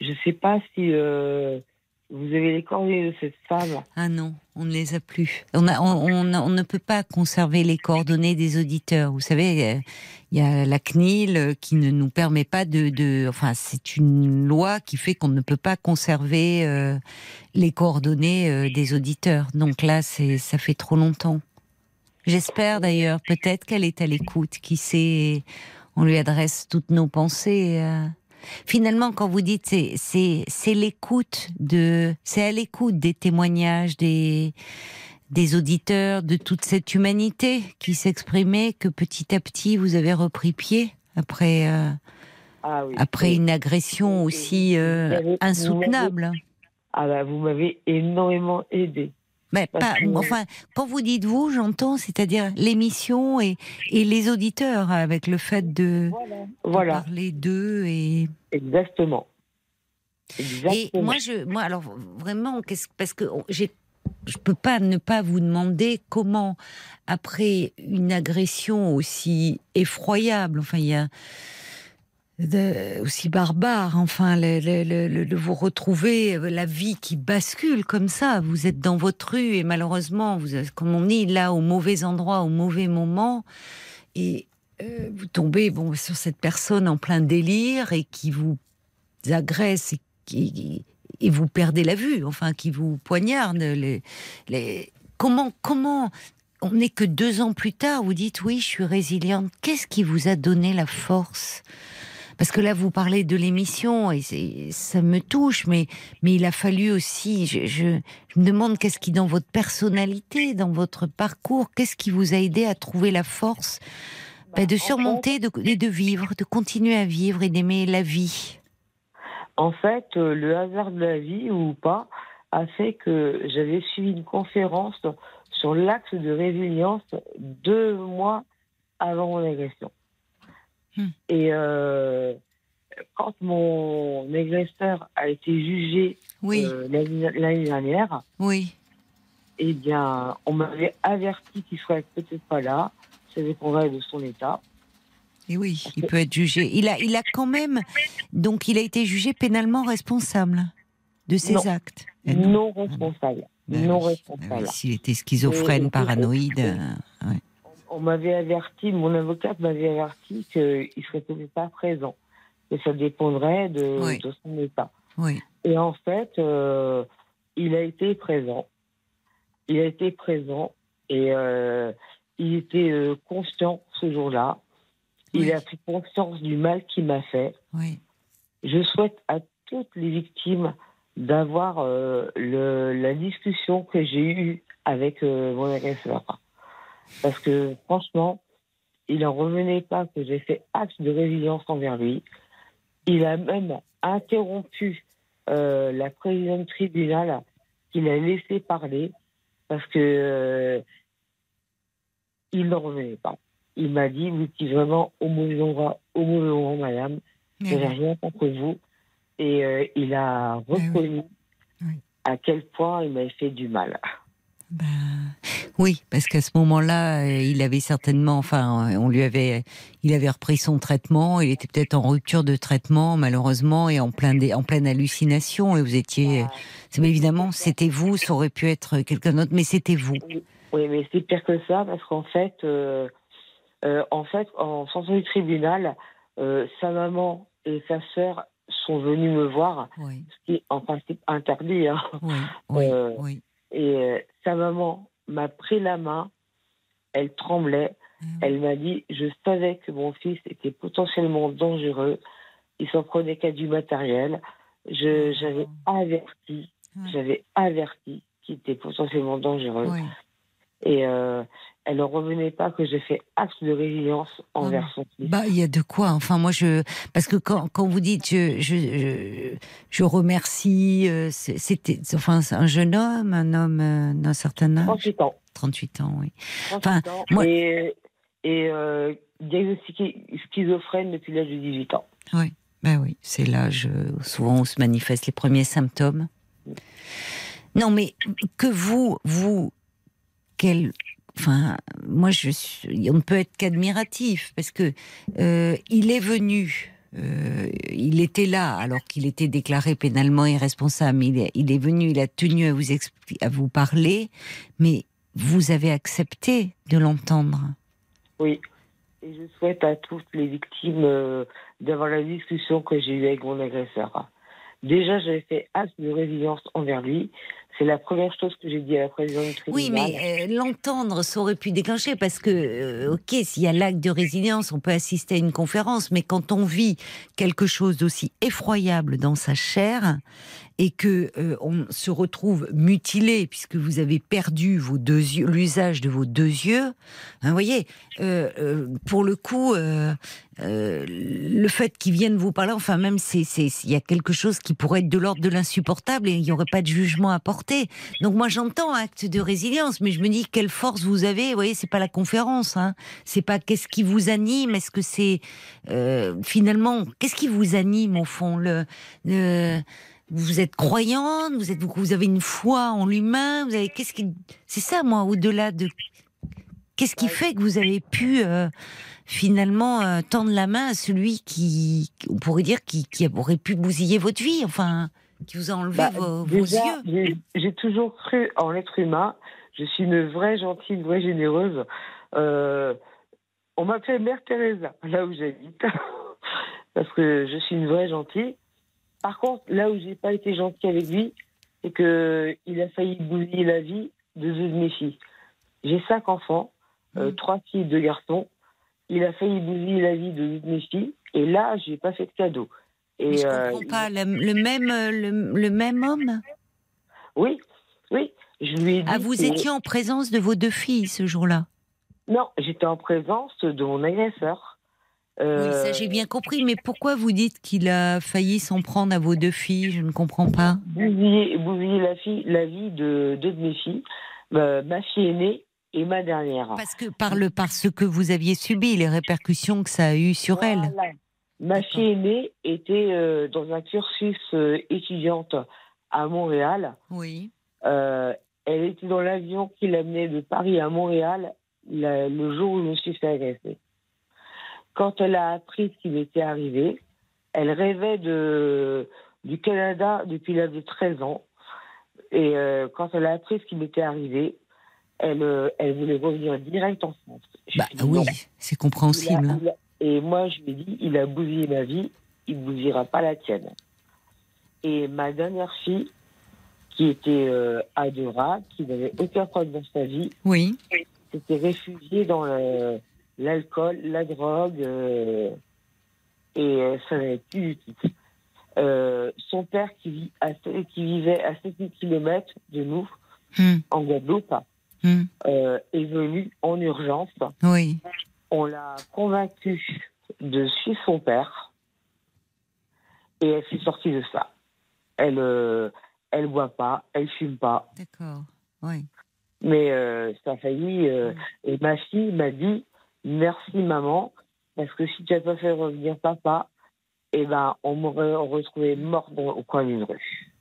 Je sais pas si vous avez les coordonnées de cette femme. Ah non, on ne les a plus. On, a, on, on, on ne peut pas conserver les coordonnées des auditeurs. Vous savez, euh, il y a la CNIL euh, qui ne nous permet pas de. de enfin, c'est une loi qui fait qu'on ne peut pas conserver euh, les coordonnées euh, des auditeurs. Donc là, ça fait trop longtemps. J'espère d'ailleurs, peut-être qu'elle est à l'écoute. Qui sait, on lui adresse toutes nos pensées. euh. Finalement, quand vous dites c'est l'écoute de c'est à l'écoute des témoignages des des auditeurs de toute cette humanité qui s'exprimait que petit à petit vous avez repris pied après euh, Ah oui. après une agression aussi euh, insoutenable. Ah bah, vous m'avez énormément aidé. Mais pas, enfin, quand vous dites vous, j'entends, c'est-à-dire l'émission et, et les auditeurs, avec le fait de, parler d'eux et. Exactement. Et Exactement. moi, je, moi, alors vraiment, parce que j'ai, je peux pas ne pas vous demander comment, après une agression aussi effroyable, enfin, il y a aussi barbare, enfin, le, de vous retrouver euh, la vie qui bascule comme ça. Vous êtes dans votre rue et malheureusement, vous, comme on dit, là au mauvais endroit, au mauvais moment, et euh, vous tombez bon sur cette personne en plein délire et qui vous agresse et qui et vous perdez la vue, enfin qui vous poignarde. Les, les... Comment comment on n'est que deux ans plus tard, vous dites oui, je suis résiliente. Qu'est-ce qui vous a donné la force? Parce que là, vous parlez de l'émission et ça me touche, mais mais il a fallu aussi. Je, je, je me demande qu'est-ce qui dans votre personnalité, dans votre parcours, qu'est-ce qui vous a aidé à trouver la force ben, de surmonter de, et de vivre, de continuer à vivre et d'aimer la vie? En fait, euh, le hasard de la vie ou pas, a fait que j'avais suivi une conférence sur l'axe de résilience deux mois avant mon agression. Hmm. Et euh, quand mon agresseur a été jugé Oui, euh, l'année dernière, oui. eh bien, on m'avait averti qu'il serait peut-être pas là. Ça dépendrait de son état. Et oui, il peut être jugé. Il a, il a quand même, donc il a été jugé pénalement responsable de ses Non. actes. Non responsable. Ben non oui, responsable. ben oui, S'il était schizophrène, paranoïde. euh, ouais. On m'avait averti, mon avocate m'avait averti qu'il serait peut-être pas présent. Et ça dépendrait de, Oui. de son état. Oui. Et en fait, euh, il a été présent. Il a été présent et euh, il était euh, conscient ce jour-là. Il Oui. a pris conscience du mal qu'il m'a fait. Je souhaite à toutes les victimes d'avoir la discussion que j'ai eue avec mon agresseur. Parce que franchement, il n'en revenait pas que j'ai fait acte de résilience envers lui. Il a même interrompu euh, la présidente tribunal qu'il a laissé parler parce que euh, il n'en revenait pas. Il m'a dit, vous étiez vraiment au mauvais endroit, au mauvais moment, madame. Je n'ai rien contre vous. Et euh, il a reconnu Oui. à quel point il m'avait fait du mal. Ben, oui, parce qu'à ce moment-là, euh, il avait certainement, enfin, euh, on lui avait, il avait repris son traitement. Il était peut-être en rupture de traitement, malheureusement, et en plein, dé- en pleine hallucination. Et vous étiez, mais évidemment, c'était vous. Ça aurait pu être quelqu'un d'autre, mais c'était vous. Oui, mais c'est pire que ça parce qu'en fait, euh, euh, en fait, en sortant du tribunal, euh, sa maman et sa sœur sont venues me voir, Oui, ce qui est en principe interdit. hein. oui, oui, Euh, oui. Et euh, sa maman m'a pris la main, elle tremblait, Ah elle m'a dit Je savais que mon fils était potentiellement dangereux, il s'en prenait qu'à du matériel. Je- J'avais averti, Ouais. j'avais averti qu'il était potentiellement dangereux. oui. Et euh, elle ne revenait pas que j'ai fait acte de résilience envers Ah. son fils. Bah, il y a de quoi. Enfin, moi, je parce que quand, quand vous dites je je je, je remercie, euh, c'était enfin un jeune homme, un homme euh, d'un certain âge, 38 ans. 38 ans, oui. 38 Enfin, ans. moi- Et, et euh, diagnostiqué schizophrène depuis l'âge de 18 ans. Oui, ben oui, c'est l'âge souvent où se manifestent les premiers symptômes. Non, mais que vous, vous, quel, enfin, moi je on ne peut être qu'admiratif parce que euh, il est venu. euh, il était là alors qu'il était déclaré pénalement irresponsable. Il est, il est venu, il a tenu à vous à vous parler, mais vous avez accepté de l'entendre. Oui. Et je souhaite à toutes les victimes euh, d'avoir la discussion que j'ai eue avec mon agresseur. Déjà, j'avais fait acte de résilience envers lui. C'est la première chose que j'ai dit à la présidente du tribunal. Oui, mais euh, l'entendre, ça aurait pu déclencher parce que, euh, ok, s'il y a l'acte de résilience, on peut assister à une conférence, mais quand on vit quelque chose d'aussi effroyable dans sa chair et que euh, on se retrouve mutilé puisque vous avez perdu vos deux yeux, l'usage de vos deux yeux, hein, vous voyez, euh, euh, pour le coup, euh, euh, le fait qu'ils viennent vous parler, enfin même c'est il y a quelque chose qui pourrait être de l'ordre de l'insupportable et il n'y aurait pas de jugement à porter. Donc moi j'entends acte de résilience, mais je me dis quelle force vous avez. Vous voyez, c'est pas la conférence, hein. C'est pas qu'est-ce qui vous anime. Est-ce que c'est finalement qu'est-ce qui vous anime au fond le, le vous êtes croyante, vous êtes vous avez une foi en l'humain, vous avez qu'est-ce qui c'est ça moi au-delà de qu'est-ce qui fait que vous avez pu euh, finalement euh, tendre la main à celui qui on pourrait dire qui, qui aurait pu bousiller votre vie, enfin qui vous a enlevé Bah, vos, yeux? j'ai- toujours cru en l'être humain. Je suis une vraie gentille, une vraie généreuse. Euh, on m'appelle Mère Teresa, là où j'habite, parce que je suis une vraie gentille. Par contre, là où j'ai pas été gentille avec lui, c'est que il a failli bousiller la vie de deux de mes filles. J'ai cinq enfants, euh, trois filles, deux garçons. Il a failli bousiller la vie de deux de mes filles, et là, j'ai pas fait de cadeau. Et Mais je euh, comprends pas le, le même euh, le, le même homme? Oui, oui. Je lui ai dit. Ah, vous que- étiez en présence de vos deux filles ce jour-là? Non, j'étais en présence de mon agresseur. Oui, Euh, ça j'ai bien compris, mais pourquoi vous dites qu'il a failli s'en prendre à vos deux filles? Je ne comprends pas. bousiller, bousiller la, fille, la vie de deux de mes filles, euh, ma fille aînée et ma dernière. Parce que par le par ce que vous aviez subi, les répercussions que ça a eu sur elle. Ma fille aînée était euh, dans un cursus euh, étudiante à Montréal. Oui. Euh, elle était dans l'avion qui l'amenait de Paris à Montréal la- le jour où je me suis fait agresser. Quand elle a appris ce qui m'était arrivé, elle rêvait de, du Canada depuis l'âge de 13 ans. Et euh, quand elle a appris ce qui m'était arrivé, elle, euh, elle voulait revenir direct en France. Bah lui dit oui, c'est compréhensible. A- et moi, je lui ai dit, il a bousillé ma vie, il bousillera pas la tienne. Et ma dernière fille, qui était euh, adorable, qui n'avait aucun problème dans sa vie, Oui. s'était réfugiée dans le- l'alcool, la drogue, euh, et euh, ça n'allait plus du tout. Euh, son père, qui, vit à, qui vivait à 7000 km de nous, Hum, en Guadeloupe, euh, est venu en urgence Oui. on l'a convaincue de suivre son père et elle s'est sortie de ça. Elle euh, elle boit pas, elle fume pas, D'accord. Oui. mais ça a failli. euh, et ma fille m'a dit merci maman parce que si tu n'as pas fait revenir papa, eh ben on m'aurait retrouvé dans- au coin d'une rue.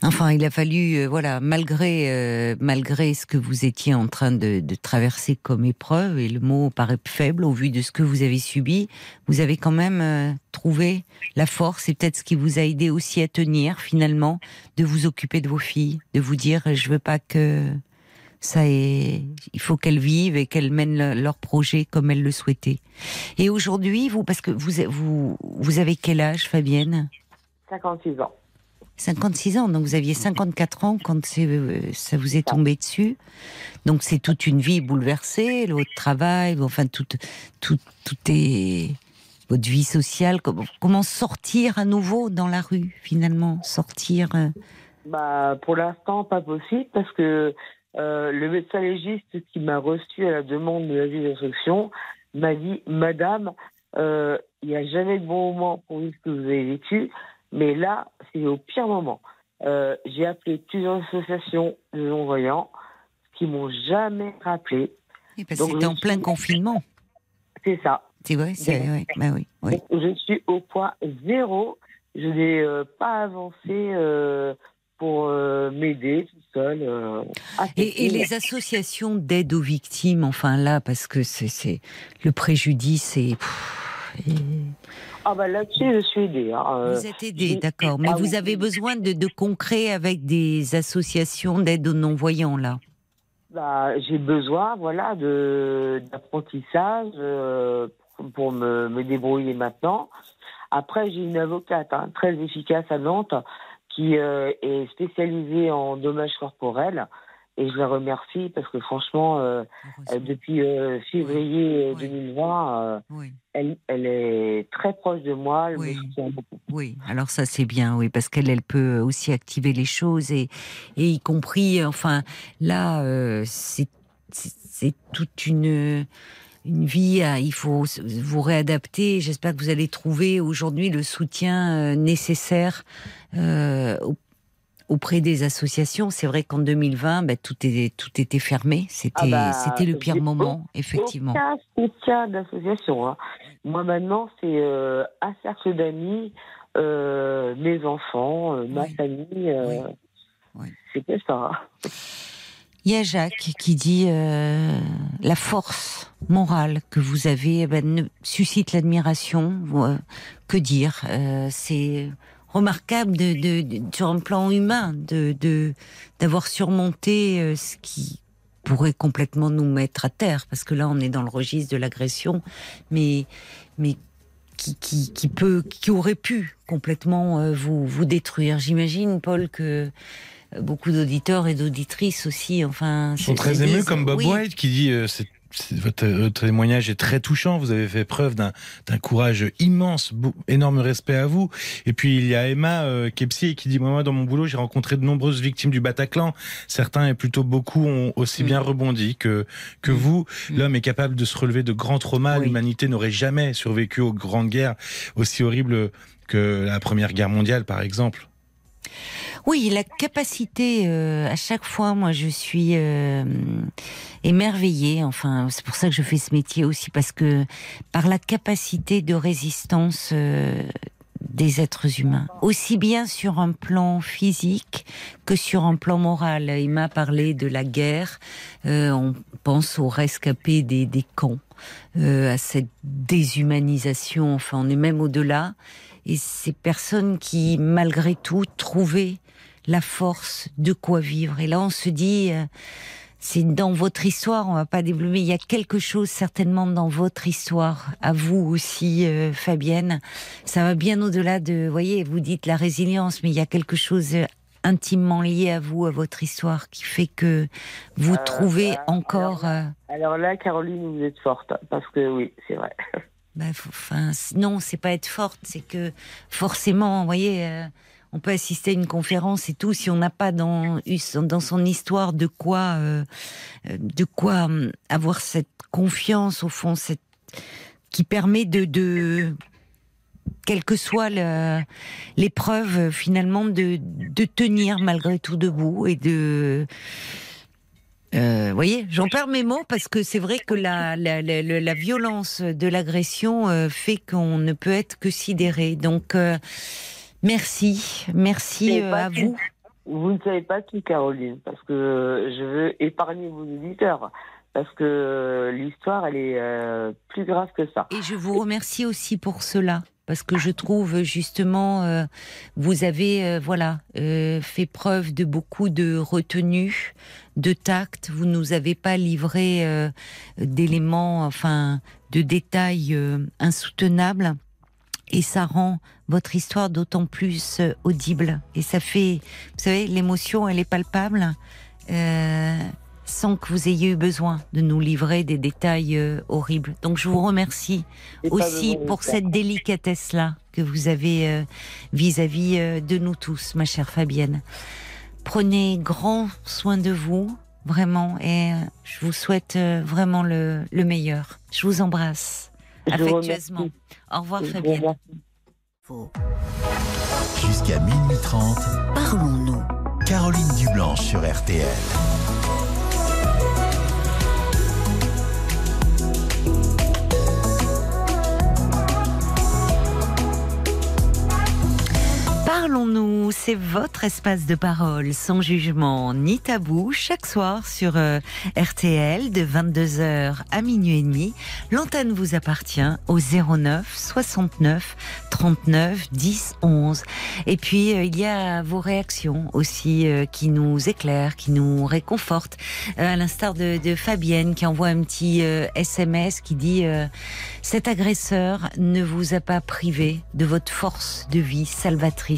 Enfin, il a fallu, euh, voilà, malgré euh, malgré ce que vous étiez en train de, de traverser comme épreuve, et le mot paraît faible au vu de ce que vous avez subi, vous avez quand même euh, trouvé la force et peut-être ce qui vous a aidé aussi à tenir finalement, de vous occuper de vos filles, de vous dire, je veux pas que ça ait, il faut qu'elles vivent et qu'elles mènent le- leur projet comme elles le souhaitaient. Et aujourd'hui, vous, parce que vous vous vous avez quel âge, Fabienne? 56 ans. 56 ans, donc vous aviez 54 ans quand euh, ça vous est tombé dessus. Donc c'est toute une vie bouleversée, le votre travail, enfin tout, tout, tout est votre vie sociale. Comment, comment sortir à nouveau dans la rue finalement, sortir. euh, Bah, pour l'instant, pas possible parce que euh, le médecin légiste qui m'a reçu à la demande de la vie d'instruction m'a dit Madame, euh, il n'y a jamais de bon moment pour vivre ce que vous avez vécu, mais là, c'est au pire moment. Euh, J'ai appelé plusieurs associations de non-voyants qui m'ont jamais rappelé. oui, parce que c'était en plein confinement. C'est ça. C'est vrai, c'est ouais, bah oui, oui. Donc, je suis au point zéro. Je n'ai euh, pas avancé euh, pour euh, m'aider tout seul. euh, Et, les associations d'aide aux victimes, enfin là, parce que c'est, le préjudice et, Ah bah là-dessus, je suis aidée. hein. Euh, Vous êtes aidé, j'ai- d'accord. Mais ah vous oui. avez besoin de, de concret avec des associations d'aide aux non-voyants, là? bah, j'ai besoin, voilà, d'apprentissage euh, pour, pour me, me débrouiller maintenant. Après, j'ai une avocate hein, très efficace à Nantes qui euh, est spécialisée en dommages corporels. Et je la remercie parce que franchement, euh, euh, depuis février euh, Oui. 2020, euh, Oui, elle, elle est très proche de moi. Elle Oui. me soutient beaucoup. oui. Alors ça, c'est bien, oui, parce qu'elle, elle peut aussi activer les choses et, et y compris, enfin, là, c'est toute une une vie, à- il faut vous réadapter. J'espère que vous allez trouver aujourd'hui le soutien euh, nécessaire euh, au- auprès des associations. C'est vrai qu'en 2020, bah, tout, est, tout était fermé. C'était Ah bah, c'était le pire moment, effectivement. Aucun soutien d'association. hein. Moi maintenant, c'est euh, un cercle d'amis, euh, mes enfants, ma Oui. famille. Oui. Oui. C'est que ça. Il y a Jacques qui dit euh, la force morale que vous avez eh ben, suscite l'admiration. Euh, que dire Euh, C'est remarquable de, sur un plan humain de d'avoir surmonté ce qui pourrait complètement nous mettre à terre parce que là on est dans le registre de l'agression mais mais qui, qui, qui peut qui aurait pu complètement vous vous détruire j'imagine Paul que beaucoup d'auditeurs et d'auditrices aussi enfin Ils sont très émus comme Bob oui, White qui dit euh, c'est c'est- votre, votre témoignage est très touchant. Vous avez fait preuve d'un courage immense, énorme respect à vous. Et puis il y a Emma euh, et qui dit moi dans mon boulot j'ai rencontré de nombreuses victimes du Bataclan. Certains et plutôt beaucoup ont aussi bien rebondi que que vous. L'homme est capable de se relever de grands traumas. L'humanité n'aurait jamais survécu aux grandes guerres aussi horribles que la Première Guerre mondiale par exemple. Oui, la capacité, euh, à chaque fois, moi, je suis euh, émerveillée. Enfin, c'est pour ça que je fais ce métier aussi, parce que par la capacité de résistance euh, des êtres humains, aussi bien sur un plan physique que sur un plan moral. Il m'a parlé de la guerre. On pense aux rescapés des, des camps, à cette déshumanisation. Enfin, on est même au-delà. Et ces personnes qui, malgré tout, trouvaient la force de quoi vivre. Et là, on se dit, euh, c'est dans votre histoire, on va pas développer, il y a quelque chose certainement dans votre histoire, à vous aussi, euh, Fabienne. Ça va bien au-delà de, vous voyez, vous dites la résilience, mais il y a quelque chose euh, intimement lié à vous, à votre histoire, qui fait que vous Euh, trouvez bah, encore... Alors là, Caroline, vous êtes forte, parce que oui, c'est vrai. Bah, faut- enfin, non, c'est pas être forte, c'est que forcément, vous voyez, euh, on peut assister à une conférence et tout, si on n'a pas dans, dans son histoire de quoi, euh, euh, de quoi avoir cette confiance au fond, cette qui permet de, de quelle que soit l'épreuve, finalement, de, de tenir malgré tout debout et de euh, vous voyez, j'en perds mes mots parce que c'est vrai que la, la, la, violence de l'agression euh, fait qu'on ne peut être que sidéré. Donc, euh, merci, merci euh, à vous. Vous ne savez pas qui, Caroline, parce que je veux épargner vos auditeurs, parce que l'histoire, elle est euh, plus grave que ça. Et je vous remercie aussi pour cela. Parce que je trouve justement, euh, vous avez euh, voilà euh, fait preuve de beaucoup de retenue, de tact. Vous nous avez pas livré d'éléments, enfin, de détails insoutenables. Et ça rend votre histoire d'autant plus audible. Et ça fait, vous savez, l'émotion, elle est palpable, sans que vous ayez eu besoin de nous livrer des détails euh, horribles. Donc je vous remercie Et aussi pour cette délicatesse-là que vous avez euh, vis-à-vis euh, de nous tous, ma chère Fabienne. Prenez grand soin de vous, vraiment, et je vous souhaite euh, vraiment le, le meilleur. Je vous embrasse Je affectueusement. remercie. Au revoir, Je Fabienne. Jusqu'à minuit 30, Parlons-nous. Caroline Dublanche sur RTL. Parlons-nous, c'est votre espace de parole sans jugement ni tabou chaque soir sur euh, RTL de 22h à minuit et demi. L'antenne vous appartient au 09 69 39 10 11. Et puis euh, il y a vos réactions aussi euh, qui nous éclairent, qui nous réconfortent. À l'instar de, de Fabienne qui envoie un petit SMS qui dit cet agresseur ne vous a pas privé de votre force de vie salvatrice.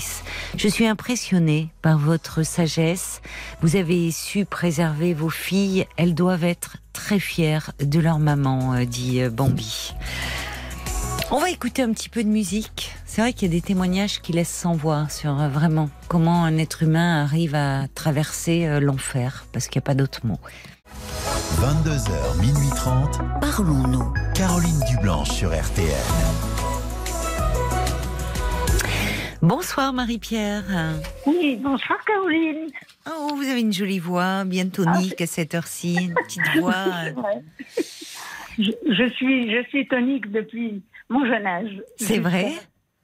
Je suis impressionnée par votre sagesse. Vous avez su préserver vos filles. Elles doivent être très fières de leur maman, euh, dit euh, Bambi. On va écouter un petit peu de musique. C'est vrai qu'il y a des témoignages qui laissent sans voix sur euh, vraiment comment un être humain arrive à traverser euh, l'enfer, parce qu'il n'y a pas d'autre mot. 22h, minuit 30, Parlons-nous. Caroline Dublanche sur RTL. Bonsoir Marie-Pierre. Oui, bonsoir Caroline. Oh, vous avez une jolie voix, bien tonique à cette heure-ci, une petite voix. Je, je suis, je suis tonique depuis mon jeune âge. C'est vrai?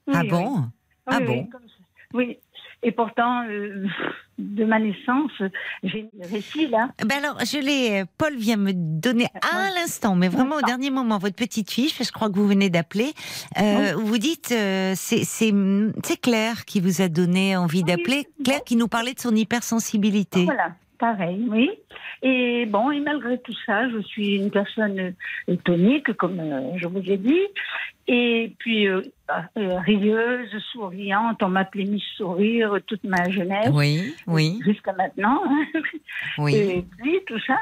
Oui, Ah oui. bon? Oui, Ah bon? Oui. Et pourtant, euh, de ma naissance, j'ai le récit là. Ben alors, je l'ai. euh, Paul vient me donner à l'instant, mais vraiment au dernier moment, votre petite fiche. Je crois que vous venez d'appeler. Euh, Vous dites, euh, c'est c'est c'est Claire qui vous a donné envie d'appeler. Claire qui nous parlait de son hypersensibilité. Voilà. Pareil, oui. Et bon, et malgré tout ça, je suis une personne tonique, comme euh, je vous ai dit. Et puis, euh, euh, rieuse, souriante. On m'appelait Miss Sourire toute ma jeunesse. Oui, oui, Jusqu'à maintenant. oui. Et puis, tout ça.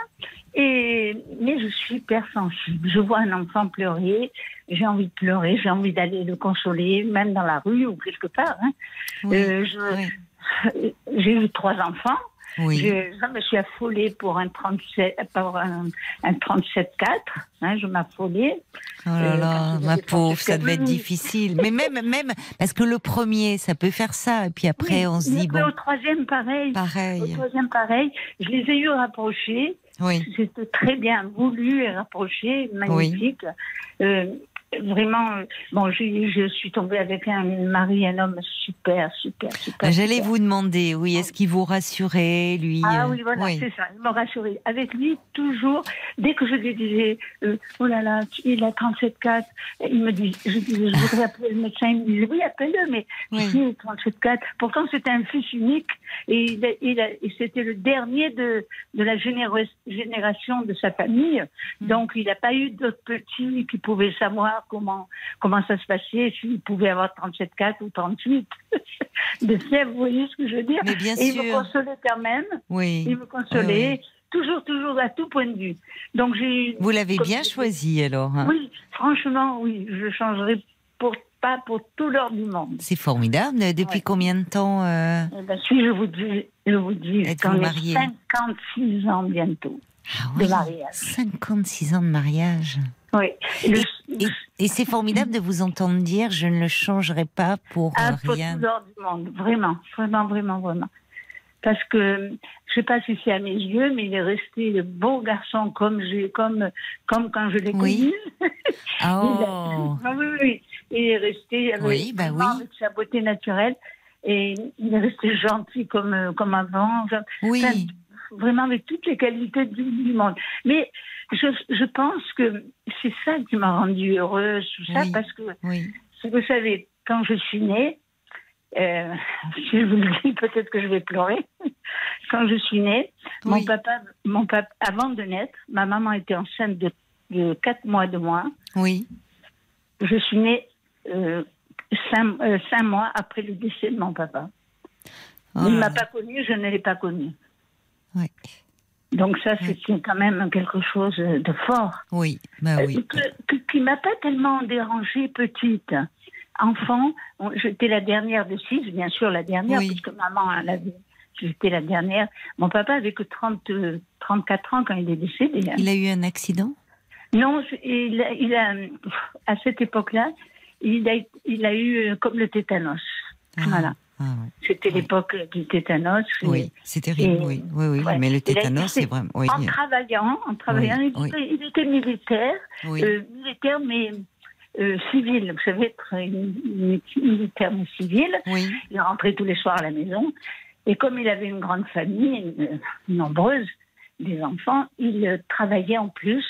Et, mais je suis hyper sensible. Je vois un enfant pleurer, j'ai envie de pleurer, j'ai envie d'aller le consoler, même dans la rue ou quelque part. hein. Oui, Euh, je- oui. j'ai eu trois enfants. Oui. Je, je me suis affolée pour un 37, pour un, un 37-4. Hein, je m'affolais. Oh là Euh, là, ma pauvre, ça devait être difficile. Mais même, même, parce que le premier, ça peut faire ça. Et puis après, on se dit, au bon, troisième, pareil. Au pareil. troisième, pareil. Je les ai eu rapprochés. Oui, C'était très bien voulu et rapproché, magnifique. Euh, vraiment, bon, je suis tombée avec un mari, un homme super, super, super. J'allais vous demander, oui, est-ce qu'il vous rassurait, lui Ah euh, oui, voilà, c'est ça. Il m'a rassuré. Avec lui, toujours, dès que je lui disais, euh, oh là là, il a 37,4, il me dit, je disais, je voudrais appeler le médecin. Il me disait, oui, appelle-le, mais Oui. tu sais, 37,4. Pourtant, c'était un fils unique et, il il c'était le dernier de, de la génération de sa famille. Mm. Donc, il n'a pas eu d'autres petits qui pouvaient savoir comment, comment ça se passait, s'il pouvait avoir 37,4 ou 38 de fièvre. Vous voyez ce que je veux dire? Mais bien Et il me consolait quand même. Oui. Il me consolait, toujours, toujours à tout point de vue. Donc j'ai. Vous l'avez bien choisi alors. hein. Oui, franchement, oui, je changerai pour pas pour tout l'or du monde. C'est formidable. Depuis Ouais. combien de temps euh, Eh ben, si je vous dis, je vous dis, mariée 56 ans bientôt ah de mariage. 56 ans de mariage. Oui. Le- Et, et c'est formidable de vous entendre dire je ne le changerai pas pour euh, ah, pour rien. tout l'or du monde, vraiment, vraiment, vraiment, vraiment. Parce que je sais pas si c'est à mes yeux, mais il est resté le beau garçon comme j'ai, comme, comme quand je l'ai Oui. connu. Ah, Oh, Ah oui, oui. Il est resté avec, Oui, bah oui. avec sa beauté naturelle. Et il est resté gentil comme, euh, comme avant. Enfin, oui. vraiment avec toutes les qualités du, du monde. Mais je, je pense que c'est ça qui m'a rendue heureuse, tout ça, Oui. parce que, vous savez, quand je suis née, euh, si je vous le dis, peut-être que je vais pleurer. Quand je suis née, mon papa, mon papa, avant de naître, ma maman était enceinte de, de 4 mois de moi. Oui. Je suis née euh, cinq, euh, cinq mois après le décès de mon papa. Oh Il ne là m'a pas connue, je ne l'ai pas connu. Ouais. Donc ça, Ouais. c'est quand même quelque chose de fort. Oui, bah Euh, oui. que- que- qui m'a pas tellement dérangée petite. Enfant, j'étais la dernière de six, bien sûr la dernière, Oui. puisque maman elle avait, j'étais la dernière. Mon papa avait que 30, euh, 34 ans quand il est décédé. hein. Il a eu un accident? Non, je- il, a- il a, à cette époque-là, il a, il a eu euh, comme le tétanos. Ah, Voilà. ah ouais. C'était l'époque du tétanos. Oui, c'est terrible, et- oui. Oui, oui, ouais. mais le tétanos, c'est vraiment. Oui, En travaillant, en travaillant, Oui, il, était, il était militaire, euh, militaire mais euh, civil. Vous savez, être une- une- militaire mais civil. Il rentrait tous les soirs à la maison. Et comme il avait une grande famille, euh, nombreuse, des enfants, il travaillait en plus.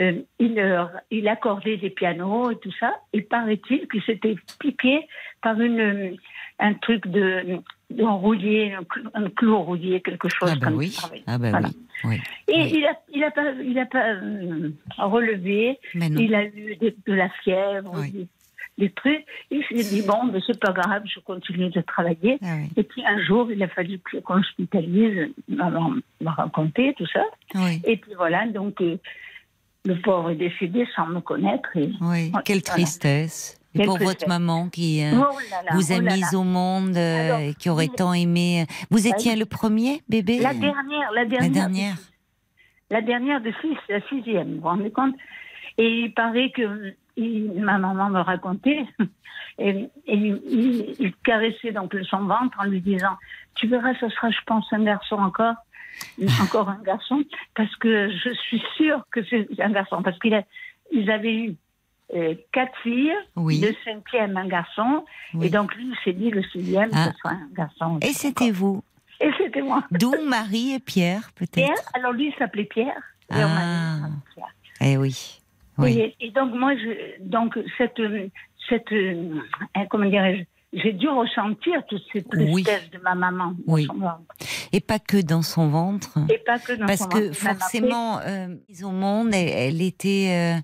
Euh, il, il accordait des pianos et tout ça. Et paraît-il qu'il s'était piqué par une, euh, un truc de, de un clou, un clou rouillé, quelque chose Ah bah comme oui. ça. Ah bah Voilà. oui. oui. Et Oui. il a, il a pas, il a pas euh, relevé. Il a eu de la fièvre, des, des trucs. Il s'est dit bon, mais c'est pas grave, je continue de travailler. Ah. Et puis un jour, il a fallu qu'on l'hospitalise. Maman m'a raconté tout ça. Et puis voilà, donc euh, le pauvre est décédé sans me connaître. Et, Oui. Quelle voilà. tristesse. Et pour votre maman qui euh, Oh là là, vous a oh là mise au monde euh, Alors, et qui aurait tant aimé. Vous étiez oui. le premier bébé? La dernière, la dernière. La dernière. La dernière de six, la sixième, vous vous rendez compte? Et il paraît que il- ma maman me racontait, et, et il, il- il caressait donc son ventre en lui disant Tu verras, ce sera, je pense, un garçon encore, encore un garçon, parce que je suis sûre que c'est un garçon, parce qu'il a, ils avaient eu euh, quatre filles, Oui. le cinquième un garçon, Oui. et donc lui il s'est dit le sixième, Ah. ce sera un garçon. Et c'était vous. Et c'était moi. D'où Marie et Pierre, peut-être. Pierre, alors lui il s'appelait Pierre. et Ah. Pierre. Eh oui. Oui. Et, et donc moi, je, donc cette, cette, euh, comment dirais-je, j'ai dû ressentir toute cette Oui. tristesse de ma maman. dans Oui. son ventre. Et pas que dans son ventre. Et pas que dans Parce son que ventre, forcément, euh, mise au monde, elle, elle était euh,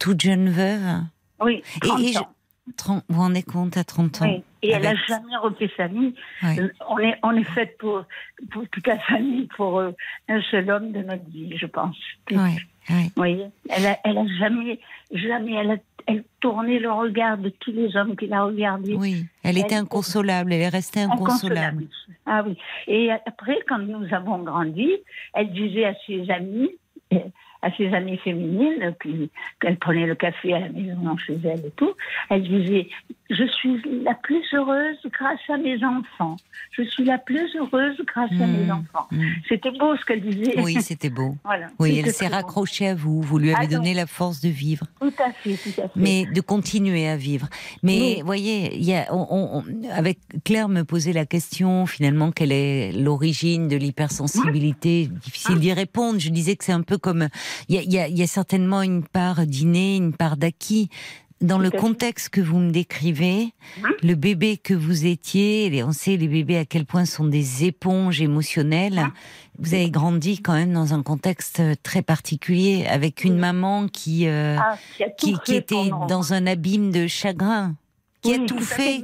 toute jeune veuve. Oui, 30 et je- ans. 30 vous vous rendez compte à 30 ans Oui. Et elle n'a jamais refait famille. Ouais. Euh, On est, on est faite pour, pour toute la famille, pour euh, un seul homme de notre vie, je pense. Vous voyez, elle a, elle a jamais, jamais, elle a, elle tournait le regard de tous les hommes qui la regardaient. Oui, elle était Elle- inconsolable, elle est restée inconsolable. Inconsolable. Ah oui. Et après, quand nous avons grandi, elle disait à ses amis, à ses amies féminines, puis qu'elle prenait le café à la maison chez elle et tout, elle disait Je suis la plus heureuse grâce à mes enfants. Je suis la plus heureuse grâce à mes Mm, enfants. mm. C'était beau ce qu'elle disait. Oui, c'était beau. voilà. Oui, elle s'est beau. raccrochée à vous, vous lui avez Ah donné la force de vivre. Tout à fait, tout à fait. mais de continuer à vivre. Mais Oui. vous voyez, y a, on, on- on- avec Claire me posait la question finalement quelle est l'origine de l'hypersensibilité? Difficile d'y répondre. Je disais que c'est un peu comme il y a, y y certainement une part d'inné, une part d'acquis. Dans le contexte que vous me décrivez, Hein le bébé que vous étiez, et on sait les bébés à quel point sont des éponges émotionnelles. Hein Vous avez grandi quand même dans un contexte très particulier, avec une maman qui euh, Ah, qui était dans un abîme de chagrin, qui a tout fait.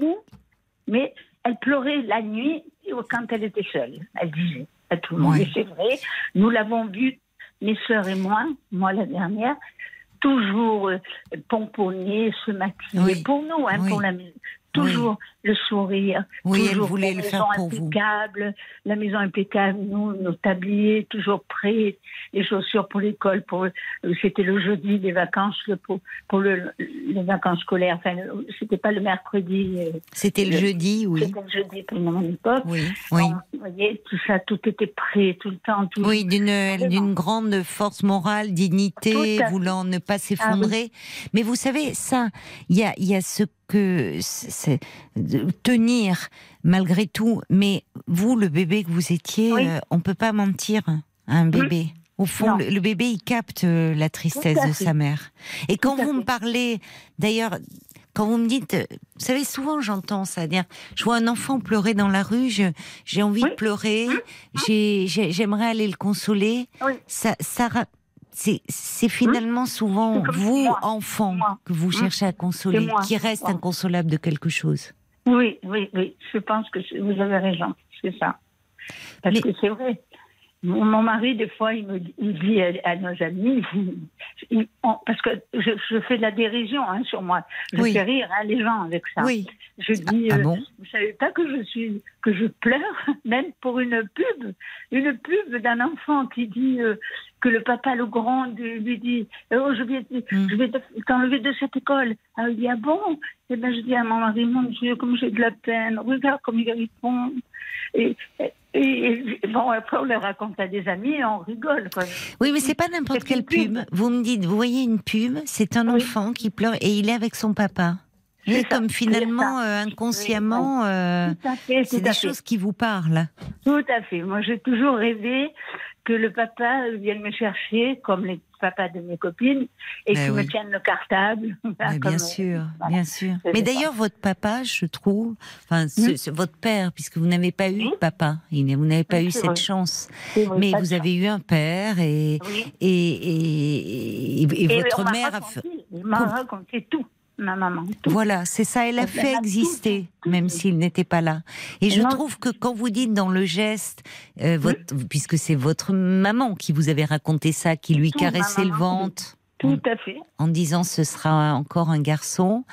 Mais elle pleurait la nuit quand elle était seule. Elle disait à tout le monde. Et c'est vrai, nous l'avons vu, mes sœurs et moi, moi la dernière, toujours euh, pomponner, se maquiller Oui. pour nous, hein, Oui. pour la Toujours le sourire. Oui, elle toujours voulait la le faire pour vous. impeccable, La maison impeccable, nous, nos tabliers toujours prêts, les chaussures pour l'école. Pour, euh, c'était le jeudi des vacances le- pour, pour le, les vacances scolaires. Enfin, c'était pas le mercredi. euh, C'était le Le- jeudi, oui. C'était le jeudi pour mon époque. Oui, oui. Vous voyez, tout ça, tout était prêt, tout le temps. Tout Oui, d'une grande force morale, dignité, voulant ne pas s'effondrer. Mais vous savez, ça, il y a, il y a ce que c'est tenir malgré tout. Mais vous, le bébé que vous étiez, Oui. euh, on peut pas mentir à un bébé. Au fond, le, le bébé, il capte euh, la tristesse de sa mère. Et quand vous me parlez, d'ailleurs, quand vous me dites, euh, vous savez, souvent j'entends ça, dire, je vois un enfant pleurer dans la rue, j'ai envie de pleurer, j'ai- j'ai- j'aimerais aller le consoler. Oui. Ça, ça, c'est c'est finalement souvent vous, moi. enfant, Moi. que vous Hum. cherchez à consoler, qui reste Moi. inconsolable de quelque chose. Oui, oui, oui. Je pense que vous avez raison. C'est ça. Parce Mais- que c'est vrai. Mon, mari, des fois, il me dit- il dit à, à nos amis, il- on- parce que je, je fais de la dérision hein, sur moi. Je Oui. fais rire hein, les gens avec ça. Oui. Je dis, Ah euh, bon vous savez pas que je suis, que je pleure, même pour une pub, une pub d'un enfant qui dit euh, que le papa le grand lui dit, oh je vais, Mm. je vais te- t'enlever de cette école. Ah, il dit ah bon? Et ben je dis à mon mari, mon Dieu, comme j'ai de la peine. Regarde comme il répond. Et, et, et- bon après on le raconte à des amis et on rigole. Quoi. Oui, mais c'est pas n'importe quelle pub. pub. Vous me dites, vous voyez une pub, c'est un Oui. enfant qui pleure et il est avec son papa. Et ça, comme finalement, euh, inconsciemment, euh, c'est des choses qui vous parlent. Tout à fait. Moi, j'ai toujours rêvé que le papa vienne me chercher, comme les papas de mes copines, et Mais qu'il oui. me tienne le cartable. Comme, bien sûr, voilà. bien sûr. Mais d'ailleurs, votre papa, je trouve, enfin, ce- Hmm? ce- votre père, puisque vous n'avez pas eu de papa, vous n'avez pas Oui, eu cette vrai. chance. Mais vous avez eu un père et. Oui. et, et, et- et Et votre mère a fait. il m'a raconté tout, ma maman. Tout. Voilà, c'est ça, elle a fait exister, tout même s'il n'était pas là. Et je Non. trouve que quand vous dites dans le geste, euh, votre, puisque c'est votre maman qui vous avait raconté ça, qui lui Tout, caressait le ventre Tout à fait. en disant ce sera encore un garçon,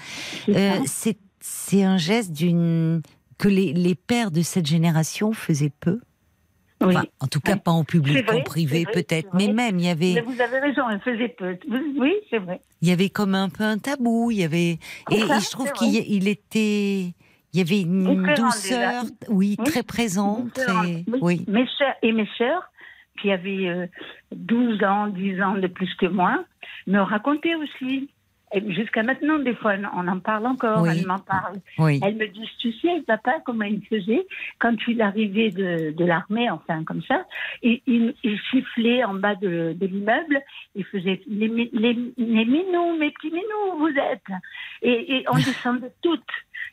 c'est euh, un geste d'une que les, les pères de cette génération faisaient peu. Oui. Enfin, en tout cas, Oui. pas en public, vrai, en privé peut-être, mais même il y Mais avait, vous avez raison, elle faisait peu. Oui, c'est vrai. il y avait comme un peu un tabou. Il y avait et, ça, et je trouve qu'il était, il y avait une douceur, oui, Oui. très présente. Et- Oui. Mes soeurs et mes sœurs, qui avaient euh, 12 ans, 10 ans de plus que moi, me racontaient aussi. Jusqu'à maintenant, des fois, on en parle encore, Oui. elles m'en parlent. Oui. Elles me disent, tu sais, papa, comment il faisait quand il arrivait de, de l'armée, enfin comme ça, et il, il sifflait en bas de, de l'immeuble, il faisait les, les, les minous, mes petits minous, vous êtes. Et, et on descendait toutes.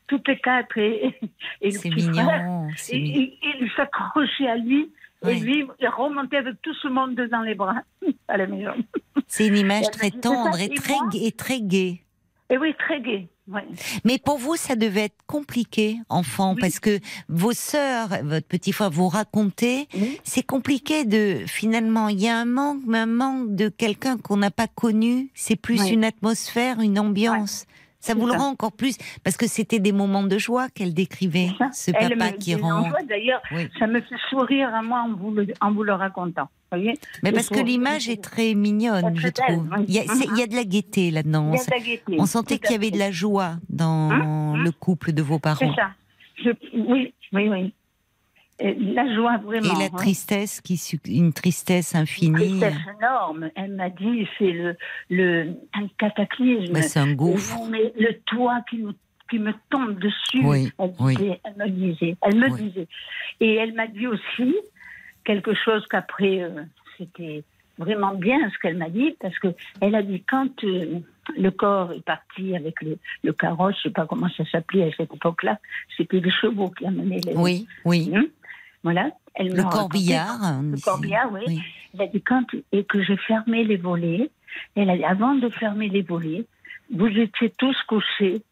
toutes les quatre et, et le petit frère. mignon. et- et il s'accrochait à lui. Ouais. Et lui, il remontait avec tout ce monde dans les bras à la maison. C'est une image très tendre et très, et très gaie. Et oui, très gai. Ouais. Mais pour vous, ça devait être compliqué, enfant, Oui. parce que vos sœurs, votre petit frère, vous racontaient, Oui. c'est compliqué de, finalement, il y a un manque, mais un manque de quelqu'un qu'on n'a pas connu. C'est plus Oui. une atmosphère, une ambiance. Ça vous le rend encore plus, parce que c'était des moments de joie qu'elle décrivait, ce elle papa me qui rend. D'ailleurs, Oui. ça me fait sourire à moi en vous le, en vous le racontant. Voyez Mais parce que l'image est très mignonne, Très je trouve. Il y a, il y a de la gaieté là-dedans. On sentait qu'il y avait de la joie dans Hein? Le couple de vos parents. C'est ça. Je, oui, oui, oui. La joie, vraiment. Et la hein. tristesse, qui, une tristesse infinie. tristesse énorme. Elle m'a dit, c'est le, le, un cataclysme. Bah, c'est un gouffre. Mais le toit qui me, qui me tombe dessus. Oui, elle, oui. elle me disait. Elle me Oui. disait. Et elle m'a dit aussi quelque chose qu'après, euh, c'était vraiment bien ce qu'elle m'a dit, parce que elle a dit quand euh, le corps est parti avec le, le carrosse, je sais pas comment ça s'appelait à cette époque-là, c'était les chevaux qui amenaient les. Oui, oui. Hein voilà. Elle Le raconté corbillard. le corbillard, oui. Elle a dit quand et que j'ai fermé les volets. Elle a dit avant de fermer les volets, vous étiez tous couchés.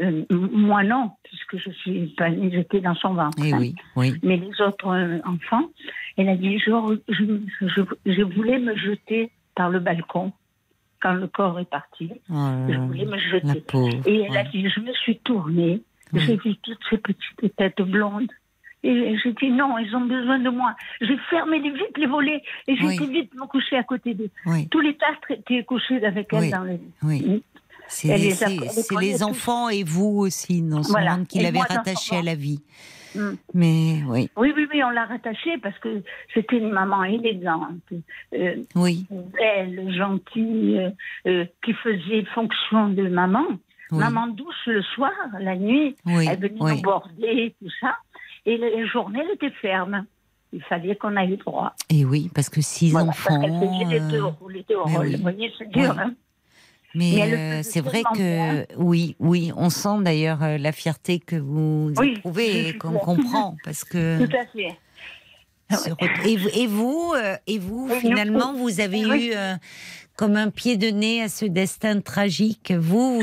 Euh, moi non, puisque je suis pas j'étais dans son ventre. Eh hein. oui, oui. Mais les autres euh, enfants, elle a dit je, je, je, je voulais me jeter par le balcon quand le corps est parti. Oh Je voulais me jeter. pauvre. Et elle a dit, je me suis tournée, Oui. j'ai vu toutes ces petites têtes blondes. Et j'ai dit, non, ils ont besoin de moi. J'ai fermé les- vite les volets et j'ai Oui. vite me coucher à côté d'eux. Oui, Tous les tastres étaient couchés avec elle Oui. dans le... oui. C'est Elle les c'est- les enfants et vous aussi dans ce Voilà. monde qui l'avait rattaché à la vie. Mm. Mais oui, Oui, oui, oui, on l'a rattachée parce que c'était une maman élégante, euh, oui, belle, gentille, euh, euh, qui faisait fonction de maman. oui. Maman douce le soir, la nuit, oui, Elle venait oui. nous border, tout ça. Et les journées, elle était ferme. Il fallait qu'on aille droit. Et oui, parce que six Voilà, enfants. Parce les deux, euh, les deux mais rôles. oui. Vous voyez, c'est dur. Oui. Hein Mais, Mais euh, c'est vrai que oui, oui, on sent d'ailleurs euh, la fierté que vous Oui, éprouvez et qu'on comprend parce que Tout à fait. et vous et vous, euh, et vous, Et nous, finalement vous avez eu euh, comme un pied de nez à ce destin tragique. Vous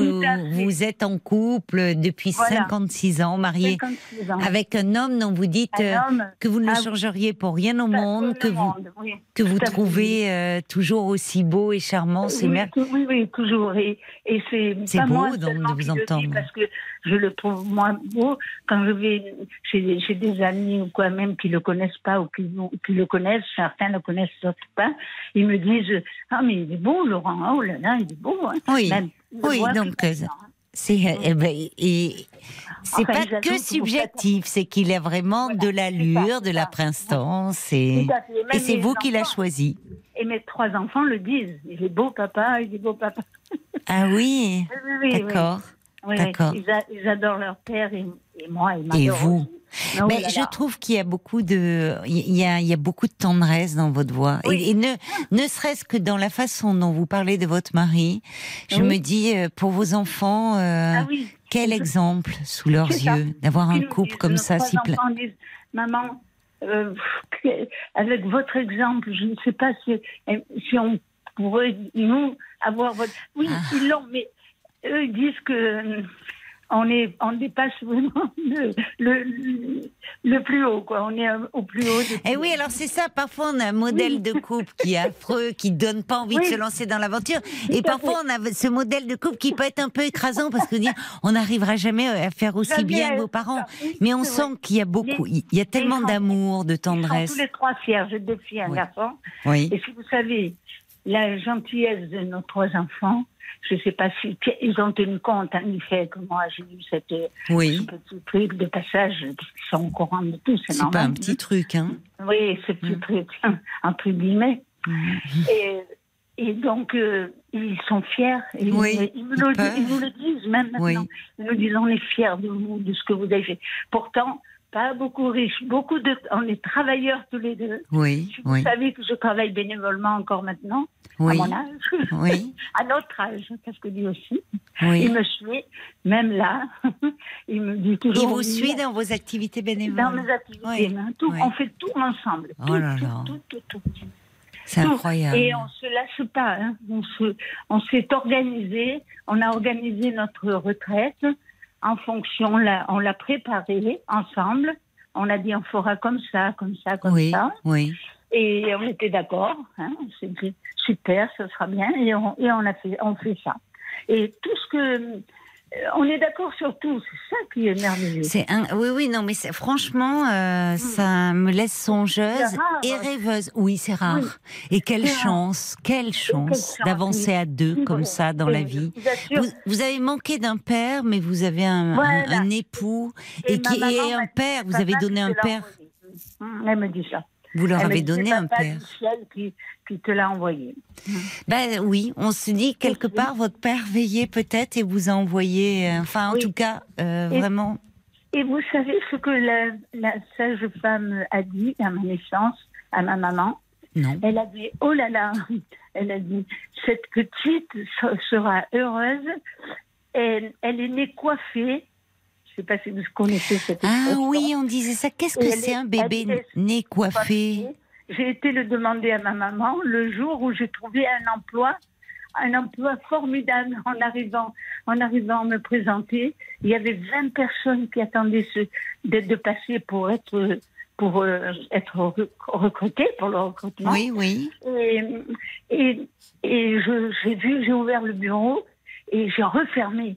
vous êtes en couple depuis Voilà. 56 ans, marié 56 ans. avec un homme dont vous dites euh, homme que vous ne le Ah changeriez pour rien au monde, que vous oui. que vous trouvez euh, toujours aussi beau et charmant. C'est oui, mer- oui, oui, toujours. Et, et c'est beau moi donc de vous entendre. Parce que je le trouve moi beau quand je vais chez, chez des amis ou quoi même qui le connaissent pas ou qui, qui le connaissent, certains le connaissent d'autres pas. Ils me disent ah mais il est beau Laurent, oh là là il est beau. Hein. Oui, Même, oui, donc, euh, C'est eh ben, Enfin, pas que subjectif, c'est qu'il a vraiment Voilà, de l'allure, de la prestance et, c'est vous qui l'a choisi. Et mes trois enfants le disent. Il est beau papa, il est beau papa. Ah oui, Oui, oui, oui, d'accord. oui. Oui, d'accord. Ils, adorent leur père et, et moi. Ils Et vous. Oh Mais là je trouve qu'il y a beaucoup de, il y a, il y a beaucoup de tendresse dans votre voix. Oui. Et, et ne, ne serait-ce que dans la façon dont vous parlez de votre mari, je me dis, euh, pour vos enfants, euh, Ah quel exemple sous leurs yeux d'avoir un couple comme ça, si plein. Maman, euh, avec votre exemple, je ne sais pas si, si on pourrait, nous, avoir votre. Oui, Ah. ils l'ont, mais eux, ils disent que. euh, On, est, on dépasse vraiment le, le, le plus haut, quoi. On est euh, au plus haut. de- Eh oui, alors c'est ça. Parfois, on a un modèle de couple qui est affreux, qui donne pas envie de se lancer dans l'aventure. Et parfois, on a ce modèle de couple qui peut être un peu écrasant parce que dire, on n'arrivera jamais à faire aussi Jamais bien que vos parents. Oui, Mais on sent qu'il y a beaucoup, il y a tellement d'amour, de Ils sont tendresse. tous les trois fiers. J'ai deux filles et un garçon. Oui. Et si vous savez, la gentillesse de nos trois enfants, je ne sais pas si ils ont tenu compte, en effet, que moi j'ai eu cette euh, Oui. petit truc de passage, parce qu'ils sont au courant de tout, c'est C'est normal. pas un petit truc, hein. Oui, ce petit Mm. truc, entre guillemets. Et, et donc, euh, ils sont fiers. Et Oui, ils, ils, le, nous le disent même maintenant. Oui. Ils nous disent on est fiers de vous, de ce que vous avez fait. Pourtant, pas beaucoup riches, beaucoup de. On est travailleurs tous les deux. Oui, vous oui. savez que je travaille bénévolement encore maintenant. à mon âge, oui. à notre âge, parce que lui aussi. Oui. Il me suit, même là. il me dit toujours. Il vous suit dans vos activités bénévoles Dans mes activités, Oui, hein, tout, on fait tout ensemble. Oh Tout, là tout, là. tout, tout, tout. C'est incroyable. Et on se lâche pas. hein. On se, on s'est organisé. On a organisé notre retraite en fonction. là, On l'a préparée ensemble. On a dit on fera comme ça, comme ça, comme Oui, ça. oui. Et on était d'accord. Hein. On s'est dit super, ce sera bien. Et on, et on a fait, on fait ça. Et tout ce que, on est d'accord sur tout. C'est ça qui est merveilleux. C'est un... Oui, oui, non, mais c'est- franchement, euh, ça me laisse songeuse rare. et rêveuse. Oui, c'est rare. Oui. Et quelle chance, quelle chance d'avancer oui. à deux Oui, comme ça dans la vie. vous avez manqué d'un père, mais vous avez un, un- Voilà. un époux Et et, qui est un père. Vous avez donné un père. Hum, Elle me dit ça. Vous leur Elle avez donné c'est un père. du ciel qui, qui te l'a envoyé. Ben oui, on se dit quelque part votre père veillait peut-être et vous a envoyé. euh, Enfin, en Oui. tout cas, euh, Et- vraiment. Et vous savez ce que la, la sage femme a dit à ma naissance, à ma maman? Non. Elle a dit, oh là là, elle a dit, cette petite se- sera heureuse. Elle, elle est née coiffée. Je ne sais pas si vous connaissez cette Ah expression. oui, on disait ça. Qu'est-ce que c'est est- un bébé né coiffé J'ai été le demander à ma maman le jour où j'ai trouvé un emploi, un emploi formidable en arrivant, en arrivant à me présenter. Il y avait 20 personnes qui attendaient ce, de, passer pour être, pour euh, être re- recrutées pour le recrutement. Oui, oui. Et, et, et j'ai vu, j'ai ouvert le bureau et j'ai refermé.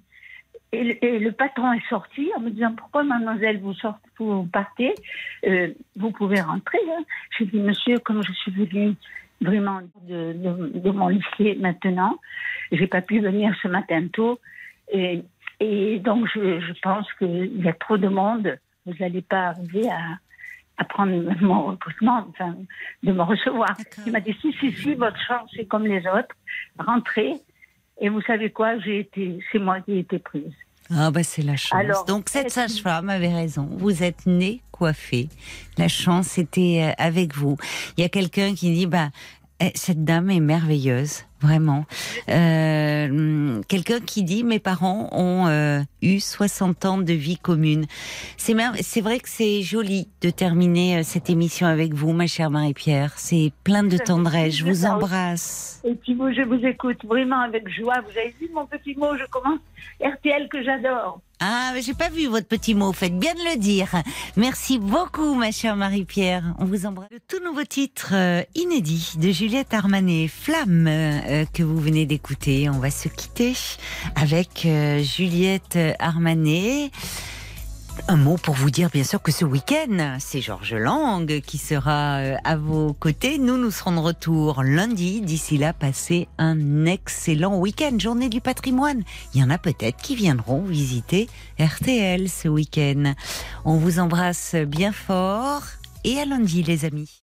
Et le, et le patron est sorti en me disant pourquoi mademoiselle vous sortez, vous partez, Euh, vous pouvez rentrer. hein. J'ai dit monsieur comme je suis venue vraiment de, de- de mon lycée maintenant, j'ai pas pu venir ce matin tôt et, et donc je, je pense qu'il y a trop de monde. Vous n'allez pas arriver à, à prendre mon recrutement, enfin, de me recevoir. Il m'a dit si, si, si, votre chance est comme les autres, rentrez. Et vous savez quoi, j'ai été, c'est moi qui ai été prise. Ah bah c'est la chance. Alors, Donc cette sage-femme avait raison. Vous êtes née coiffée. La chance était euh, avec vous. Il y a quelqu'un qui dit bah cette dame est merveilleuse, vraiment. Euh, quelqu'un qui dit mes parents ont euh, eu 60 ans de vie commune. C'est c'est vrai que c'est joli de terminer euh, cette émission avec vous, ma chère Marie-Pierre. C'est plein de tendresse. Je vous embrasse. Et puis vous, je vous écoute vraiment avec joie. Vous avez vu mon petit mot, je commence RTL que j'adore. Ah, j'ai pas vu votre petit mot, faites bien de le dire. Merci beaucoup, ma chère Marie-Pierre. On vous embrasse. Le tout nouveau titre euh, inédit de Juliette Armanet, Flamme, euh, que vous venez d'écouter. On va se quitter avec euh, Juliette Armanet. Un mot pour vous dire bien sûr que ce week-end, c'est Georges Lang qui sera euh, à vos côtés. Nous, nous serons de retour lundi. D'ici là, passez un excellent week-end, journée du patrimoine. Il y en a peut-être qui viendront visiter RTL ce week-end. On vous embrasse bien fort et à lundi les amis.